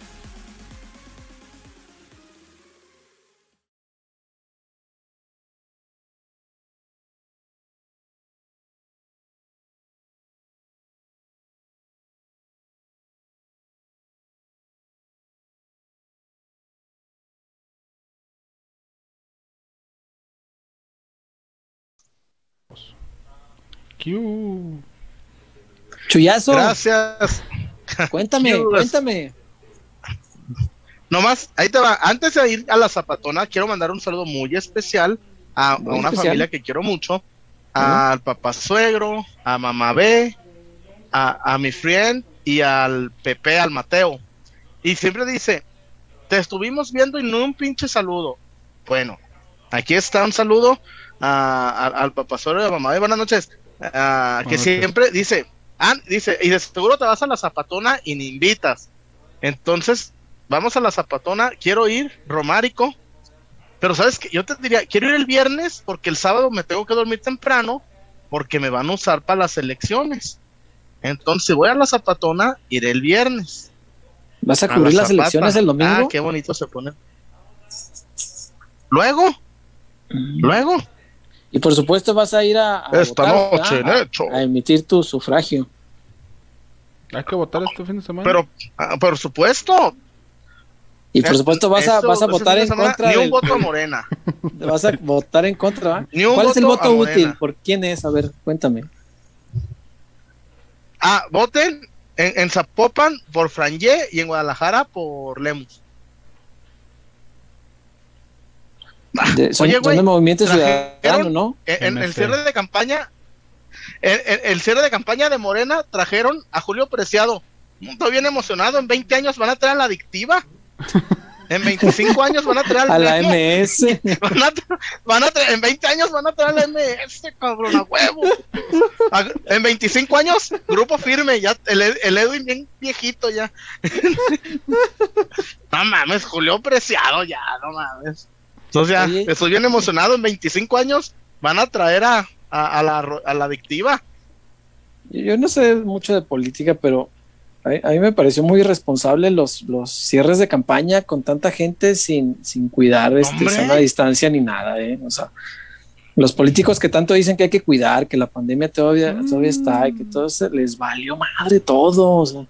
Chuyazo. Gracias. Cuéntame, cuéntame. nomás, ahí te va. Antes de ir a la zapatona, quiero mandar un saludo muy especial a, una familia que quiero mucho, al papá suegro, a mamá B, a, a mi friend y al Pepe, al Mateo. Y siempre dice, te estuvimos viendo y no un pinche saludo. Bueno, aquí está un saludo al papá suegro y a mamá B. Buenas noches. Que siempre dice, ah, dice, y de seguro te vas a la zapatona y ni invitas. Entonces, vamos a la zapatona, quiero ir, Romárico, pero sabes que yo te diría, quiero ir el viernes porque el sábado me tengo que dormir temprano porque me van a usar para las elecciones. Entonces voy a la zapatona, iré el viernes. ¿Vas a cubrir las elecciones el domingo? Ah, qué bonito se pone. Luego, mm. luego. Y por supuesto vas a ir a, Esta noche, a emitir tu sufragio. Hay que votar este fin de semana. Pero, ah, por supuesto. Y por supuesto vas a, vas a votar en contra. Ni un voto a Morena. Vas a votar en contra. ¿Cuál es el voto útil? ¿Por quién es? A ver, cuéntame. Ah, voten en, Zapopan por Franje y en Guadalajara por Lemus. Son, Oye, güey, movimiento ciudadano, ¿no? En, el cierre de campaña el, cierre de campaña de Morena trajeron a Julio Preciado. Estoy bien emocionado. En 20 años van a traer a la adictiva. En 25 años van a traer a la MS. Van a, en 20 años van a traer a la MS, cabrón, a huevo. en 25 años, grupo firme, ya el, el Edwin bien viejito ya. no mames, Julio Preciado ya, no mames. Entonces ya, estoy bien emocionado. En 25 años van a traer a, a, la, a la adictiva. Yo no sé mucho de política, pero a, mí me pareció muy irresponsable los, los cierres de campaña con tanta gente sin, sin cuidar este, sana distancia ni nada. ¿eh? O sea, los políticos que tanto dicen que hay que cuidar, que la pandemia todavía, todavía está y que todo se les valió madre todo.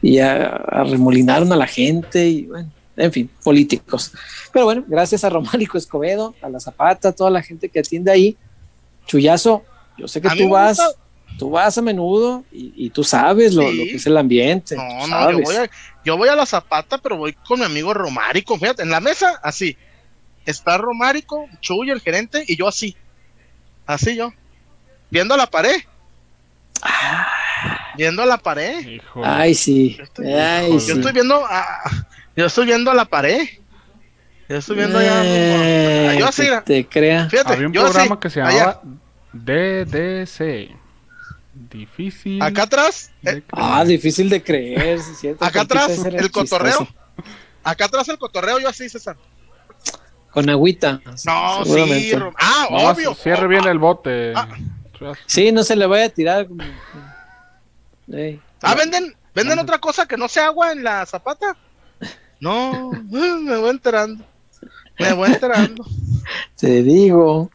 y arremolinaron a, la gente y bueno, en fin, políticos. Pero bueno, gracias a Románico Escobedo, a la Zapata, a toda la gente que atiende ahí Chuyazo, yo sé que tú vas, tú vas a menudo y, tú sabes lo, que es el ambiente. No, no, yo voy, a, yo voy, a, la zapata, pero voy con mi amigo Romárico. Fíjate, en la mesa, así. Está Romárico, Chuy, el gerente, y yo así. Así yo. Viendo a la pared. Ah. Viendo a la pared. Ay, sí. Yo estoy, Ay, yo estoy viendo a, yo estoy viendo a la pared. Yo estoy viendo ya. Eh, yo así. Te crea. Fíjate, Había un programa que se llamaba DDC. Difícil. Acá atrás. Eh, ah, difícil de creer. Acá atrás, el cotorreo. Acá atrás el cotorreo, yo así, César. Con agüita. No, sí. Ah, obvio. Cierre bien el bote. Ah. Sí, no se le vaya a tirar. Ah, venden, venden otra cosa que no sea agua en la zapata. No, me voy enterando. Me voy enterando. Te digo.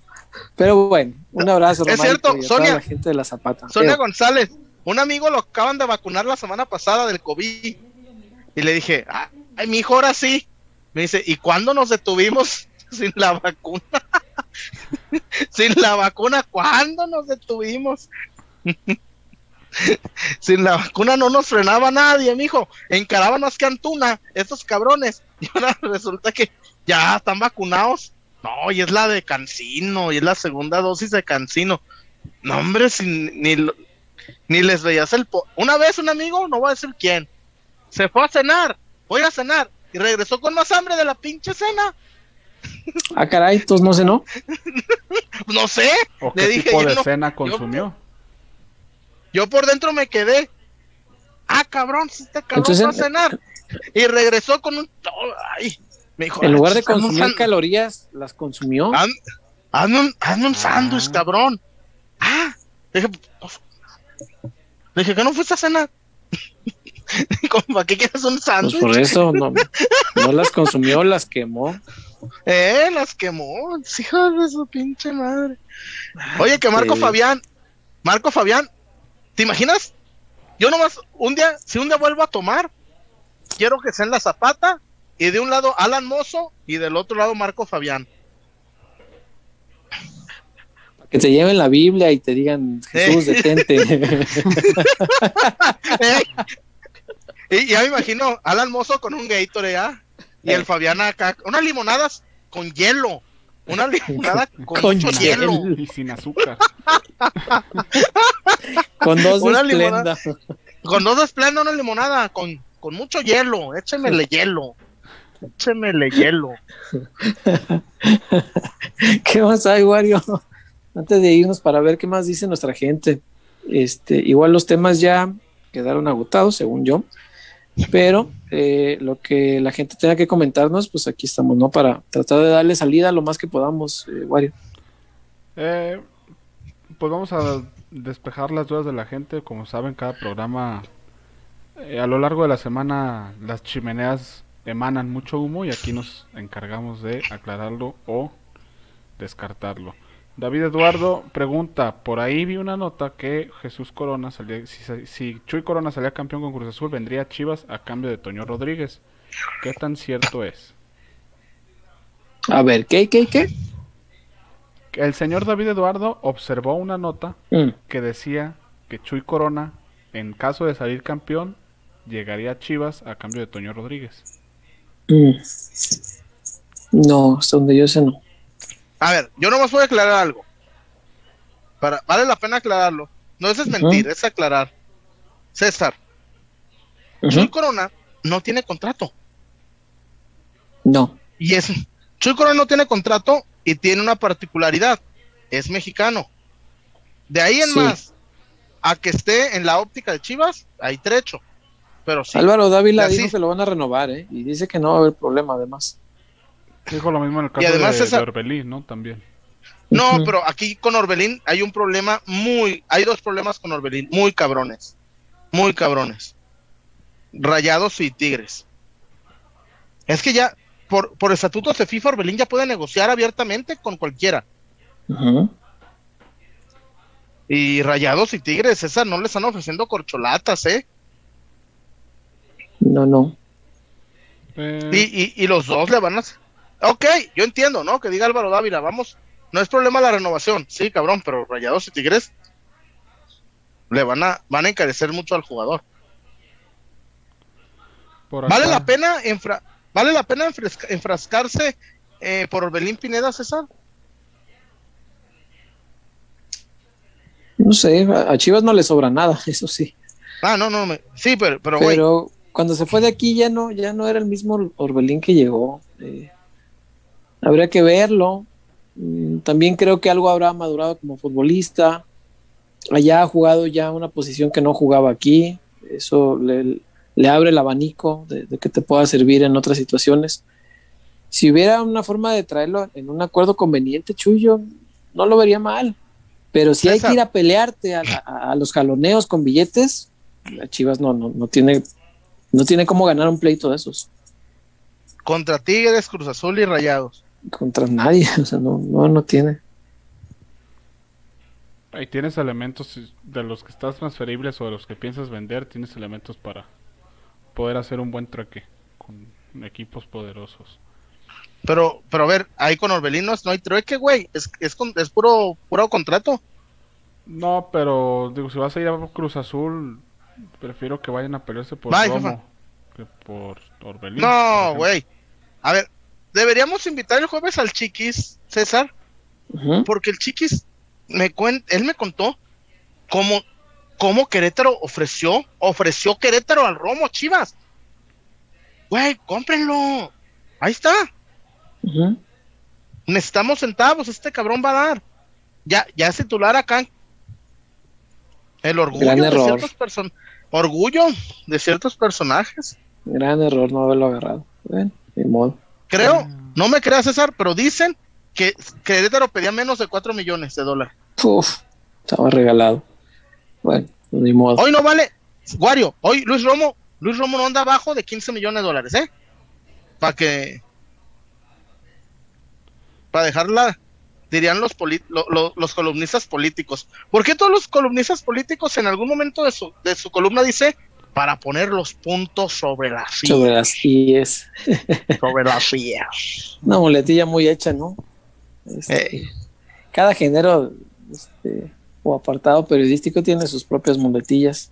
Pero bueno, un abrazo. Es cierto, Sonia. la gente de la Zapata. Sonia González, un amigo lo acaban de vacunar la semana pasada del COVID. Y le dije, ay, mi hijo, ahora sí. Me dice, ¿y cuándo nos detuvimos sin la vacuna? sin la vacuna, ¿cuándo nos detuvimos? sin la vacuna no nos frenaba nadie, mijo. Encaraban más que Antuna, estos cabrones. Y ahora resulta que ya están vacunados. No, y es la de Cancino, y es la segunda dosis de Cancino. No, hombre, sin, ni, ni les veías el... Una vez un amigo, no voy a decir quién, se fue a cenar, voy a cenar, y regresó con más hambre de la pinche cena. Ah, caray, entonces no cenó. no sé. ¿O qué tipo de cena consumió? Yo, por dentro me quedé. Ah, cabrón, si este cabrón va a cenar. Y regresó con un. Ay, en lugar de consumir calorías, las consumió. Hazme un, un ah. sándwich, cabrón. Ah, dije, pues, dije que no fuiste a cenar. ¿Para qué quieres un sándwich? Pues por eso no, no las consumió, las quemó. Eh, las quemó, hijo de su pinche madre. Oye, que Marco Fabián, Marco Fabián, ¿te imaginas? Yo nomás, un día, si un día vuelvo a tomar, quiero que sea en la zapata y de un lado Alan Mozo y del otro lado Marco Fabián. Que te lleven la Biblia y te digan, Jesús, detente. y ya me imagino Alan Mozo con un Gatorade, ¿ah? Y el Fabián acá, unas limonadas con hielo. Una limonada con, Con mucho hielo. hielo. Y sin azúcar. Con dos de Una esplenda. limonada. Con dos de esplenda, una limonada con, con mucho hielo. Échemele hielo. Échemele hielo. ¿Qué más hay, Wario? Antes de irnos para ver qué más dice nuestra gente. Este, igual los temas ya quedaron agotados, según yo. Pero eh, lo que la gente tenga que comentarnos, pues aquí estamos, ¿no? Para tratar de darle salida lo más que podamos, eh, Wario. Eh, pues vamos a despejar las dudas de la gente. Como saben, cada programa eh, a lo largo de la semana las chimeneas emanan mucho humo y aquí nos encargamos de aclararlo o descartarlo. David Eduardo pregunta, por ahí vi una nota que Jesús Corona salía, si, si Chuy Corona salía campeón con Cruz Azul, vendría a Chivas a cambio de Toño Rodríguez. ¿Qué tan cierto es? A ver, ¿qué, qué, qué? El señor David Eduardo observó una nota Mm, que decía que Chuy Corona, en caso de salir campeón, llegaría a Chivas a cambio de Toño Rodríguez. mm. No, hasta donde yo sé no. A ver, yo nomás voy a aclarar algo. Para, vale la pena aclararlo. No eso es mentir, es aclarar. César. Chuy Corona no tiene contrato. No. Y es. Chuy Corona no tiene contrato y tiene una particularidad. Es mexicano. De ahí en Sí. más, a que esté en la óptica de Chivas, hay trecho. Pero sí. Álvaro Dávila dijo que lo van a renovar, ¿eh? Y dice que no va a haber problema, además. Dijo lo mismo en el caso además de, esa- de Orbelín, ¿no? También. No, pero aquí con Orbelín hay un problema muy, hay dos problemas con Orbelín, muy cabrones, muy cabrones. Rayados y Tigres. Es que ya, por, por estatutos de FIFA, Orbelín ya puede negociar abiertamente con cualquiera. Y Rayados y Tigres, esa no le están ofreciendo corcholatas, ¿eh? No, no. Eh, Y, y, y los dos le van a... Ok, yo entiendo, ¿no? Que diga Álvaro Dávila, vamos, no es problema la renovación, sí, cabrón, pero Rayados y Tigres le van a, van a encarecer mucho al jugador. por ¿Vale la pena enfra- ¿Vale la pena enfresca- enfrascarse eh, por Orbelín Pineda, César? No sé, a Chivas no le sobra nada, eso sí. Ah, no, no, me- sí, pero, pero, güey, Pero cuando se fue de aquí ya no, ya no era el mismo Orbelín que llegó. Eh, habría que verlo. Mm, También creo que algo habrá madurado como futbolista. Allá ha jugado ya una posición que no jugaba aquí. Eso le, le abre el abanico de, de que te pueda servir en otras situaciones. Si hubiera una forma de traerlo en un acuerdo conveniente, Chuyo, no lo vería mal. Pero si hay que ir a pelearte a, a- a los jaloneos con billetes, la Chivas no, no, no tiene no tiene cómo ganar un pleito de esos contra Tigres, Cruz Azul y Rayados. Contra nadie, o sea, no, no, no tiene. Ahí tienes elementos de los que estás transferibles o de los que piensas vender, tienes elementos para poder hacer un buen traque con equipos poderosos. Pero, pero a ver, ahí con Orbelín no, hay trueque, güey, es, es, con- es puro, puro contrato. No, pero digo, si vas a ir a Cruz Azul, prefiero que vayan a pelearse por Bye, Romo jefa. que por Orbelín. No, güey. A ver, deberíamos invitar el jueves al Chiquis, César, porque el Chiquis, me cuen- él me contó cómo, cómo Querétaro ofreció, ofreció Querétaro al Romo Chivas. Güey, cómprenlo. Ahí está. Necesitamos centavos, este cabrón va a dar. Ya, ya es titular acá. El orgullo Gran de error. ciertos orgullo de ciertos personajes. Gran error no haberlo agarrado. Bueno, ni modo. Creo, no me creas César, pero dicen que Querétaro pedía menos de 4 millones de dólares. Uf, estaba regalado. Bueno, ni modo. Hoy no vale, Wario, hoy Luis Romo, Luis Romo no anda abajo de 15 millones de dólares, ¿eh? Para que, para dejarla, dirían los, poli- lo- lo- los columnistas políticos. ¿Por qué todos los columnistas políticos en algún momento de su, de su columna dice para poner los puntos sobre las Sobre sillas? las IES. Sobre las sillas. Una muletilla muy hecha, ¿no? Este, Eh. Cada género este, o apartado periodístico tiene sus propias muletillas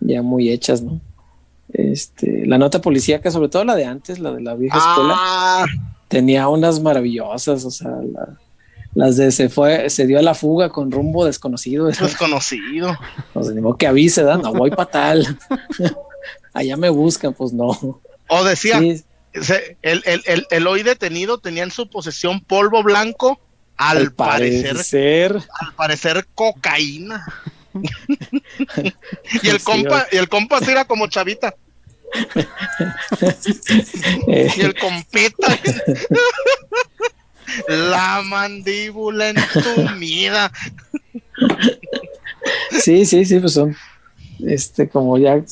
ya muy hechas, ¿no? este, la nota policíaca, sobre todo la de antes, la de la vieja escuela, Ah, tenía unas maravillosas, o sea, la- las de se fue, se dio a la fuga con rumbo desconocido, Pues desconocido. sea, ni modo que avise, ¿verdad? no voy para tal, allá me buscan, pues no. O decía, Sí, el, el, el, el hoy detenido tenía en su posesión polvo blanco, al, al parecer, parecer, al parecer cocaína. y el Sí, compa, y el compa era como chavita, eh, y el compita. La mandíbula entumida. sí, sí, sí, pues son, este, como ya,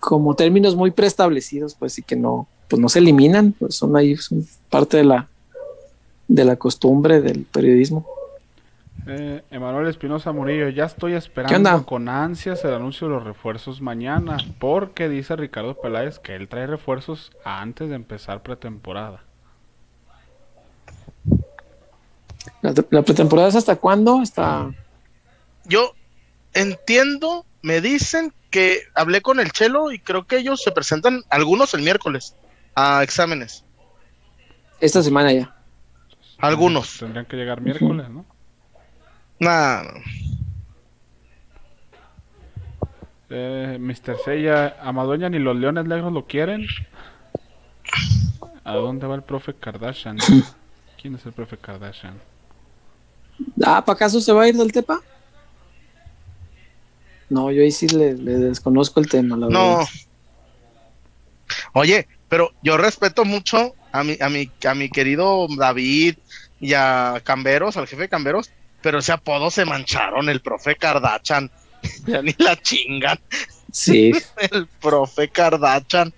como términos muy preestablecidos, pues sí que no, pues no se eliminan, pues son ahí, son parte de la, de la costumbre del periodismo. Eh, Emanuel Espinosa Murillo, ya estoy ¿Qué esperando con ansias el anuncio de los refuerzos mañana, porque dice Ricardo Peláez que él trae refuerzos antes de empezar pretemporada. La, la pretemporada es hasta cuándo? Hasta Yo entiendo, me dicen que hablé con el Chelo y creo que ellos se presentan, algunos el miércoles, a exámenes. esta semana ya. Algunos. Tendrían que llegar miércoles, ¿no? Nah, Eh, Mr. Seiya, Amadoña ni los Leones Negros lo quieren. ¿A dónde va el profe Kardashian? ¿Quién es el profe Kardashian? Ah, ¿para acaso se va a ir del Tepa? No, yo ahí sí le, le desconozco el tema, la no. verdad. Oye, pero yo respeto mucho a mi, a mi, a mi querido David y a Camberos, al jefe de Camberos, pero ese apodo se mancharon, el profe Kardashian. Ya ni la chingan, Sí, el profe Kardashian.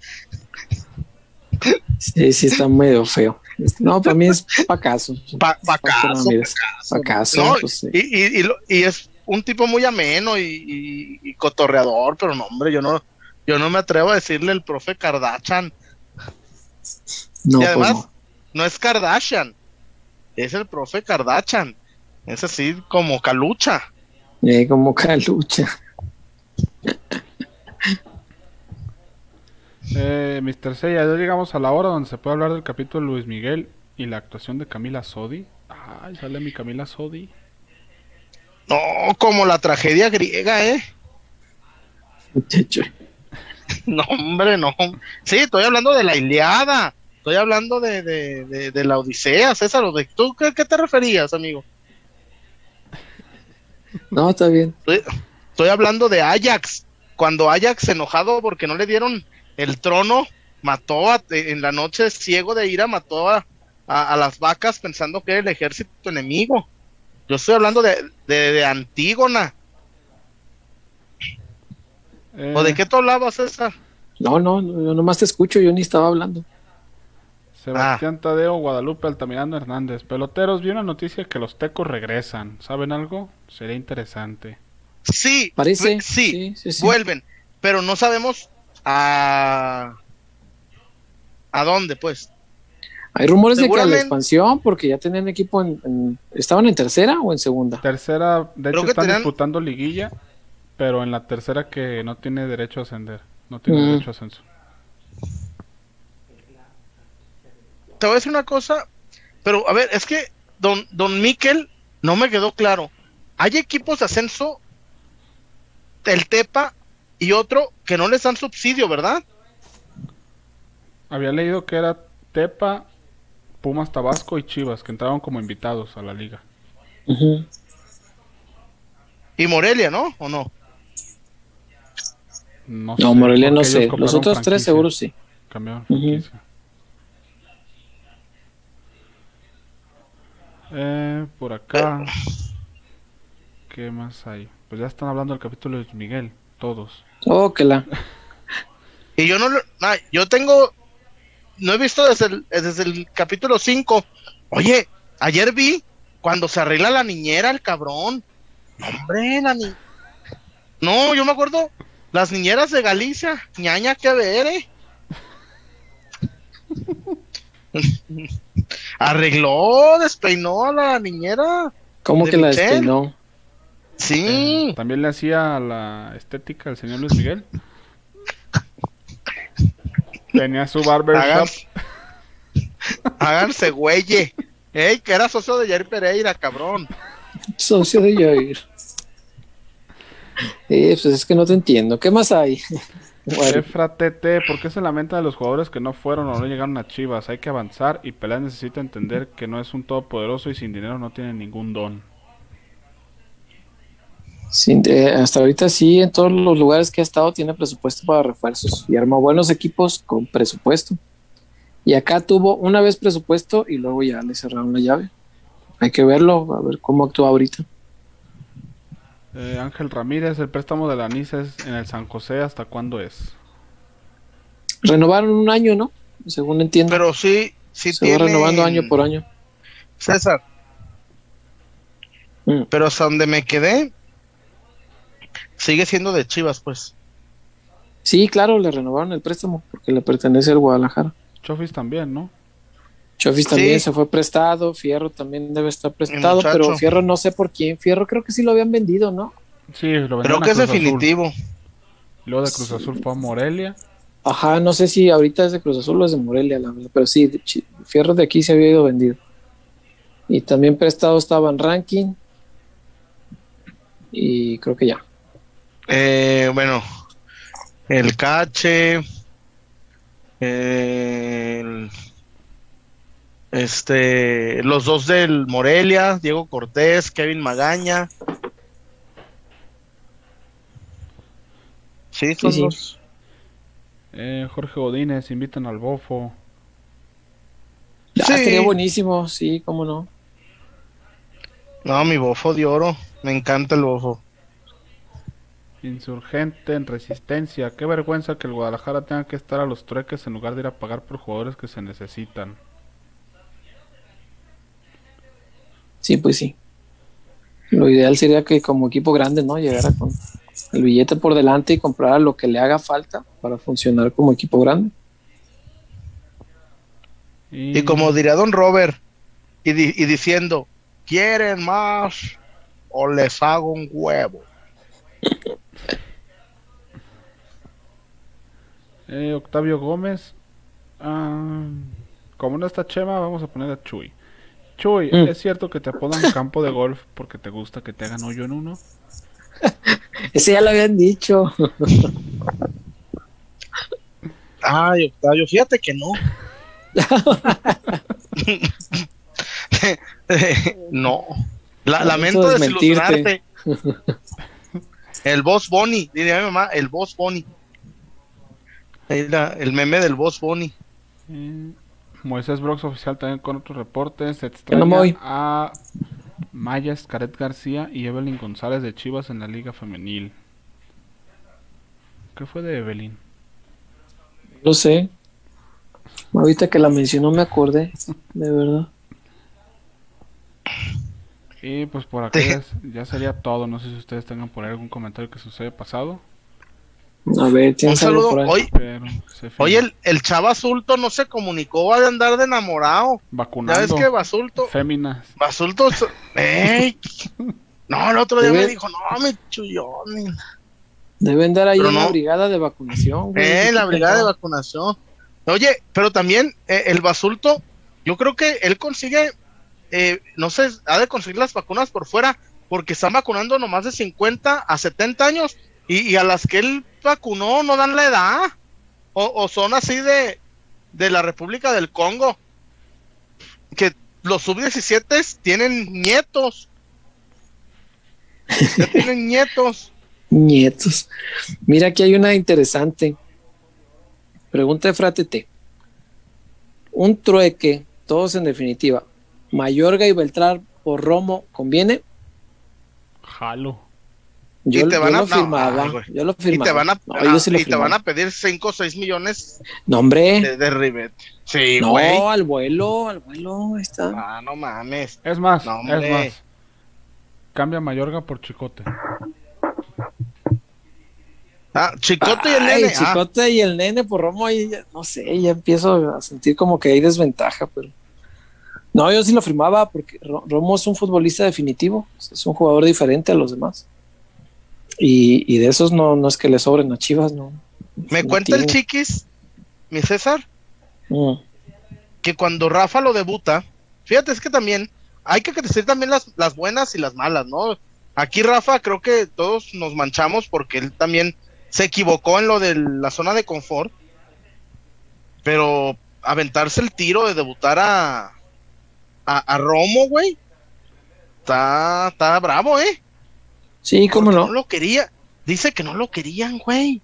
sí, sí está medio feo. No, para mí es pacaso. Pa- pacaso, Pacaso, No, pues sí. y, y, y, lo- y es un tipo muy ameno y, cotorreador, pero no, hombre, yo no, yo no me atrevo a decirle el profe Kardashian. No, y pues además, no. no. es Kardashian, es el profe Kardashian. Es así como calucha. Eh, como calucha. Eh, Mr. Seiya, ya llegamos a la hora donde se puede hablar del capítulo de Luis Miguel y la actuación de Camila Sodi. Ay, sale mi Camila Sodi. No, como la tragedia griega, ¿eh? Muchacho. No, hombre, no. Sí, estoy hablando de la Iliada. Estoy hablando de, de, de, de la Odisea, César. ¿o de- ¿Tú qué, qué te referías, amigo? No, está bien. Estoy, estoy hablando de Ajax. Cuando Ajax, enojado porque no le dieron el trono, mató a- en la noche ciego de ira, mató a, a- a las vacas pensando que era el ejército enemigo. Yo estoy hablando de, de, de Antígona. Eh, ¿O de qué tú hablabas, César? No, no, yo nomás te escucho, yo ni estaba hablando. Sebastián Tadeo, Guadalupe Altamirano Hernández. Peloteros, vi una noticia que los tecos regresan. ¿Saben algo? Sería interesante. Sí, Parece. sí, sí, sí, sí. vuelven, pero no sabemos a a dónde, pues. Hay rumores de que a la expansión, porque ya tenían equipo en, en- ¿Estaban en tercera o en segunda? Tercera, de Creo hecho están tenían- disputando liguilla, pero en la tercera que no tiene derecho a ascender. No tiene Mm. derecho a ascenso. Te voy a decir una cosa, pero a ver, es que don don Miquel no me quedó claro. Hay equipos de ascenso, el Tepa y otro que no les dan subsidio, ¿verdad? Había leído que era Tepa, Pumas Tabasco y Chivas, que entraron como invitados a la liga. Y Morelia, ¿no? ¿O no? No, No, sé, Morelia no sé. Los otros tres seguro sí. Cambiaron. Eh, por acá. ¿Qué más hay? Pues ya están hablando del capítulo de Miguel, todos. Oh, que la. Y yo no lo, yo tengo, no he visto desde el, desde el capítulo 5. Oye, ayer vi cuando se arregla la niñera, el cabrón. Hombre, la ni... No, yo me acuerdo, las niñeras de Galicia, ñaña que ver, eh. Arregló, despeinó a la niñera. ¿Cómo ¿De que la despeinó? Sí. También le hacía la estética al señor Luis Miguel. Tenía su barbershop. Háganse güeye. Ey, que era socio de Jair Pereira, cabrón. Socio de Jair. Eh, pues es que no te entiendo. ¿Qué más hay? Bueno. Efratete, ¿por qué se lamenta de los jugadores que no fueron o no llegaron a Chivas? Hay que avanzar y Peláez necesita entender que no es un todopoderoso y sin dinero no tiene ningún don. Eh, hasta ahorita sí, en todos los lugares que ha estado tiene presupuesto para refuerzos y arma buenos equipos con presupuesto. Y acá tuvo una vez presupuesto y luego ya le cerraron la llave. Hay que verlo, a ver cómo actúa ahorita. Eh, Ángel Ramírez, el préstamo de la Nices en el San José, ¿hasta cuándo es? Renovaron un año, ¿no? Según entiendo. Pero sí, sí Se va renovando año por año. César. Mm. Pero hasta donde me quedé, sigue siendo de Chivas, pues. Sí, claro, le renovaron el préstamo porque le pertenece al Guadalajara. Chofis también, ¿no? Chofis también se fue prestado, Fierro también debe estar prestado, pero Fierro no sé por quién. Fierro creo que sí lo habían vendido, ¿no? Sí, lo Creo que es definitivo. Luego de Cruz Azul fue a Morelia. Ajá, no sé si ahorita es de Cruz Azul o es de Morelia, la verdad, pero sí, Fierro de aquí se había ido vendido. Y también prestado estaba en ranking. Y creo que ya. Eh, bueno, el Cache, el este, los dos del Morelia, Diego Cortés, Kevin Magaña. Sí, son los. Eh, Jorge Godínez, invitan al Bofo. Sí. sería buenísimo, sí, cómo no. No, mi bofo de oro. Me encanta el bofo. Insurgente en resistencia. Qué vergüenza que el Guadalajara tenga que estar a los trueques en lugar de ir a pagar por jugadores que se necesitan. Sí, pues sí. Lo ideal sería que como equipo grande, ¿no? Llegara con el billete por delante y comprara lo que le haga falta para funcionar como equipo grande. Y, como diría Don Robert, y, diciendo, ¿quieren más o les hago un huevo? Eh, Octavio Gómez. Ah, como no está Chema, vamos a poner a Chuy. Chuy, mm. ¿es cierto que te apodan campo de golf porque te gusta que te hagan hoyo en uno? Ese ya lo habían dicho. Ay, Octavio, fíjate que no. no. lamento desilusionarte. el boss Bonnie, diría mi mamá, el boss Bonnie. El meme del boss Bonnie. Mm. Moisés Brox oficial también con otros reportes. Se extraña a Maya Escaret García y Evelyn González de Chivas en la Liga Femenil. ¿Qué fue de Evelyn? No sé. Ahorita que la mencionó me acordé, de verdad. Y pues por acá ya, sería todo. No sé si ustedes tengan por ahí algún comentario que sucede pasado. A ver, un saludo. Hoy, oye, el, el chava Basulto no se comunicó, va a andar de enamorado. Vacunando. ¿Sabes qué, Basulto? Féminas. Basulto. ey. No, el otro día me dijo, no, mi chullón. Debe andar ahí en la brigada de vacunación. Güey. Eh, la brigada de vacunación. Oye, pero también eh, el Basulto, yo creo que él consigue, eh, no sé, ha de conseguir las vacunas por fuera, porque están vacunando nomás de 50 a 70 años y, a las que él vacunó no dan la edad. O, son así de, de la República del Congo. Que los sub-17 tienen nietos. Ya tienen nietos. Nietos. Mira, aquí hay una interesante. Pregunta de Fratete. Un trueque, todos en definitiva. Mayorga y Beltrán por Romo, ¿conviene? Jalo. Yo, y te van a, lo firmaba, yo lo firmaba. Y te van a, ah, y te van a pedir 5 o 6 millones no, hombre. de, de ribet. Sí, no, al vuelo, al vuelo está. Ah, no mames. Es más, es más. Cambia Mayorga por Chicote. Ah, Chicote y el nene. Ah. Chicote y el nene por Romo ahí, no sé, ya empiezo a sentir como que hay desventaja, pero. No, yo sí lo firmaba porque Romo es un futbolista definitivo, es un jugador diferente a los demás. Y, de esos no, no es que le sobren a Chivas, no. Me cuenta el chiquis mi César, mm. que cuando Rafa lo debuta, fíjate, es que también hay que decir también las, las buenas y las malas, ¿no? Aquí Rafa creo que todos nos manchamos porque él también se equivocó en lo de la zona de confort, pero aventarse el tiro de debutar a, a, Romo, güey, está, está bravo, ¿eh? Sí, cómo no. No lo quería, dice que no lo querían, güey.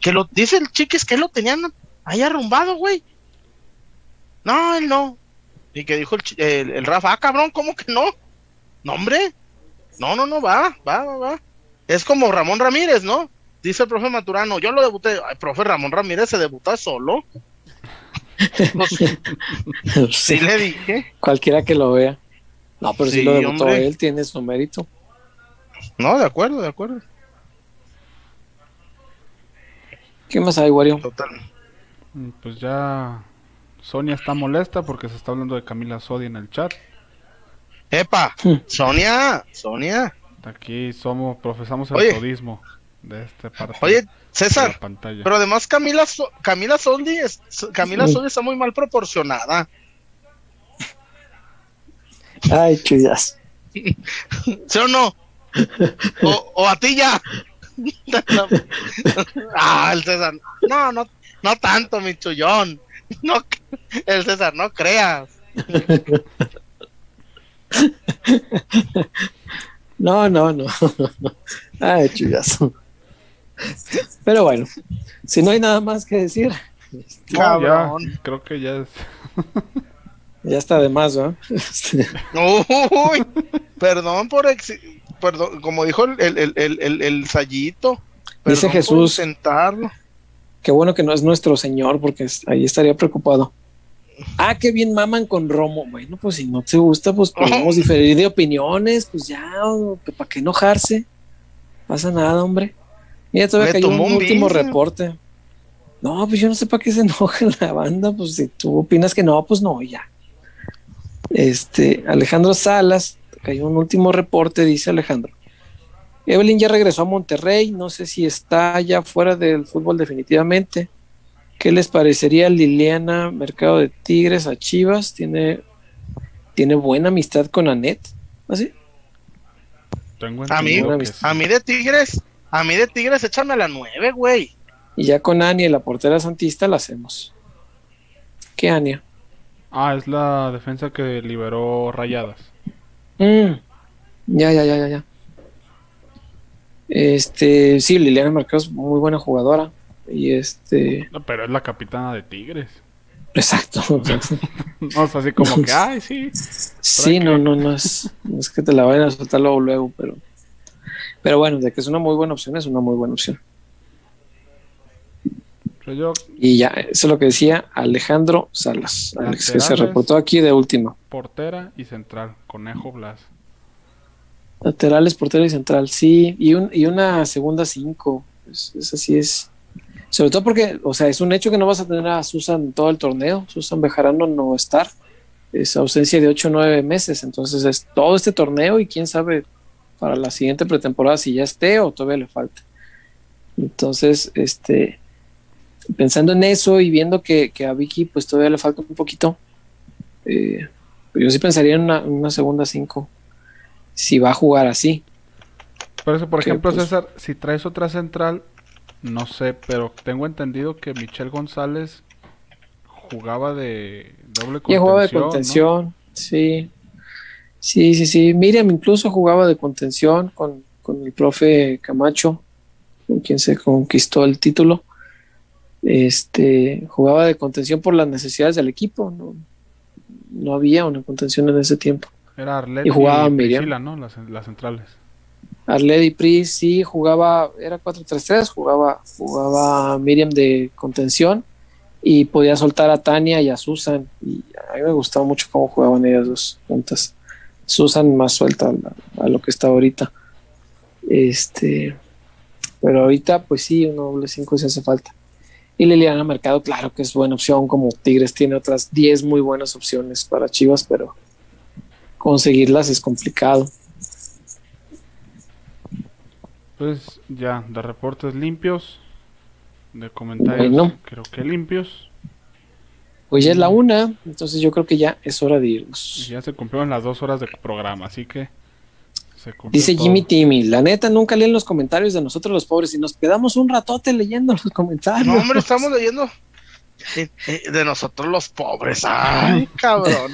Que lo, dice el chiquis que lo tenían ahí arrumbado, güey. No, él no. Y que dijo el, el, Rafa, ah, cabrón, ¿cómo que no? No, hombre. No, no, no, va, va, va, va. Es como Ramón Ramírez, ¿no? Dice el profe Maturano, yo lo debuté. Ay, profe Ramón Ramírez se debuta solo. sí le dije. Cualquiera que lo vea. No, pero si lo debutó él, tiene su mérito. No, de acuerdo, de acuerdo. ¿Qué más hay, Wario? Total. Mm, pues ya Sonia está molesta porque se está hablando de Camila Sodi en el chat. Epa. Sonia, Sonia. Aquí somos, profesamos el sodismo de este parte. Oye, César, pero además Camila Camila Soldi Camila Soldi está muy mal proporcionada. Ay, chullas. ¿Sí o no? O, a ti ya. ah, el César. No, no, no tanto, mi chullón. No, el César, no creas. No, no, no. Ay, chullazo. Pero bueno, si no hay nada más que decir. creo que ya es. ya está de más, ¿no? Uy, perdón por. Perdón, como dijo el, el, el, el, Sayito. Dice Jesús. Sentarlo. Qué bueno que no es nuestro Señor, porque ahí estaría preocupado. Ah, qué bien maman con Romo. Bueno, pues si no te gusta, pues podemos diferir de opiniones, pues ya, ¿para qué enojarse? Pasa nada, hombre. Mira, todavía cayó un, último reporte. No, pues yo no sé para qué se enoja la banda, pues si tú opinas que no, pues no, ya. Este, Alejandro Salas, cayó un último reporte, dice Alejandro. Evelyn ya regresó a Monterrey, no sé si está ya fuera del fútbol definitivamente. ¿Qué les parecería Liliana, Mercado de Tigres, a Chivas? ¿Tiene, tiene buena amistad con Anet? ¿Así? a mí, a mí de Tigres, a mí de Tigres, échame a la nueve, güey. Y ya con Ania, la portera santista, la hacemos. ¿Qué Ania? Ah, es la defensa que liberó Rayadas. Mm. Ya, ya, ya, ya, ya. Este, sí, Liliana Mercado es muy buena jugadora. Y este. pero es la capitana de Tigres. Exacto. no, es así como que, ay, sí. Sí, no, no, no es, es que te la vayan a soltar luego, luego, pero. Pero bueno, de que es una muy buena opción, es una muy buena opción. Y ya, eso es lo que decía Alejandro Salas, Alex, que se reportó aquí de última. Portera y central, Conejo Blas. Laterales, portera y central, sí. Y, un, y una segunda cinco. Es, esa sí es sobre todo porque, o sea, es un hecho que no vas a tener a Susan todo el torneo. Susan Bejarano no va a estar. Es ausencia de 8 o 9 meses. Entonces es todo este torneo y quién sabe para la siguiente pretemporada si ya esté o todavía le falta. Entonces, este, pensando en eso y viendo que, a Vicky pues todavía le falta un poquito, eh, yo sí pensaría en una, segunda 5 si va a jugar así. Por eso, por ejemplo, pues César, si traes otra central, no sé, pero tengo entendido que Michelle González jugaba de doble contención. jugaba de contención, sí. Sí, sí, sí. Miriam incluso jugaba de contención con, el profe Camacho, con quien se conquistó el título. Este jugaba de contención por las necesidades del equipo, no, no había una contención en ese tiempo. Era Arlette y jugaba Miriam. ¿no? Las, las centrales. Arledi Pris sí jugaba, era 4-3-3, jugaba, jugaba Miriam de contención y podía soltar a Tania y a Susan. Y a mí me gustaba mucho cómo jugaban ellas dos juntas. Susan más suelta a, lo que está ahorita. Este, pero ahorita, pues sí, un doble 5 se hace falta. Y Liliana Mercado, claro que es buena opción, como Tigres tiene otras 10 muy buenas opciones para Chivas, pero conseguirlas es complicado. Pues ya, de reportes limpios. de comentarios, creo que limpios. Pues ya es la una, entonces yo creo que ya es hora de irnos. Ya se cumplieron las dos horas de programa, así que Dice Jimmy Timmy, la neta nunca leen los comentarios de nosotros los pobres y nos quedamos un ratote leyendo los comentarios. No, hombre, estamos leyendo de nosotros los pobres. Ay, cabrón.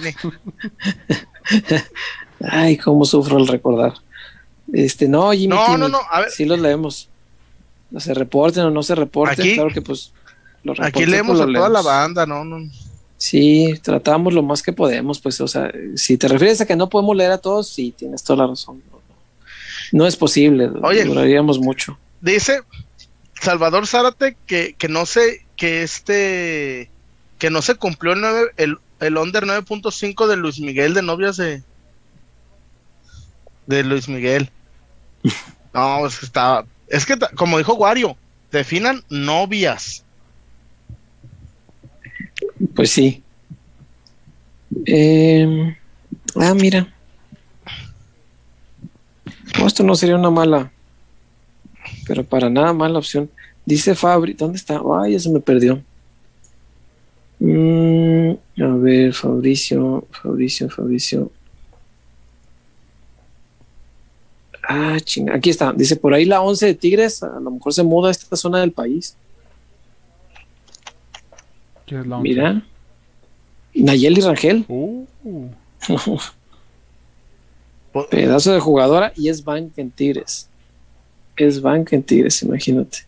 Ay, cómo sufro al recordar. Este, no, Jimmy no, Timmy, no, no, a ver. sí los leemos. No se reporten o no se reporten, claro que pues los Aquí leemos a toda la banda, no, no. Sí, tratamos lo más que podemos, pues, o sea, si te refieres a que no podemos leer a todos, sí, tienes toda la razón. No es posible, Oye, duraríamos mucho. Dice Salvador Zárate que, que no sé, que este, que no se cumplió el, el, el under 9.5 de Luis Miguel de novias de, de Luis Miguel. No, es que está, es que como dijo Wario, definan novias. Pues sí. Eh, ah, mira esto no sería una mala, pero para nada mala opción. Dice Fabri, ¿dónde está? Ay, ya se me perdió. Mm, a ver, Fabricio, Fabricio, Fabricio. Ah, chinga, aquí está. Dice por ahí la 11 de Tigres, a lo mejor se muda a esta zona del país. ¿Qué es la Mira. Nayeli Rangel. Uh. Pedazo de jugadora y es bank en Tigres. Es bank en Tigres, imagínate.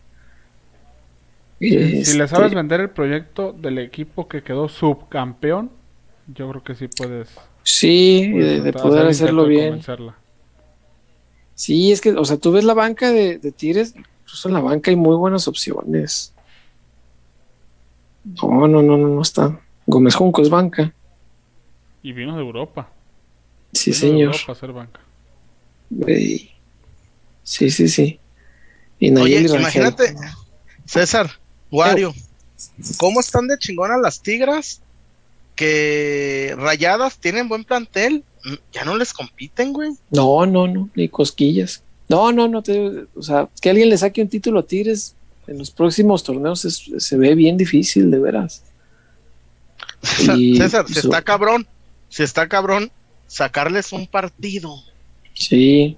Si, le este sabes vender el proyecto del equipo que quedó subcampeón, yo creo que sí puedes. Sí, de, poder hacerlo bien. Sí, es que, o sea, tú ves la banca de, Tigres, incluso en la banca hay muy buenas opciones. No, no, no, no, no está. Gómez Junco es banca. Y vino de Europa. Sí, señor. Sí, sí, sí. Y Oye, imagínate, César, Wario, ¿cómo están de chingona las tigras? Que rayadas tienen buen plantel, ya no les compiten, güey. No, no, no, ni cosquillas. No, no, no, o sea, que alguien le saque un título a Tigres en los próximos torneos se ve bien difícil, de veras. César, si está cabrón, si está cabrón, sacarles un partido. Sí,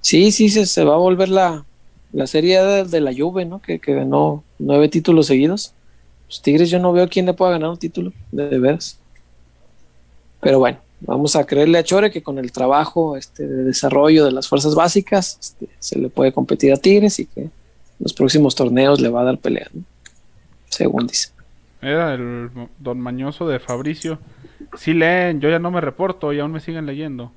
sí, sí, se, va a volver la, la serie de, la Juve, ¿no? Que, que, ganó nueve títulos seguidos. Los Tigres yo no veo quién le pueda ganar un título, de, veras. Pero bueno, vamos a creerle a Chore que con el trabajo este, de desarrollo de las fuerzas básicas este, se le puede competir a Tigres y que en los próximos torneos le va a dar pelea, según dice. Era el don Mañoso de Fabricio Sí leen, yo ya no me reporto y aún me siguen leyendo.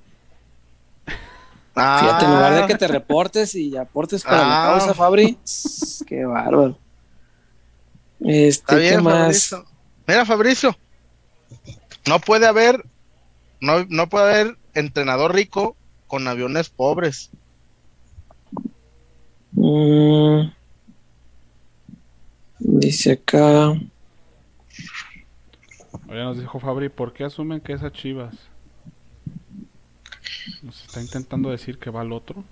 Fíjate, en lugar de que te reportes y aportes para la ah. causa, Fabri, qué bárbaro. Este, ¿qué más? Mira, Fabricio, no puede haber, no, no puede haber entrenador rico con aviones pobres. Mm. dice acá. Oye, nos dijo Fabri, ¿por qué asumen que es a Chivas? Nos está intentando decir que va al otro.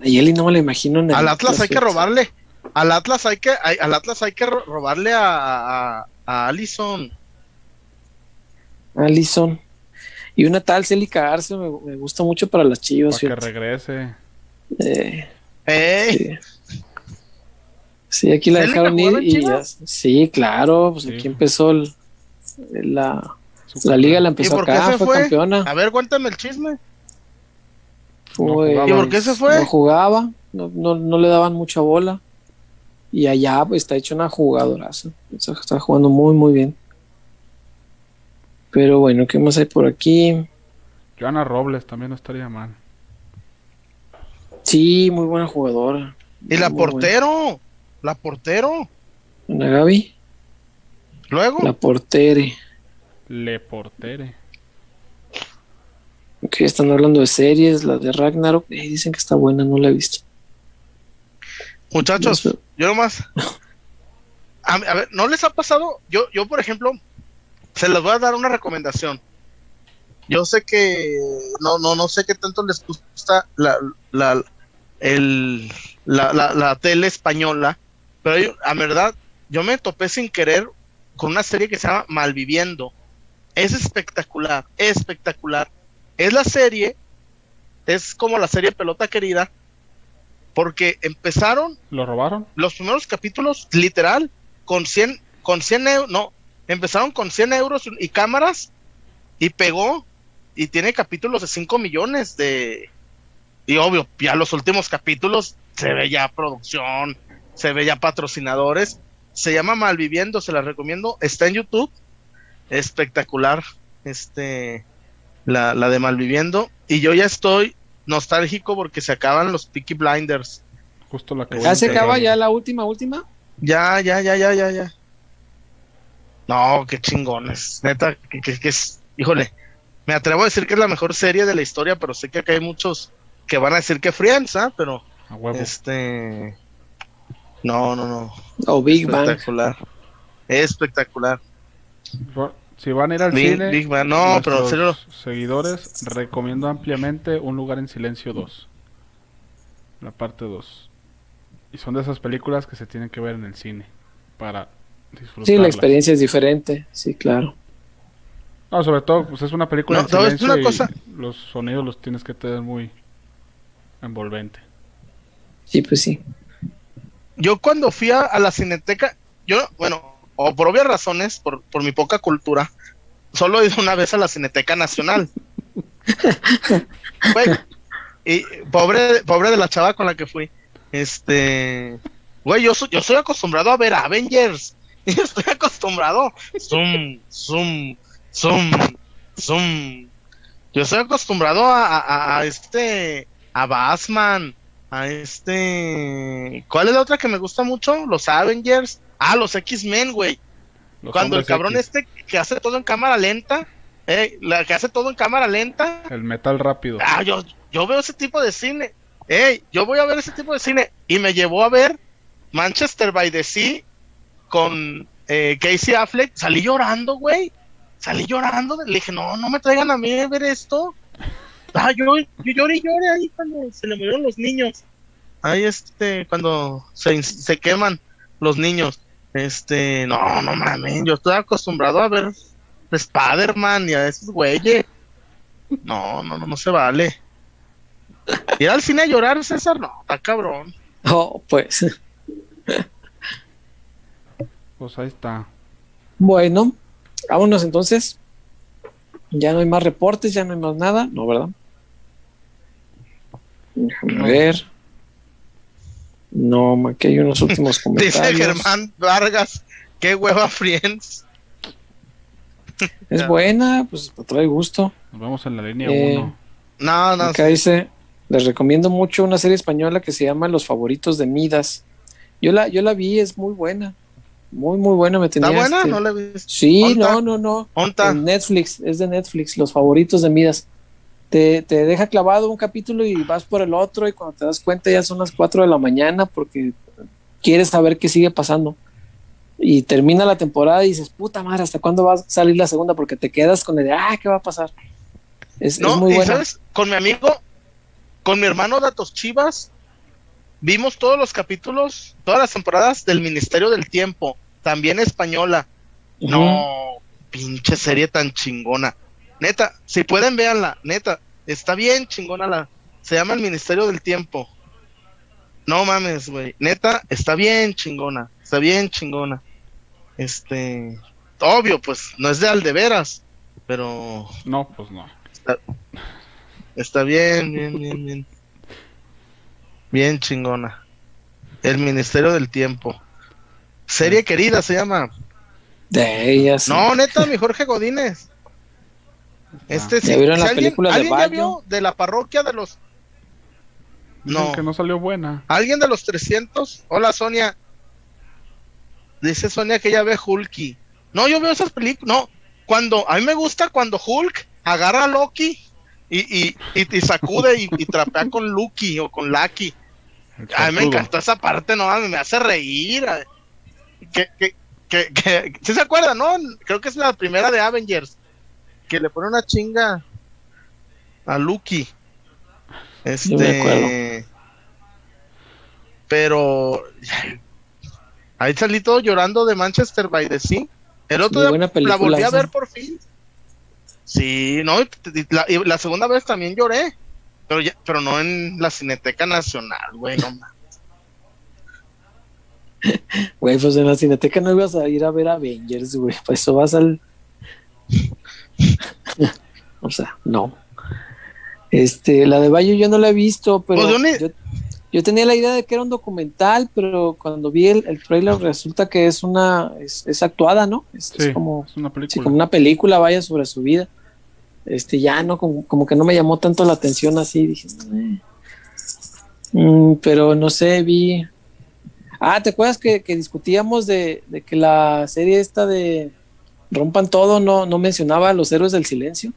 A Yeli no me lo imagino en Al Atlas hay que robarle. Al Atlas hay que, al Atlas hay que robarle a, a, a Allison. Allison. Y una tal Celica Arce me, me, gusta mucho para las chivas. Para que regrese. Eh, sí. Sí, aquí la dejaron ir y ya, sí, claro, pues aquí empezó la, la liga la empezó acá, fue, campeona. A ver, cuéntame el chisme. ¿Y por qué se fue? No jugaba, no, no, no le daban mucha bola. Y allá pues, está hecho una jugadoraza. Está jugando muy, muy bien. Pero bueno, ¿qué más hay por aquí? Joana Robles también no estaría mal. Sí, muy buena jugadora. ¿Y la portero? La portero. ¿La Gaby? Luego. La portere. Le portere. Ok, están hablando de series, la de Ragnarok. dicen que está buena, no la he visto. Muchachos, yo nomás. A, ver, ¿no les ha pasado? Yo, yo, por ejemplo, se les voy a dar una recomendación. Yo sé que no, no, no sé qué tanto les gusta la, la, el, la, la, tele española, pero a verdad, yo me topé sin querer con una serie que se llama Malviviendo. Es espectacular, espectacular. Es la serie, es como la serie Pelota Querida, porque empezaron. ¿Lo robaron? Los primeros capítulos, literal, con 100, con 100 euros, no, empezaron con 100 euros y cámaras y pegó y tiene capítulos de 5 millones de... Y obvio, ya los últimos capítulos se ve ya producción, se ve ya patrocinadores. Se llama Malviviendo, se la recomiendo. Está en YouTube. Espectacular. Este, la, la de Malviviendo. Y yo ya estoy nostálgico porque se acaban los Peaky Blinders. Justo la que ¿Ya se acaba ya la última, última? Ya, ya, ya, ya, ya, ya. No, qué chingones. Neta, que, que es, híjole, me atrevo a decir que es la mejor serie de la historia, pero sé que acá hay muchos que van a decir que Friends, ¿ah? Pero, este, no, no, no. Oh, Big Espectacular. Espectacular. Si van a ir al cine, Big Bang. no, pero los seguidores recomiendo ampliamente Un lugar en silencio 2. La parte 2. Y son de esas películas que se tienen que ver en el cine para disfrutar. Sí, la experiencia es diferente, sí, claro. No, sobre todo, pues es una película en silencio una cosa... los sonidos los tienes que tener muy envolvente. Sí, pues sí. Yo cuando fui a, la cineteca, yo, bueno, o por obvias razones, por, por mi poca cultura, solo he ido una vez a la Cineteca Nacional. y pobre, pobre de la chava con la que fui. Este, güey, yo, soy, yo soy acostumbrado a ver Avengers. Yo estoy acostumbrado. Zoom, zoom, zoom, zoom. Yo estoy acostumbrado a, a, este, a Batman, a este, ¿cuál es la otra que me gusta mucho? Los Avengers. Ah, los X-Men, güey. Cuando el cabrón este que hace todo en cámara lenta, eh, la que hace todo en cámara lenta. El metal rápido. Ah, yo, yo veo ese tipo de cine. Ey, yo voy a ver ese tipo de cine. Y me llevó a ver Manchester by the Sea con eh, Casey Affleck. Salí llorando, güey salí llorando, le dije, no, no me traigan a mí a ver esto. Ah, yo, yo lloré y lloré ahí cuando se le murieron los niños. Ahí este, cuando se, se queman los niños. Este, no, no mames, yo estoy acostumbrado a ver Spider-Man y a esos güeyes. No, no, no, no se vale. Ir al cine a llorar, César, no, está cabrón. Oh, pues. Pues ahí está. Bueno, vámonos entonces. Ya no hay más reportes, ya no hay más nada, ¿no, verdad? Déjame ver. No, aquí hay unos últimos comentarios. Dice Germán Vargas, qué hueva Friends. Es buena, pues trae gusto. Nos vemos en la línea 1. Eh, no, no. Acá dice, les recomiendo mucho una serie española que se llama Los favoritos de Midas. Yo la, yo la vi, es muy buena. Muy, muy buena. Me tenía ¿Está buena? Este ¿No la he Sí, no, no, no. En Netflix, es de Netflix, Los favoritos de Midas. Te, te, deja clavado un capítulo y vas por el otro y cuando te das cuenta ya son las 4 de la mañana porque quieres saber qué sigue pasando. Y termina la temporada y dices, puta madre, ¿hasta cuándo va a salir la segunda? Porque te quedas con el de, ah, ¿qué va a pasar? Es, es muy. ¿sabes? Con mi amigo, con mi hermano Datos Chivas, vimos todos los capítulos, todas las temporadas del Ministerio del Tiempo, también española. No, pinche serie tan chingona. Neta, si pueden véanla, neta, está bien chingona la. Se llama El Ministerio del Tiempo. No mames, güey. Neta, está bien chingona. Está bien chingona. Este. Obvio, pues no es de aldeveras, pero. No, pues no. Está, está bien, bien, bien, bien. Bien chingona. El Ministerio del Tiempo. Serie querida se llama. De ellas. No, neta, mi Jorge Godínez. Este sí. ¿Ya la película de ya vio de la parroquia de los. No. que no salió buena. ¿Alguien de los 300? Hola, Sonia. Dice Sonia que ya ve Hulky. No, yo veo esas películas. No, cuando. A mí me gusta cuando Hulk agarra a Loki y, y, y, sacude y, y, trapea con Lucky o con Lucky. A mí me encantó esa parte, no, me hace reír. Que, que, que, que ¿sí se acuerda, no? Creo que es la primera de Avengers. Que le pone una chinga a Lucky. Este. pero ahí salí todo llorando de Manchester by the Sea. El otro día la volví a ver por fin. Sí, no, la, la segunda vez también lloré, pero ya, pero no en la Cineteca Nacional, güey, no Güey, pues en la Cineteca no ibas a ir a ver Avengers, güey, pues eso vas al... o sea, no. Este, la de Bayo yo no la he visto, pero pues yo, tenía la idea de que era un documental, pero cuando vi el, el trailer resulta que es una, es, actuada, ¿no? Es, como, una película. como una película, vaya, sobre su vida. Este, ya no, como, que no me llamó tanto la atención así, dije, eh". mm, pero no sé, vi... Ah, ¿te acuerdas que, discutíamos de, que la serie esta de Rompan Todo no, no mencionaba a los héroes del silencio?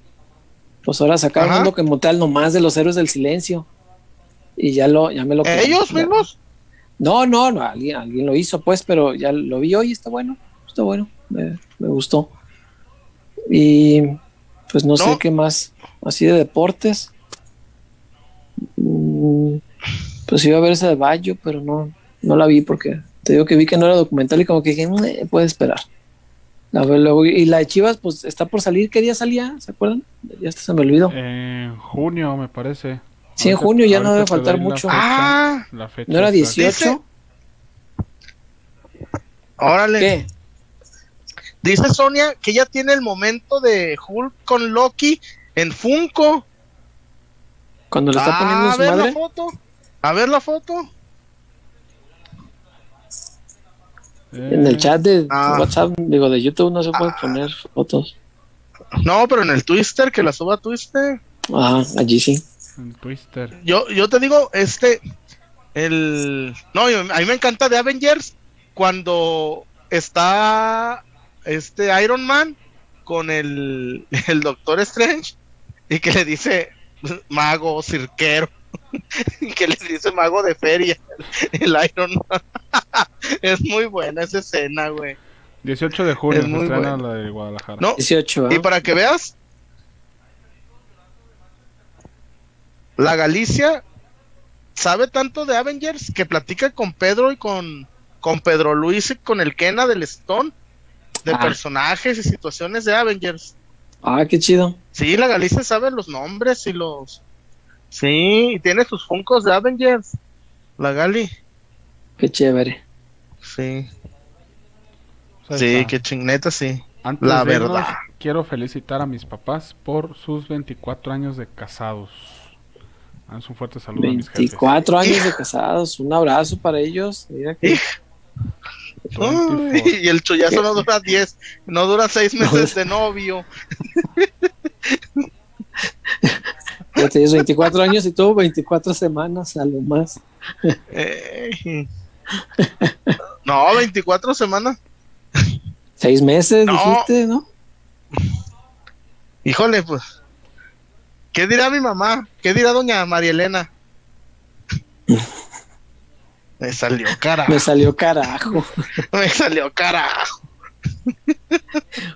Pues ahora sacaron un documental nomás de los héroes del silencio. Y ya lo, ya me lo ¿Ellos mismos? No, no, no, alguien, alguien lo hizo, pues, pero ya lo vi hoy, está bueno, está bueno, me, gustó. Y pues no, sé qué más, así de deportes. Mm, pues iba a ver ese de Bayo, pero no, no la vi porque te digo que vi que no era documental y como que dije, mm, puede esperar. A ver, luego, y la de Chivas, pues está por salir. ¿Qué día salía? ¿Se acuerdan? Ya hasta se me olvidó. En junio, me parece. Sí, en junio ya no debe faltar mucho. ah, ¿no era 18? Órale. ¿Qué? Dice Sonia que ya tiene el momento de Hulk con Loki en Funko. Cuando le está poniendo a ver la foto. A ver la foto. En el chat de ah. WhatsApp, digo, de YouTube no se puede poner fotos. No, pero en el Twister, que la suba Twister. Ajá, allí sí. En Twister. Yo, yo te digo, este, el... No, a mí me encanta de Avengers cuando está este Iron Man con el, el Doctor Strange y que le dice mago, cirquero. que le dice mago de feria, el Iron Man. es muy buena esa escena, güey. 18 de junio se estrena la de Guadalajara. No, 18, Y para que veas, la Galicia sabe tanto de Avengers que platica con Pedro y con, con Pedro Luis y con el Kena del Stone de ah. personajes y situaciones de Avengers. Ah, qué chido. Sí, la Galicia sabe los nombres y los Sí, y tiene sus funcos de Avengers. La Gali. Qué chévere. Sí. sí, qué chingneta, sí. la verdad. quiero felicitar a mis papás por sus 24 años de casados. Es un fuerte saludo 24 a mis años de casados. Un abrazo para ellos. Mira que... y el chullazo no dura 10, no dura 6 meses de novio. Ya tienes 24 años y tuvo 24 semanas a lo más. no, 24 semanas. Seis meses, dijiste, ¿no? Híjole, pues. ¿Qué dirá mi mamá? ¿Qué dirá doña María Elena? Me salió carajo. Me salió carajo. Me salió carajo.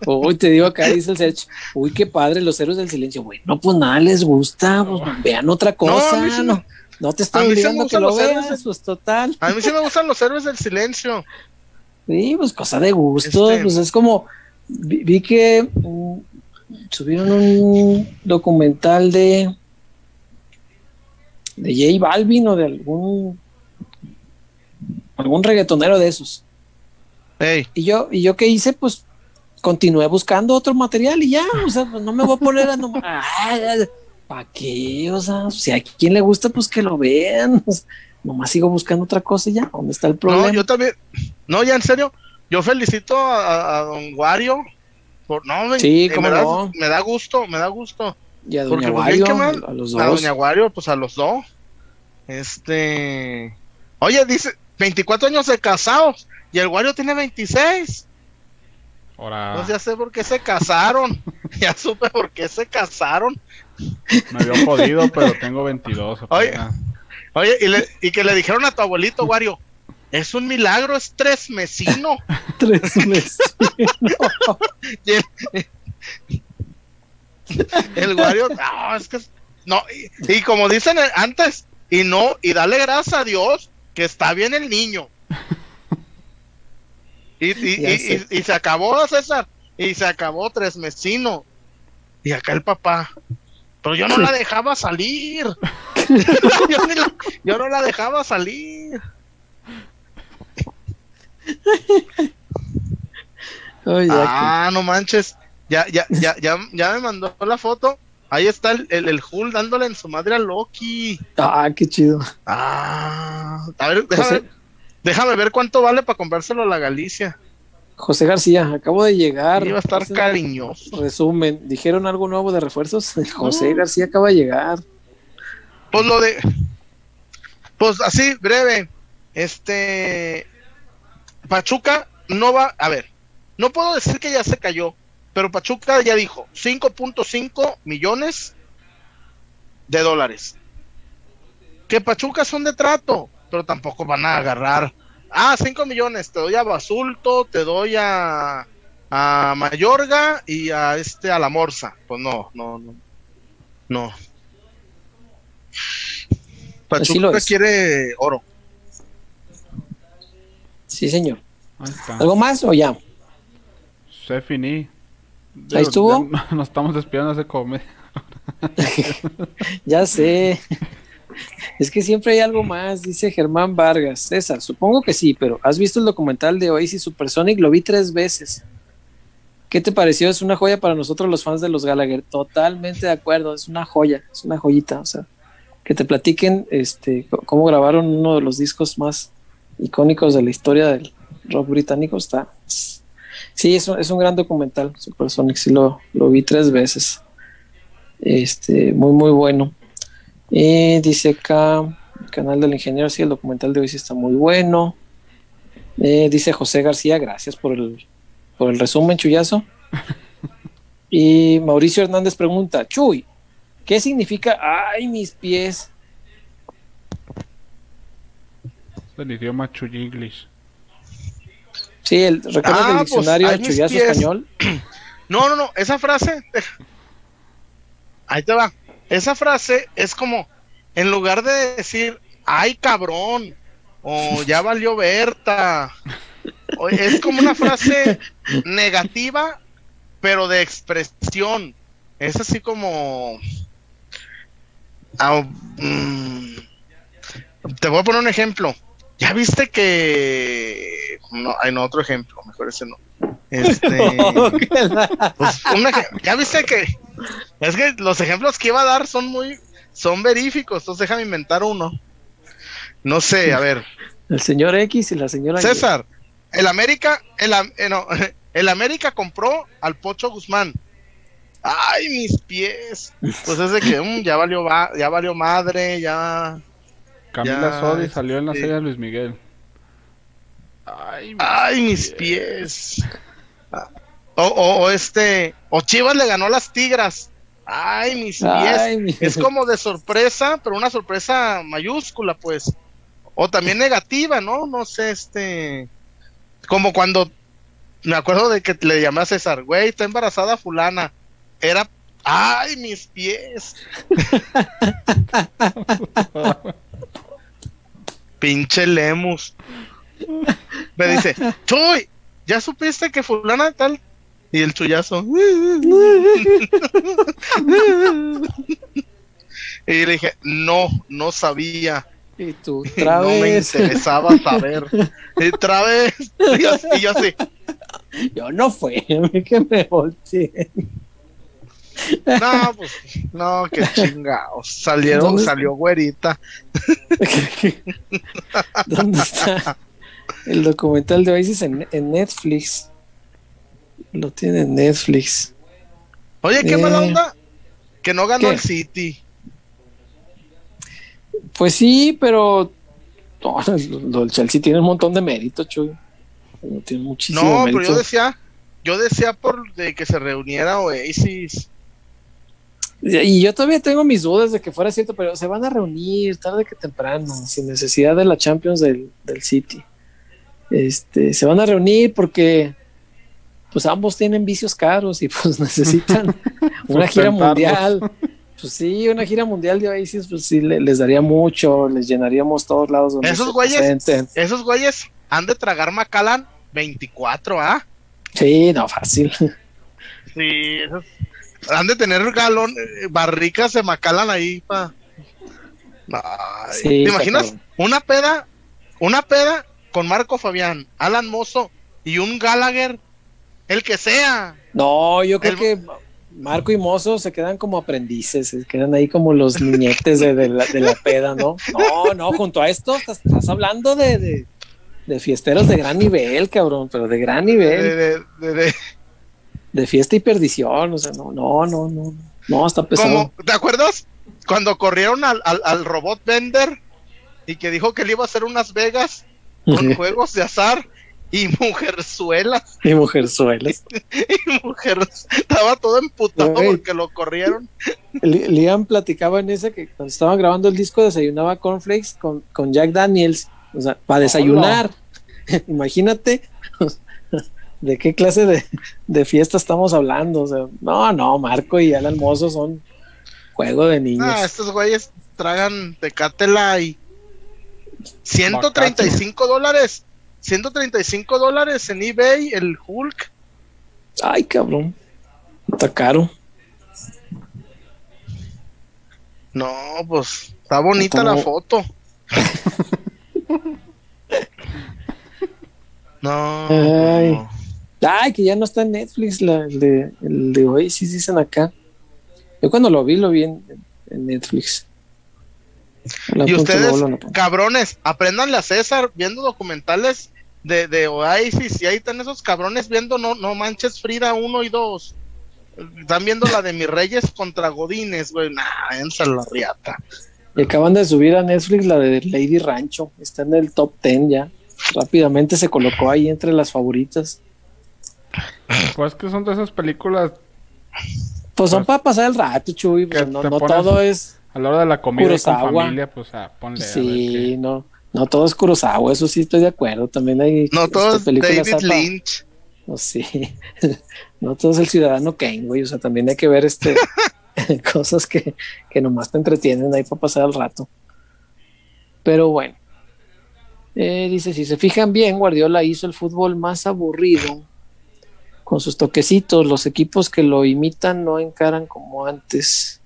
Uy, te digo acá, dice el Sech, uy, qué padre, los héroes del silencio. Bueno, pues nada les gusta, pues vean otra cosa, no, no, te estoy obligando que lo veas, pues total. A mí sí me gustan los héroes del silencio. Sí, pues cosa de gusto, este, pues es como, vi, que mm, subieron un documental de de J Balvin o de algún algún reggaetonero de esos. Y yo, y yo qué hice, pues continué buscando otro material y ya, o sea, pues no me voy a poner a nomás, ¿para qué? O sea, si a quien le gusta, pues que lo vean. nomás sigo buscando otra cosa y ya, ¿dónde está el problema? No, yo también, no, ya en serio, yo felicito a, don Wario por, no, sí, me, no. me da gusto, me da gusto. Y a Doña pues, Wario, a los dos. A Doña Wario, pues a los dos. Este, oye, dice, 24 años de casados. Y el Wario tiene 26. Ahora... No ya sé por qué se casaron. ya supe por qué se casaron. Me había jodido, pero tengo 22. Oye, oye y, que le dijeron a tu abuelito, Wario, es un milagro, es tres mesino. tres mesino. el, Wario, no, es que no, y, y como dicen antes, y no, y dale gracias a Dios que está bien el niño. Y, y, se acabó, César. Y se acabó Tres Mesino. Y acá el papá. Pero yo no la dejaba salir. yo, no la dejaba salir. ah, no manches. Ya, ya, ya, ya, ya me mandó la foto. Ahí está el, el, Hulk dándole en su madre a Loki. Ah, qué chido. Ah, a ver, déjame, déjame ver cuánto vale para comprárselo a la Galicia. José García, acabo de llegar. Iba a estar cariñoso. Resumen, ¿dijeron algo nuevo de refuerzos? José García acaba de llegar. Pues lo de. Pues así, breve. Este. Pachuca no va. A ver, no puedo decir que ya se cayó, pero Pachuca ya dijo 5.5 millones de dólares. Que Pachuca son de trato, pero tampoco van a agarrar ah, 5 millones, te doy a Basulto, te doy a, a Mayorga y a este a la Morsa. Pues no, no, no. No. Pachuca quiere oro. Sí, señor. ¿Algo más o ya? Se finí. Ahí estuvo. nos estamos despidiendo de comer. ya sé. Es que siempre hay algo más, dice Germán Vargas. César, supongo que sí, pero ¿has visto el documental de Oasis Supersonic? Lo vi tres veces. ¿Qué te pareció? Es una joya para nosotros los fans de los Gallagher. Totalmente de acuerdo, es una joya, es una joyita. O sea, que te platiquen este, cómo grabaron uno de los discos más icónicos de la historia del rock británico. Está. Sí, es un, es un gran documental, Supersonic. Sí, lo, lo vi tres veces. Este, muy, muy bueno. Y dice acá, el canal del ingeniero, sí, el documental de hoy sí está muy bueno. dice José García, gracias por el, por el resumen, Chuyazo. Y Mauricio Hernández pregunta, Chuy, ¿qué significa ay mis pies? El idioma Chuy English. Sí, el, recuerda que el ah, pues, diccionario Chuyazo español. No, no, no, esa frase. Ahí te va esa frase es como, en lugar de decir, ay cabrón, o ya valió Berta, es como una frase negativa, pero de expresión. Es así como... Mm, te voy a poner un ejemplo. ¿Ya viste que... No, hay no, otro ejemplo, mejor ese no. Este... pues, ¿Ya viste que es que los ejemplos que iba a dar son muy, son veríficos, entonces déjame inventar uno. No sé, a ver. El señor X y la señora César, el América, el, eh, el América compró al Pocho Guzmán. Ay, mis pies. Pues es de que um, ya valió ya valió madre, ya. Camila Sodi salió en la serie de Luis Miguel. Ay, mis, pies. O, o, este, o Chivas le ganó a las Tigras. Ay, mis pies. Es como de sorpresa, pero una sorpresa mayúscula, pues. O también negativa, ¿no? No sé, este. Como cuando me acuerdo de que le llamé a César, güey, está embarazada fulana. Era, ay, mis pies. Pinche Lemus. Me dice, Chuy, ¿ya supiste que fulana tal y el chullazo. y le dije, no, no sabía. Y tú, no me interesaba saber. Y otra vez. Y yo, así. Yo no fue, que me volteé. No, pues, no, qué chingados. Salieron, salió güerita. ¿Dónde está el documental de Oasis en, en Netflix? Lo tiene Netflix. Oye, qué mala eh, onda que no ganó el City. Pues sí, pero el Chelsea tiene un montón de méritos, Chuy. Tiene muchísimo No, pero yo decía, yo decía por de que se reuniera Oasis. Y yo todavía tengo mis dudas de que fuera cierto, pero se van a reunir tarde que temprano, sin necesidad de la Champions del, del City. Este, se van a reunir porque pues ambos tienen vicios caros y pues necesitan una gira mundial. pues sí, una gira mundial de Oasis, pues sí, les daría mucho, les llenaríamos todos lados. Donde esos güeyes, esos güeyes han de tragar Macallan 24, ¿ah? Sí, no, fácil. Sí, esos, han de tener galón, barricas de Macallan ahí para... ¿Te imaginas? Una peda, una peda con Marco Fabián, Alan Mozo y un Gallagher, el que sea. No, yo creo que Marco y Mozo se quedan como aprendices, se quedan ahí como los niñetes de, la, peda, ¿no? No, no, junto a esto estás, hablando de, fiesteros de gran nivel, cabrón, pero de gran nivel. De, fiesta y perdición, o sea, no, no, no, no, no, está pesado. ¿Te acuerdas? Cuando corrieron al, al, robot Bender y que dijo que le iba a hacer unas Vegas con juegos de azar y mujerzuelas. Y mujerzuelas. y mujeres. Estaba todo emputado porque lo corrieron. Liam platicaba en ese que cuando estaban grabando el disco desayunaba cornflakes con, con Jack Daniels. O sea, para desayunar. Imagínate de qué clase de, de, fiesta estamos hablando. O sea, no, no, Marco y Alan Mozo son juego de niños. Ah, estos güeyes tragan tecatela y 135 dólares 135 dólares en eBay el Hulk. Ay, cabrón. Está caro. No, pues está bonita la foto. no. Ay. Ay, que ya no está en Netflix la, el, de, el de hoy, sí dicen acá. Yo cuando lo vi, lo vi en, Netflix. Y ustedes, cabrones, aprendanle a César viendo documentales de, de Oasis y ahí están esos cabrones viendo No, no Manches Frida 1 y 2. Están viendo la de mis reyes contra Godines, güey. Nah, ensa la riata. Y acaban de subir a Netflix la de Lady Rancho. Está en el top 10 ya. Rápidamente se colocó ahí entre las favoritas. Pues que son de esas películas. Pues son pues, para pasar el rato, Chuy. Pues, no, todo es. A la hora de la comida con familia, pues ponle. Sí, no. No todo es Kurosawa, eso sí estoy de acuerdo. También hay no todo este, es David Lynch. No, sí. no todo es el ciudadano Kane, güey. O sea, también hay que ver este cosas que, que nomás te entretienen ahí para pasar el rato. Pero bueno. Eh, dice, si se fijan bien, Guardiola hizo el fútbol más aburrido con sus toquecitos. Los equipos que lo imitan no encaran como antes.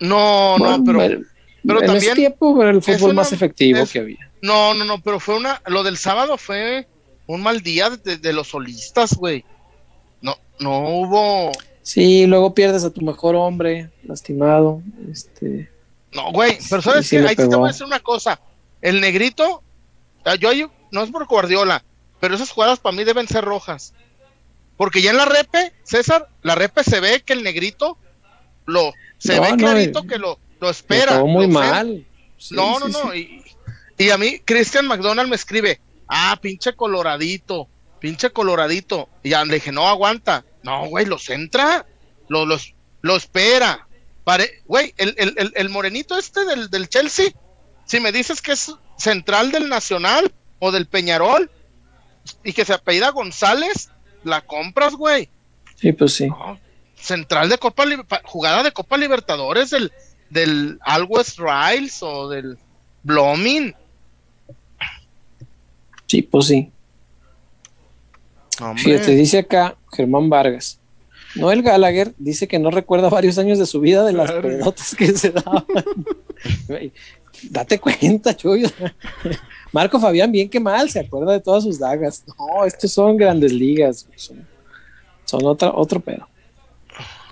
No, no, pero, pero, en también ese tiempo era el fútbol más efectivo que había. No, no, no, pero fue una. Lo del sábado fue un mal día de, los solistas, güey. No, no hubo. Sí, luego pierdes a tu mejor hombre, lastimado. Este. No, güey, pero sabes que ahí te voy a decir una cosa. El negrito, ah, yo, yo no es por Guardiola, pero esas jugadas para mí deben ser rojas. Porque ya en la repe, César, la repe se ve que el negrito lo, se ve clarito que lo, lo espera. muy mal. no, no, no. Y, y a mí, Christian McDonald me escribe, ah, pinche coloradito, pinche coloradito. Y le dije, no aguanta. No, güey, los entra, lo, los, lo espera. Pare, güey, el, el, el, morenito este del, del Chelsea, si me dices que es central del Nacional o del Peñarol y que se apellida González, la compras, güey. Sí, pues sí. Central de Copa, jugada de Copa Libertadores del, del Al West Riles o del Blooming. Sí, pues sí. Fíjate, dice acá Germán Vargas. Noel Gallagher dice que no recuerda varios años de su vida de las pelotas que se daban. Date cuenta, Chuy. Marco Fabián, bien que mal, se acuerda de todas sus dagas. No, estos son grandes ligas. Son, otra, otro pedo.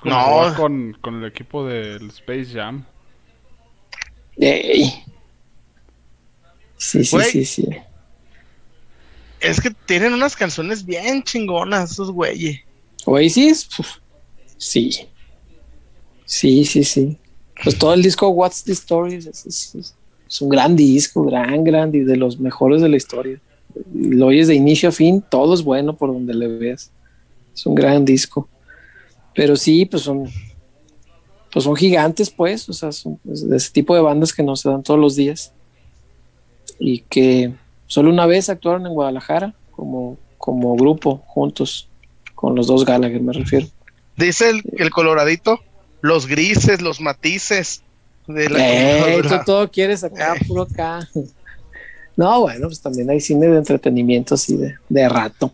No. Con, con, el equipo del Space Jam. Sí, sí, sí, sí es que tienen unas canciones bien chingonas esos güeyes. Oasis, sí. Sí, sí, sí. Pues todo el disco What's the Story es, un gran disco, gran, gran, y de los mejores de la historia. Lo oyes de inicio a fin, todo es bueno por donde le veas. Es un gran disco. Pero sí, pues son, pues son gigantes, pues, o sea, son de ese tipo de bandas que no se dan todos los días. Y que Solo una vez actuaron en Guadalajara como, como grupo juntos, con los dos Gallagher me refiero. Dice el, el coloradito los grises, los matices. De la eh, tú todo quieres acá, eh. puro acá. No, bueno, pues también hay cine de entretenimiento así de, de rato.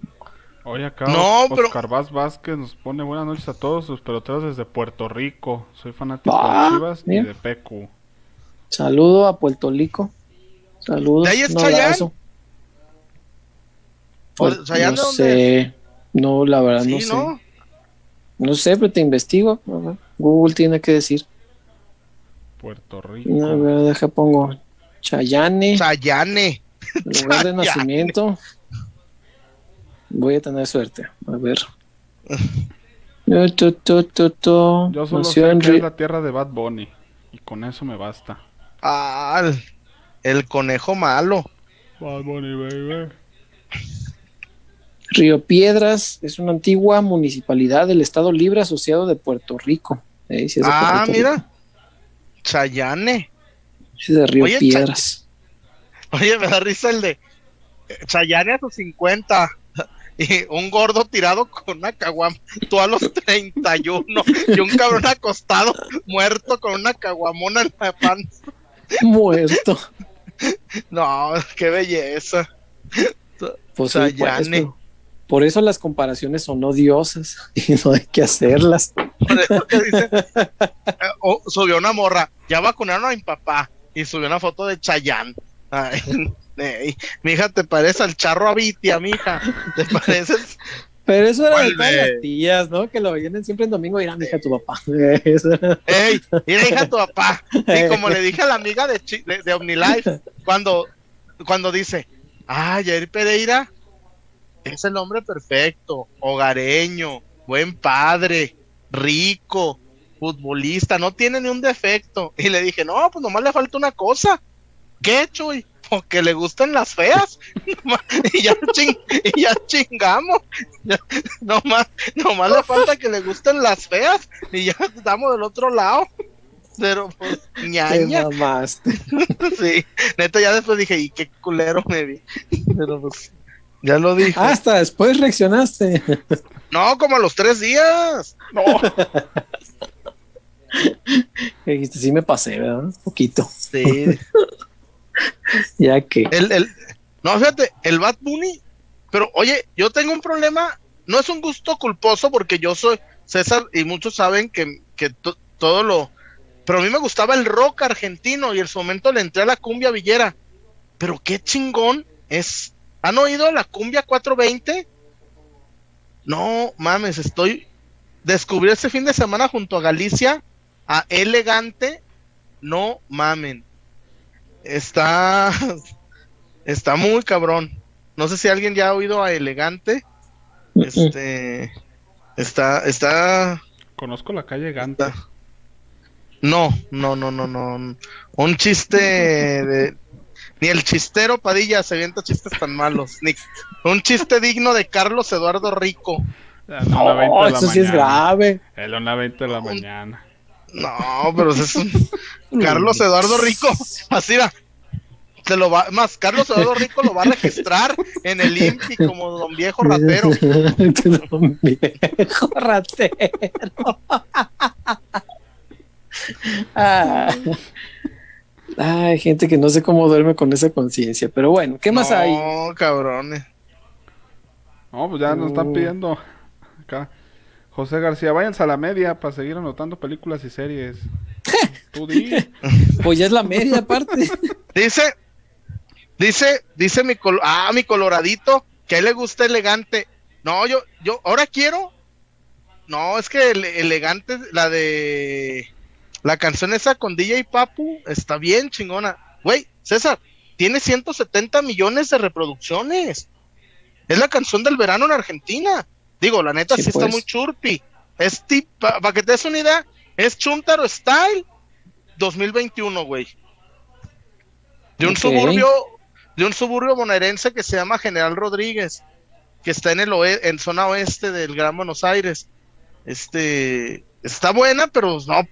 Oye, acá no, Oscar Vaz Vázquez nos pone buenas noches a todos sus peloteros desde Puerto Rico. Soy fanático de ah, Chivas y de Pecu. Saludo a Puerto Rico. Saludos. ¿De ahí es Chayán? Pues, no sé. No, la verdad no, sé. No sé, pero te investigo. Google tiene que decir. Puerto Rico. A ver, deja pongo Chayane. Chayane. Lugar de nacimiento. Voy a tener suerte. A ver. Yo solo sé que es la tierra de Bad Bunny. Y con eso me basta. Ah, el conejo malo. Bad Bunny, baby. Río Piedras es una antigua municipalidad del Estado Libre Asociado de Puerto Rico. ah, mira. Chayane. Es de Río Piedras. Oye, me da risa el de Chayane a sus 50 y un gordo tirado con una caguama, tú a los 31 y un cabrón acostado, muerto con una caguamona en la panza. Muerto. No, qué belleza. Pues Chayane. Por eso las comparaciones son odiosas y no hay que hacerlas. Por eso que dice, eh, subió una morra, ya vacunaron a mi papá y subió una foto de Chayán. Mi hija te parece al charro Abitia, mija. ¿Te pareces? Pero eso era de todas las tías, ¿no? Que lo vienen siempre en domingo y a mi hija tu papá. Ey, mira hija tu papá. Y como le dije a la amiga de, de, de OmniLife, cuando, cuando dice, ah, Jair Pereira es el hombre perfecto, hogareño, buen padre, rico, futbolista, no tiene ni un defecto. Y le dije, no, pues nomás le falta una cosa. ¿Qué, Chuy? Porque le gustan las feas. y, ya chingamos. nomás, nomás le falta que le gusten las feas. Y ya estamos del otro lado. Pero pues, ñaña. sí, neta, ya después dije, y qué culero me vi. Pero pues, ya lo dije. Hasta después reaccionaste. No, como a los tres días. No. Dijiste, sí me pasé, ¿verdad? Un poquito. Sí. ya que. El, no, fíjate, el Bad Bunny. Pero oye, yo tengo un problema. No es un gusto culposo porque yo soy César y muchos saben que, que todo lo. Pero a mí me gustaba el rock argentino y en su momento le entré a la cumbia villera. Pero qué chingón es ¿Han oído la cumbia 420? No, mames, estoy. Descubrí este fin de semana junto a Galicia a Elegante. No mamen. Está. Está muy cabrón. No sé si alguien ya ha oído a Elegante. Este. Está. Está. Conozco la calle Ganta. No, no, no, no, no. Un chiste de, ni el chistero Padilla se avienta chistes tan malos. Ni un chiste digno de Carlos Eduardo Rico. No, eso sí es grave. El una 20 de la mañana. No, pero es un Carlos Eduardo Rico. Así va. Se lo va, más Carlos Eduardo Rico lo va a registrar en el INPI como don viejo ratero. don viejo ratero. ah. Hay gente que no sé cómo duerme con esa conciencia, pero bueno, ¿qué más hay? No, cabrones. No, pues ya nos están uh. pidiendo acá. José García, váyanse a la media para seguir anotando películas y series. Tú Pues ya es la media aparte. dice, dice, dice mi ah, mi coloradito, que a él le gusta elegante. No, yo, yo, ahora quiero. No, es que elegante, la de la canción esa con DJ Papu está bien chingona. Güey, César, tiene 170 millones de reproducciones. Es la canción del verano en Argentina. Digo, la neta sí, está pues. muy churpi. Es para que te des una idea, es Chuntaro Style 2021, güey. De un suburbio, de un suburbio bonaerense que se llama General Rodríguez, que está en el en zona oeste del Gran Buenos Aires. Este está buena, pero no,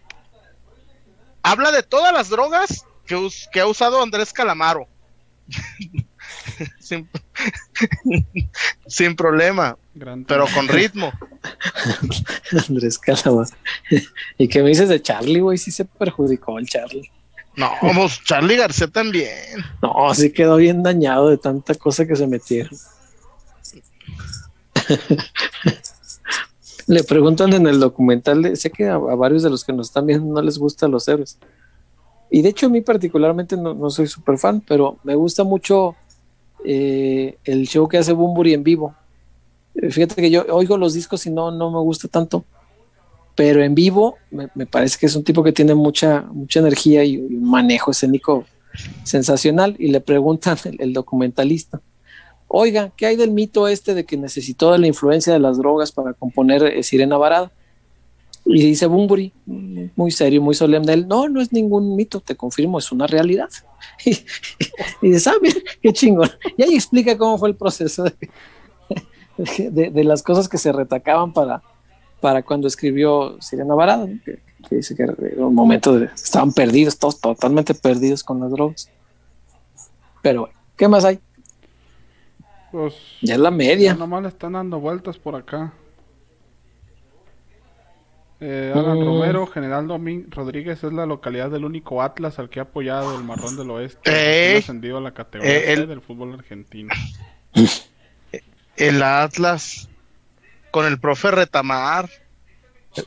habla de todas las drogas que, que ha usado Andrés Calamaro. sin, problema. Pero con ritmo. Andrés Calabá. ¿Y qué me dices de Charlie, güey? Sí se perjudicó el Charlie. No, vamos, Charlie García también. No, sí quedó bien dañado de tanta cosa que se metieron. Le preguntan en el documental, sé que a, varios de los que nos están viendo no les gustan los héroes. Y de hecho a mí particularmente no, soy súper fan, pero me gusta mucho eh, el show que hace Bumburi en vivo. Fíjate que yo oigo los discos y no, no me gusta tanto, pero en vivo me, parece que es un tipo que tiene mucha, mucha energía y, un manejo escénico sensacional. Y le preguntan el documentalista, oiga, ¿qué hay del mito este de que necesitó la influencia de las drogas para componer eh, Sirena Varada? Y dice Bumburi, muy serio, muy solemne, él, no, no es ningún mito, te confirmo, es una realidad. Y, dice, ah, qué chingón. Y ahí explica cómo fue el proceso de, las cosas que se retacaban para, para cuando escribió Sirena Varada, que, dice que era un momento de, estaban perdidos, todos totalmente perdidos con las drogas. Pero bueno, ¿qué más hay? Pues, ya es la media. Nomás le están dando vueltas por acá. Eh, Alan mm. Romero, General Domín Rodríguez es la localidad del único Atlas al que ha apoyado el Marrón del Oeste. Ha ascendido a la categoría eh, del fútbol argentino. El Atlas con el profe Retamar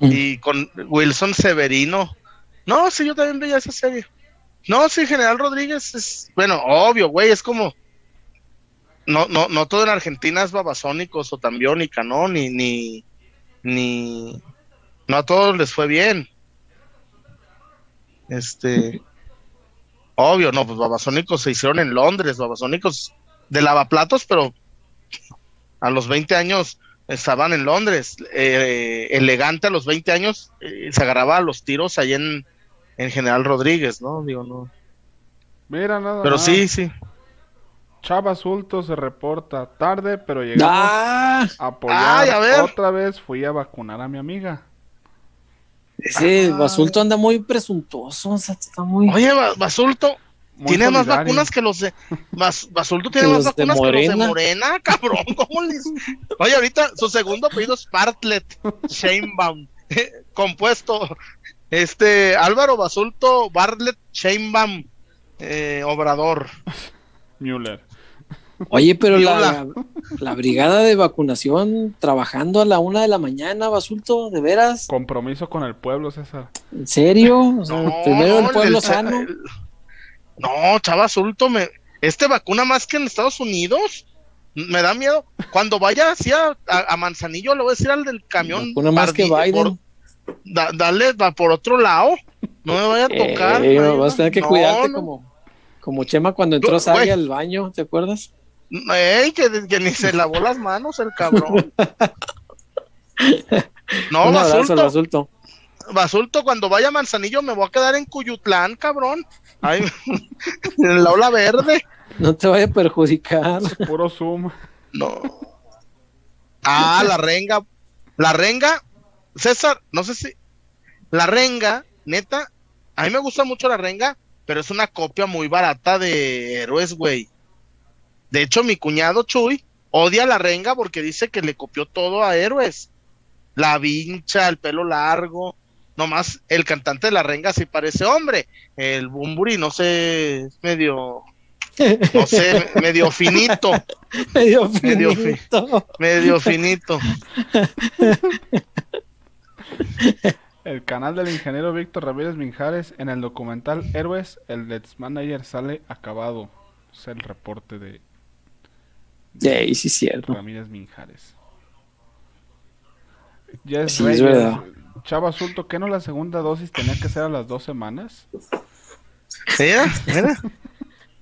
y con Wilson Severino. No, sí, yo también veía esa serie. No, sí, General Rodríguez es, bueno, obvio, güey, es como, no, no, no todo en Argentina es babasónicos o tambiónica, ¿no? Ni, ni, ni, no a todos les fue bien. Este, obvio, no, pues babasónicos se hicieron en Londres, babasónicos de lavaplatos, pero a los 20 años estaban en Londres. Eh, elegante a los 20 años eh, se agarraba a los tiros ahí en, en General Rodríguez, ¿no? Digo, no. Mira, nada. Pero sí, sí. Chava Sulto se reporta tarde, pero llegamos ah, a apoyar. Otra vez fui a vacunar a mi amiga. Ese Basulto anda muy presuntuoso, está muy... Oye, Basulto, tiene más vacunas que los de... Basulto tiene más vacunas que los de Morena, cabrón. ¿Cómo les... Oye, ahorita su segundo apellido es Bartlett Sheinbaum, compuesto. Este, Álvaro Basulto Bartlett Sheinbaum, eh, Obrador. Müller. Oye, pero la, la, brigada de vacunación trabajando a la una de la mañana, Basulto, ¿de veras? Compromiso con el pueblo, César. ¿En serio? primero el pueblo sano. No, chava, Basulto, me, este vacuna más que en Estados Unidos. Me da miedo. Cuando vaya así a, Manzanillo, le voy a decir al del camión. Una más que Biden. dale va por otro lado. No me vaya a tocar. Eh, vas a tener que cuidarte como, como Chema cuando entró a al baño, ¿te acuerdas? Ey, que, ni se lavó las manos el cabrón. No, basulto. basulto. cuando vaya a Manzanillo me voy a quedar en Cuyutlán, cabrón. En la ola verde. No te vaya a perjudicar. Puro zoom. No. Ah, la renga. La renga. César, no sé si. La renga, neta. A mí me gusta mucho la renga, pero es una copia muy barata de Héroes, güey. De hecho, mi cuñado Chuy odia la renga porque dice que le copió todo a Héroes. La vincha, el pelo largo. Nomás el cantante de la renga sí parece hombre. El Bumburi, no sé, medio. No sé, medio finito. medio finito. Medio, finito. El canal del ingeniero Víctor Ramírez Minjares en el documental Héroes, el Let's Manager sale acabado. Es el reporte de Sí, sí, cierto. Ramírez Minjares. Ya es, sí, es verdad. Chava Sulto, ¿qué no la segunda dosis tenía que ser a las dos semanas? Mira, mira.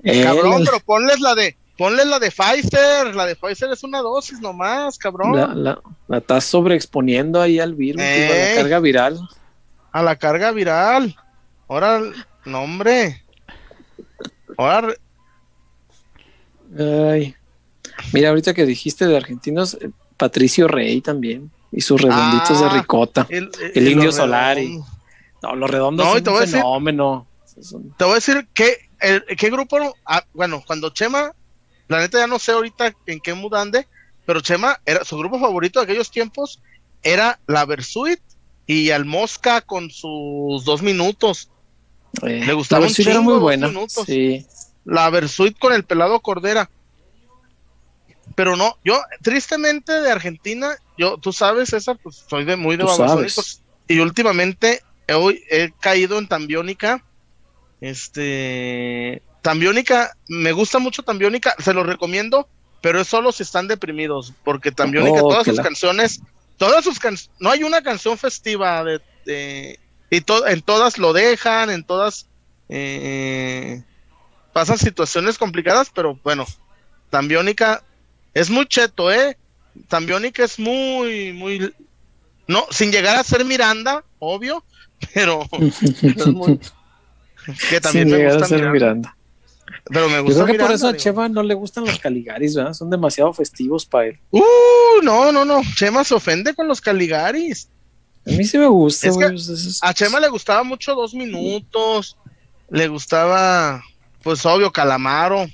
cabrón, pero ponles la de, ponles la de Pfizer, la de Pfizer es una dosis nomás, cabrón. La, la, la estás sobreexponiendo ahí al virus, a la carga viral. A la carga viral. Ahora, no hombre. Ahora. Ay. Mira, ahorita que dijiste de argentinos, eh, Patricio Rey también, y sus redonditos de ah, ricota, el, indio Solari. No, los redondos son un fenómeno. te voy a decir que el, qué grupo, ah, bueno, cuando Chema, la neta ya no sé ahorita en qué mudande, pero Chema, era, su grupo favorito de aquellos tiempos era la Versuit y al Mosca con sus dos minutos. Eh, Le gustaba un chingo, muy buena. Sí. La Versuit con el pelado Cordera. Pero no, yo tristemente de Argentina, yo, tú sabes, César, pues soy de muy de Babasónicos. Y últimamente he, he caído en Tambiónica. Este, Tambiónica, me gusta mucho Tambiónica, se lo recomiendo, pero es solo si están deprimidos, porque Tambiónica, oh, todas sus canciones, todas sus canciones, no hay una canción festiva de, y en todas lo dejan, en todas eh, pasan situaciones complicadas, pero bueno, Tambiónica es muy cheto, ¿eh? Tambiónica es muy, muy, no, sin llegar a ser Miranda, obvio, pero es muy, que también me gusta a ser Miranda. Pero me gusta Yo creo que por eso a Chema no le gustan los Caligaris, ¿verdad? Son demasiado festivos para él. Uh, no, no, no. Chema se ofende con los Caligaris. A mí sí me gusta. A Chema le gustaba mucho dos minutos. Le gustaba, pues obvio, Calamaro,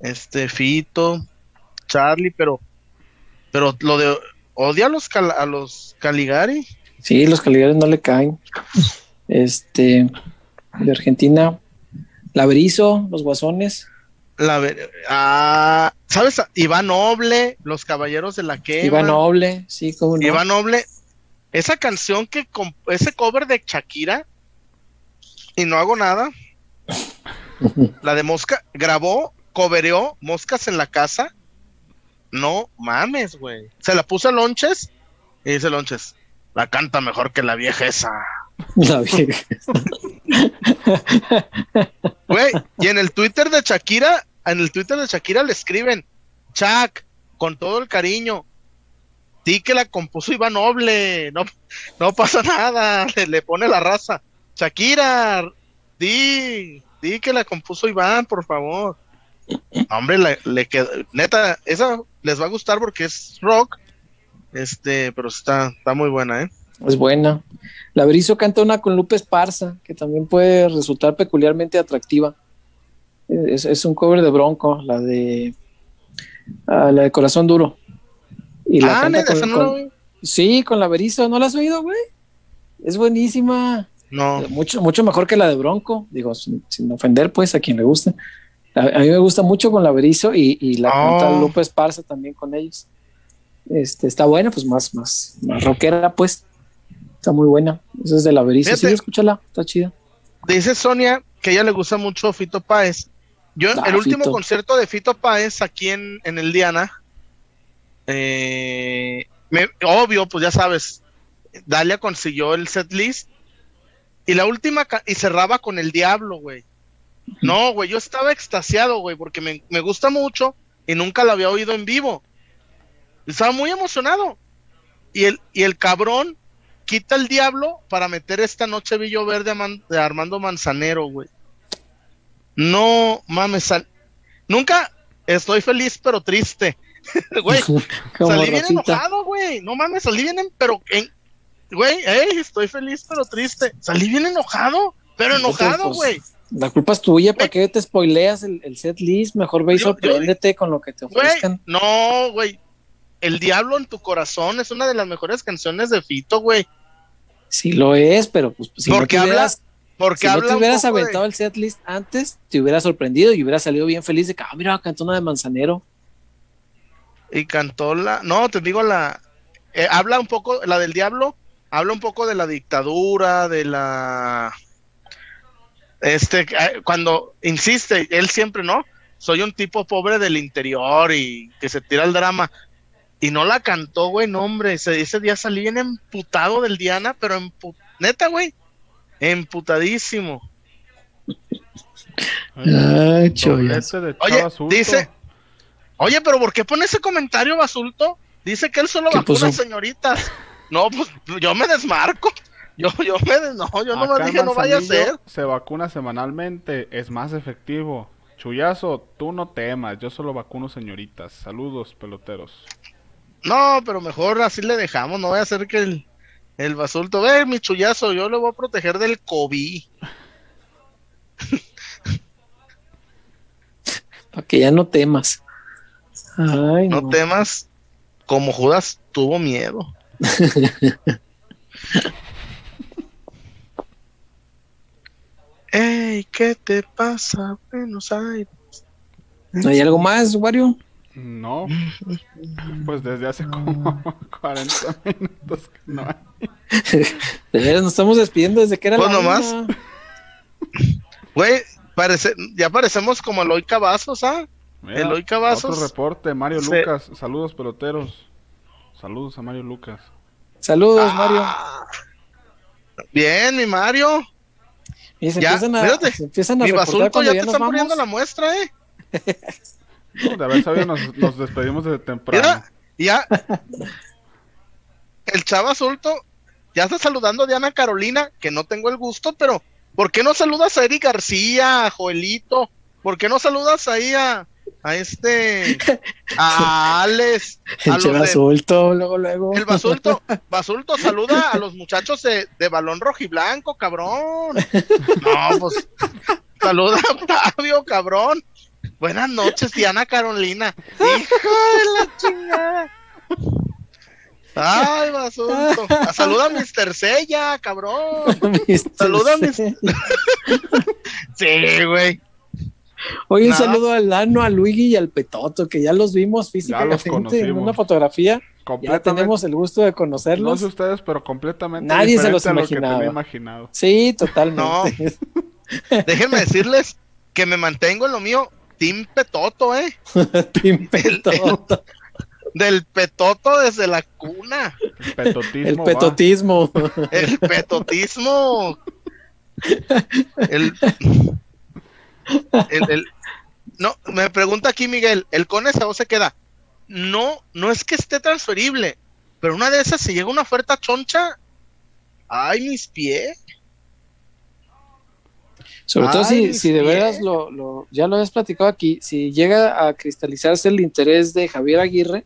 este, Fito, Charlie, pero, pero lo de odia a los, a los Caligari. Sí, los Caligari no le caen. Este, de Argentina, Laberizo, los Guasones. La, ah, ¿Sabes? Iván Noble, Los Caballeros de la que Iván Noble, sí, como no. Iván Noble, esa canción que, ese cover de Shakira, y no hago nada, la de Mosca, grabó, cobereó Moscas en la casa, no mames, güey. Se la puso a Lonches y dice Lonches, la canta mejor que la vieja esa. La vieja. Güey, y en el Twitter de Shakira, en el Twitter de Shakira le escriben, Chuck, con todo el cariño, di que la compuso Iván Noble, no, no pasa nada, le, pone la raza. Shakira, di, di que la compuso Iván, por favor. Hombre, le, le neta, esa les va a gustar porque es rock, este, pero está, está muy buena, ¿eh? Es buena. La Berizo canta una con Lupe Esparza, que también puede resultar peculiarmente atractiva. Es, un cover de Bronco, la de ah, la de Corazón Duro. Y la ah, canta con, Sí, con la Berizo. ¿No la has oído, güey? Es buenísima. No. Mucho, mucho mejor que la de Bronco. Digo, sin, ofender, pues, a quien le guste. A, mí me gusta mucho con la Berizo y, la canta oh. Lupe Esparza también con ellos. Este, está buena, pues más, más, más rockera, pues. Está muy buena. Esa es de la Berizo. Sí, escúchala, está chida. Dice Sonia que a ella le gusta mucho Fito Páez. Yo, ah, el último concierto de Fito Páez aquí en, en el Diana, eh, obvio, pues ya sabes, Dalia consiguió el set list y la última, y cerraba con el Diablo, güey. No, güey, yo estaba extasiado, güey, porque me, me gusta mucho y nunca la había oído en vivo. Estaba muy emocionado. Y el, y el cabrón quita el diablo para meter esta noche Villo Verde de Armando Manzanero, güey. No mames, nunca estoy feliz pero triste. güey, salí bien enojado, güey. No mames, salí bien, pero güey, estoy feliz pero triste. Salí bien enojado, pero enojado, pues, güey. La culpa es tuya, ¿para qué te spoileas el, set list? Mejor ve y sorpréndete con lo que te ofrezcan. no, güey. El Diablo en tu corazón es una de las mejores canciones de Fito, güey. Sí lo es, pero pues si porque no te hubieras, porque si no te hubieras aventado el set list antes, te hubiera sorprendido y hubiera salido bien feliz de que, ah, mira, cantó una de Manzanero. Y cantó la, no, te digo la, eh, habla un poco, la del diablo, habla un poco de la dictadura, de la, este, eh, cuando insiste, él siempre, ¿no? Soy un tipo pobre del interior y que se tira el drama. Y no la cantó, güey, no, hombre. Ese, ese día salí bien emputado del Diana, pero neta, güey. Emputadísimo. Ay, Oye, dice. Oye, pero ¿por qué pone ese comentario, Basulto? Dice que él solo vacuna señoritas. No, pues yo me desmarco. Yo, yo me, no, yo no me dije, no vaya a ser. Se vacuna semanalmente, es más efectivo. Chuyazo, tú no temas, yo solo vacuno señoritas. Saludos, peloteros. No, pero mejor así le dejamos, no voy a hacer que el, el basulto, ve mi chullazo, yo le voy a proteger del COVID. Para que ya no temas. Ay, no, temas. como Judas tuvo miedo. Ey, ¿qué te pasa, Buenos Aires? ¿No hay algo más, Wario? No, pues desde hace como 40 minutos que no hay. De veras, nos estamos despidiendo desde que era Pues la nomás. una. Güey, parece, ya parecemos como Eloy Cavazos, ¿ah? Mira, Eloy Cavazos. Otro reporte, Mario Sí. Lucas. Saludos, peloteros. Saludos a Mario Lucas. Saludos, Mario. Ah, Bien, mi Mario. Y se Ya, empiezan a, se empiezan a Mi reportar basulto cuando ya ya te nos están vamos. poniendo la muestra, ¿eh? No, de haber sabido, nos, nos despedimos desde temprano. Mira, ya. El chava Sulto ya está saludando a Diana Carolina, que no tengo el gusto, pero ¿por qué no saludas a Eric García, a Joelito? ¿Por qué no saludas ahí a, a este, a Alex, a El los de- Basulto, luego, luego. el Basulto, Basulto saluda a los muchachos de, de balón rojiblanco, cabrón. No, pues saluda a Octavio, cabrón. Buenas noches, Diana Carolina. Hijo de la chingada. Ay, Basulto. Saluda a Mr. Sella, cabrón. Mister Saluda a C. Sí, güey. Oye, un saludo al Lano, a Luigi y al Petoto, que ya los vimos físicamente en una fotografía. Ya Completamente- tenemos el gusto de No conocerlos. sé ustedes, pero completamente Nadie se los a lo que imaginaba. tenía imaginado. Sí, totalmente. Déjenme decirles que me mantengo en lo mío. Team Petoto, ¿eh? Team Petoto. Del Petoto desde la cuna. El petotismo. el va. petotismo. El petotismo. El, el, el- no, me pregunta aquí Miguel, ¿el Cone o se queda? No, no es que esté transferible, pero una de esas, si llega una oferta choncha, ay, mis pies. Sobre todo si, si de veras lo, lo- ya lo habías platicado aquí, si llega a cristalizarse el interés de Javier Aguirre,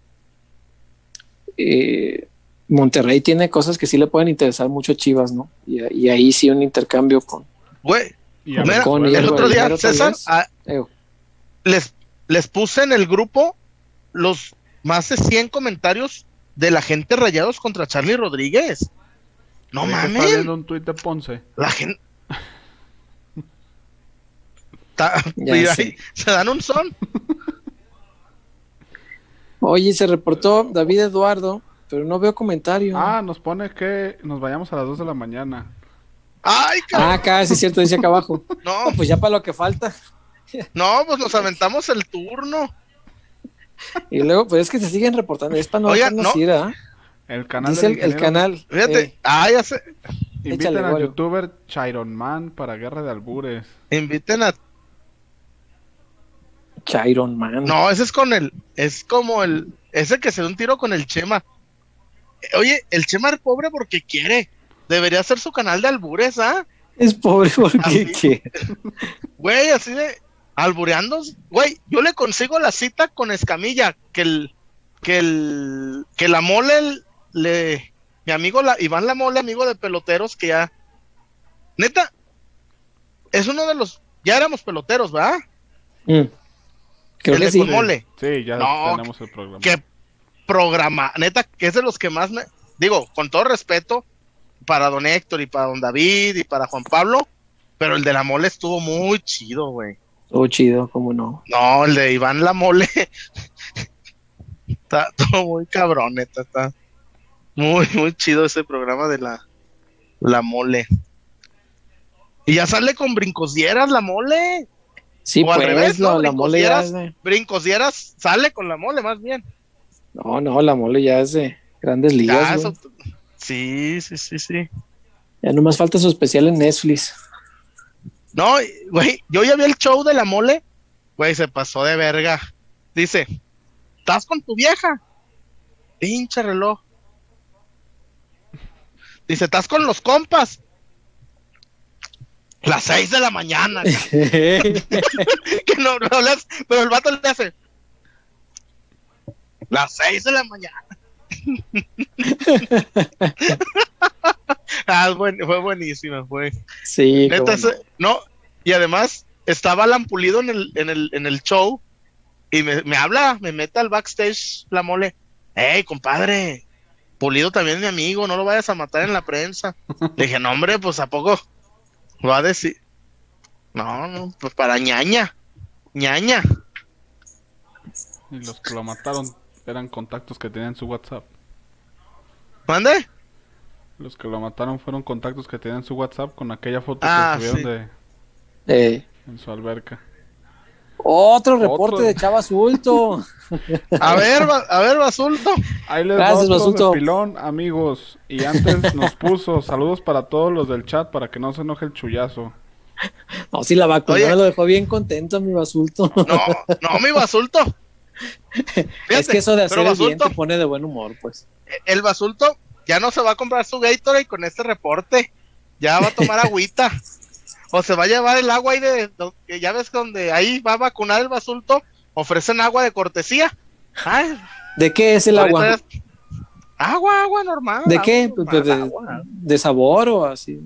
eh, Monterrey tiene cosas que sí le pueden interesar mucho a Chivas, ¿no? Y, y ahí sí un intercambio con... Güey, Y a mira, Con el Hierro otro día, César, ah, eh, les, les puse en el grupo los más de 100 comentarios de la gente rayados contra Charlie Rodríguez. No mames. viendo un tuit de Ponce. La gente. Ta- Ya y ahí sé. se dan un son. Oye, se reportó David Eduardo, pero no veo comentario. Ah, nos pone que nos vayamos a las 2 de la mañana. Ay, Ah, cabrón. acá, sí es cierto, dice acá abajo. No, Pues ya para lo que falta. no, pues nos aventamos el turno. Y luego, pues es que se siguen reportando, es para no Oigan, dejarnos no. ir, ¿ah? El canal Dice el, el canal. Fíjate. eh, Ah, ya sé. Inviten Échale, al youtuber Chiron Man para Guerra de Albures. Inviten a. Chiron Man. No, ese es con el. Es como el. Ese que se da un tiro con el Chema. Oye, el Chema es pobre porque quiere. Debería ser su canal de albures, ¿ah? Es pobre porque. Güey, así de. Albureando. Güey, yo le consigo la cita con Escamilla. Que el. Que el. Que la mole le. Mi amigo la, Iván La Mole, amigo de peloteros, que ya. Neta. Es uno de los. Ya éramos peloteros, ¿verdad? Mm. Creo el que de sí. con mole. Sí, ya No, tenemos el programa. que programa, neta, que es de los que más me, digo, con todo respeto, para don Héctor y para don David y para Juan Pablo, pero el de la mole estuvo muy chido, güey. Oh, chido, cómo no. No, el de Iván la mole está todo muy cabrón, neta, está muy, muy chido ese programa de la, la mole. Y ya sale con brincos dieras la mole. Sí, O al pues, revés, ¿no? la mole ya Brincosieras. es de... Sale con la mole, más bien. No, no, la mole ya es de grandes ligas, eso- Sí, sí, sí, sí. Ya nomás falta su especial en Netflix. No, güey, yo ya vi el show de la mole. Güey, se pasó de verga. Dice, ¿estás con tu vieja? Pinche reloj. Dice, ¿estás con los compas? Las seis de la mañana. que no, no pero el vato le hace. Las seis de la mañana. ah, buen- fue buenísima, fue. sí, Neta, no. ese- no, y además estaba Alan Pulido en el, en el, en el show y me, me habla, me mete al backstage la mole. ¡Ey, compadre! Pulido también es mi amigo, no lo vayas a matar en la prensa. Le dije, no, hombre, pues a poco va a decir. No, no, pues para ñaña. ñaña. Y los que lo mataron eran contactos que tenían en su WhatsApp. ¿Mande? Los que lo mataron fueron contactos que tenían en su WhatsApp con aquella foto Ah, que subieron sí. de Eh, en su alberca. otro reporte Otro. de Chava Sulto. A ver, a ver, Basulto. Ahí les Gracias, Basulto. de pilón, amigos. Y antes nos puso saludos para todos los del chat para que no se enoje el chullazo. No, sí, la vacuna Oye. me lo dejó bien contento, mi Basulto. No, no, mi Basulto. Es que eso de hacer pero el bien Basulto, te pone de buen humor, pues. el Basulto ya no se va a comprar su Gatorade con este reporte. Ya va a tomar agüita. O se va a llevar el agua ahí de, que ya ves donde ahí va a vacunar el Basulto. Ofrecen agua de cortesía. Ay, ¿De qué es el agua? ya- Agua, agua normal. ¿De agua qué? normal, Pues de, agua. de sabor o así?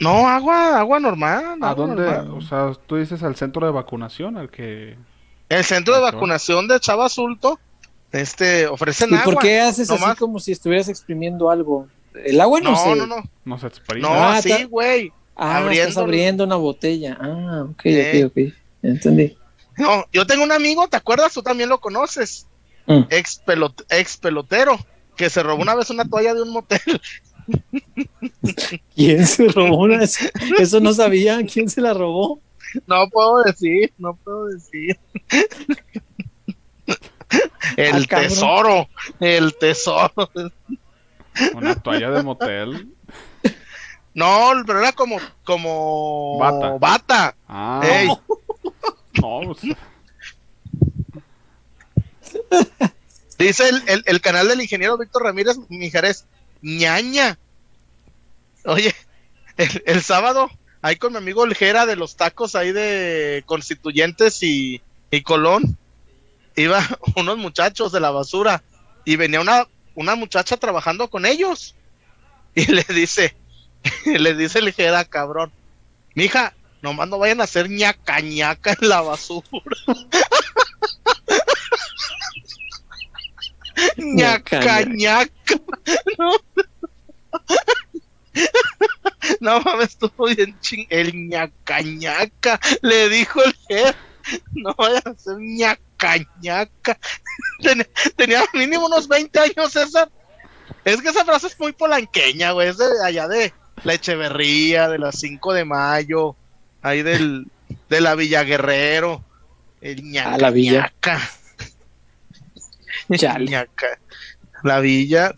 No, agua, agua normal. ¿A agua dónde? normal. O sea, tú dices al centro de vacunación, al que... El centro de vacunación de Chava Sulto, este, ofrecen ¿Y agua. por qué haces así nomás. como si estuvieras exprimiendo algo? El agua no, No, sé. no, no, No se exprime. no, Ah, así, ta- güey. Ah, Abriendo estás abriendo una botella. Ah, ok, Sí. ok, ok. Ya entendí. No, yo tengo un amigo, ¿te acuerdas? Tú también lo conoces. Mm. Ex, pelot- ex pelotero, que se robó una vez una toalla de un motel. ¿Quién se robó una? Eso, eso no sabía. ¿Quién se la robó? No puedo decir, no puedo decir. El Ah, tesoro, el tesoro. Una toalla de motel. No, pero era como, como Bata. bata. Ah, Ey, no, pues, dice el, el- el canal del ingeniero Víctor Ramírez Mijares, ñaña. Oye, el, el sábado, ahí con mi amigo el Jera de los tacos ahí de Constituyentes y, y Colón, iba unos muchachos de la basura y venía una, una muchacha trabajando con ellos y le dice, le dice el Jera, cabrón, mija, nomás no vayan a hacer ñaca ñaca en la basura. Ñaca, ñaca. No. No mames, estuvo bien ching. El ñaca ñaca. Le dijo el jefe. No vayan a hacer ñaca ñaca. Tenía, tenía mínimo unos 20 años César. Es que esa frase es muy polanqueña, güey. Es de allá de la Echeverría, de las 5 de mayo, ahí del, de la Villa Guerrero. El ñaca Ah, la Villa. ñaca. Chale. Ñaca. La Villa.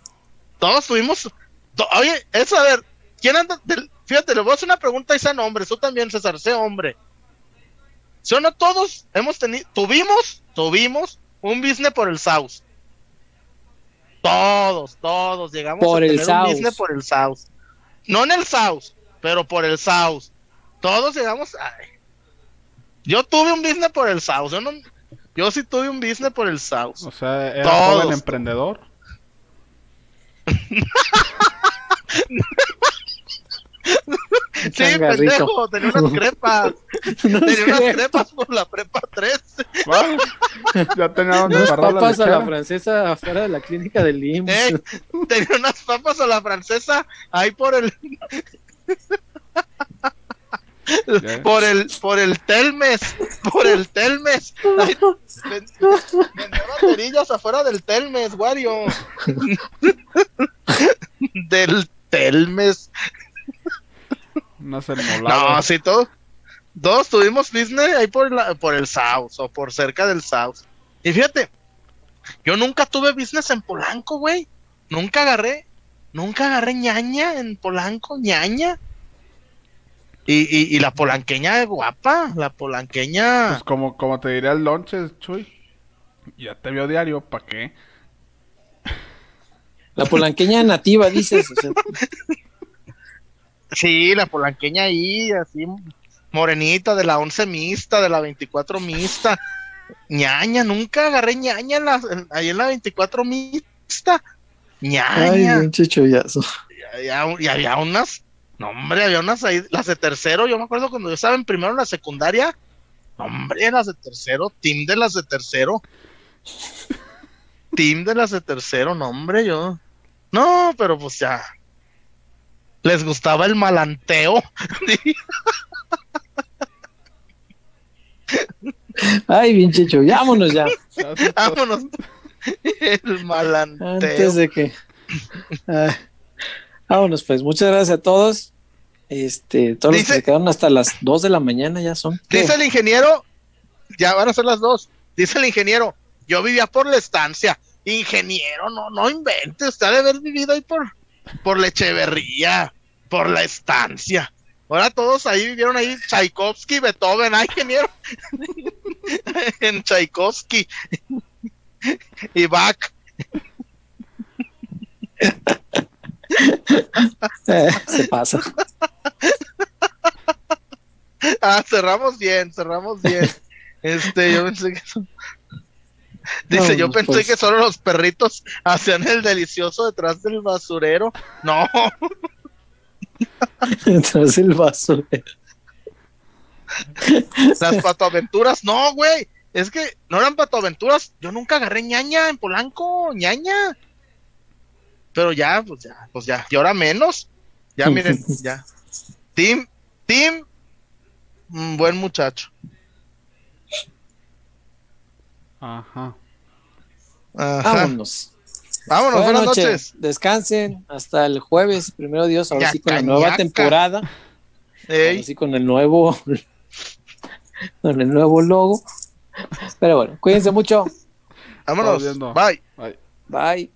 Todos tuvimos. to- Oye, eso a ver, ¿quién anda? del- Fíjate, le voy a hacer una pregunta a ese nombre. Tú también, César, sé hombre. ¿Sí o no todos hemos tenido, tuvimos, tuvimos un business por el South? Todos, todos llegamos Por a el tener un South. business por el South. No en el South, pero por el South. Todos llegamos. ay. Yo tuve un business por el South. Yo, no, yo sí tuve un business por el South. o sea, era Todos. joven emprendedor. Sí, pendejo, tenía unas crepas. Tenía unas crepas por la prepa 3. Va. ya tenía donde Unas guardar la papas a la francesa afuera de la clínica del IMSS. Eh, tenía unas papas a la francesa ahí por el por el por el Telmes, por el Telmes. Ahí, ven- banderillas afuera del Telmes, Wario. del Telmes. Unas No, sí, todos, todos tuvimos Disney ahí por, la- por el South o por cerca del South. Y fíjate, yo nunca tuve business en Polanco, güey. Nunca agarré, nunca agarré ñaña en Polanco, ñaña. Y, y, y la polanqueña es guapa, la polanqueña. Pues como, como te diría el lonche, Chuy. Ya te vio diario, ¿para qué? La polanqueña nativa, dices. o sea, Sí, la polanqueña ahí, así morenita, de la 11 mixta, de la 24 mixta. ñaña, nunca agarré ñaña en la, en- ahí en la 24 mixta. Ay, ñaña. un chichollazo. y, había, y había unas, no hombre, había unas ahí, las de tercero, yo me acuerdo cuando yo estaba en primero en la secundaria, no, hombre, las de tercero, team de las de tercero. team de las de tercero, no, hombre, yo. No, pero pues ya. Les gustaba el malanteo. Ay, bien chicho, vámonos ya. Vámonos. El malanteo. Antes de que. Vámonos, pues. Muchas gracias a todos. Este, todos los que se quedaron hasta las 2 de la mañana ya son. ¿Qué? Dice el ingeniero, ya van a ser las dos. Dice el ingeniero, yo vivía por la estancia. Ingeniero, no, no invente, usted ha de haber vivido ahí por, por la Echeverría, por la estancia. Ahora todos ahí vivieron ahí Tchaikovsky, Beethoven, ay, ingeniero. en Tchaikovsky. y Bach. Eh, se pasa. Ah, cerramos bien, cerramos bien. Este, yo pensé que son- Dice, No, yo pensé pues. que solo los perritos hacían el delicioso detrás del basurero. No, Tras el vaso. las patoaventuras, no, güey. Es que no eran patoaventuras. Yo nunca agarré ñaña en Polanco, ñaña. Pero ya, pues ya, pues ya. Y ahora menos. Ya, miren, ya. Tim, Tim, mm, buen muchacho. Ajá. Ajá. Vámonos. Vámonos, buenas, noches. noches. Descansen hasta el jueves, primero Dios, ahora sí con la nueva temporada, Ey. ahora sí con el nuevo con el nuevo logo. Pero bueno, cuídense mucho. Vámonos. Bye. Bye. Bye.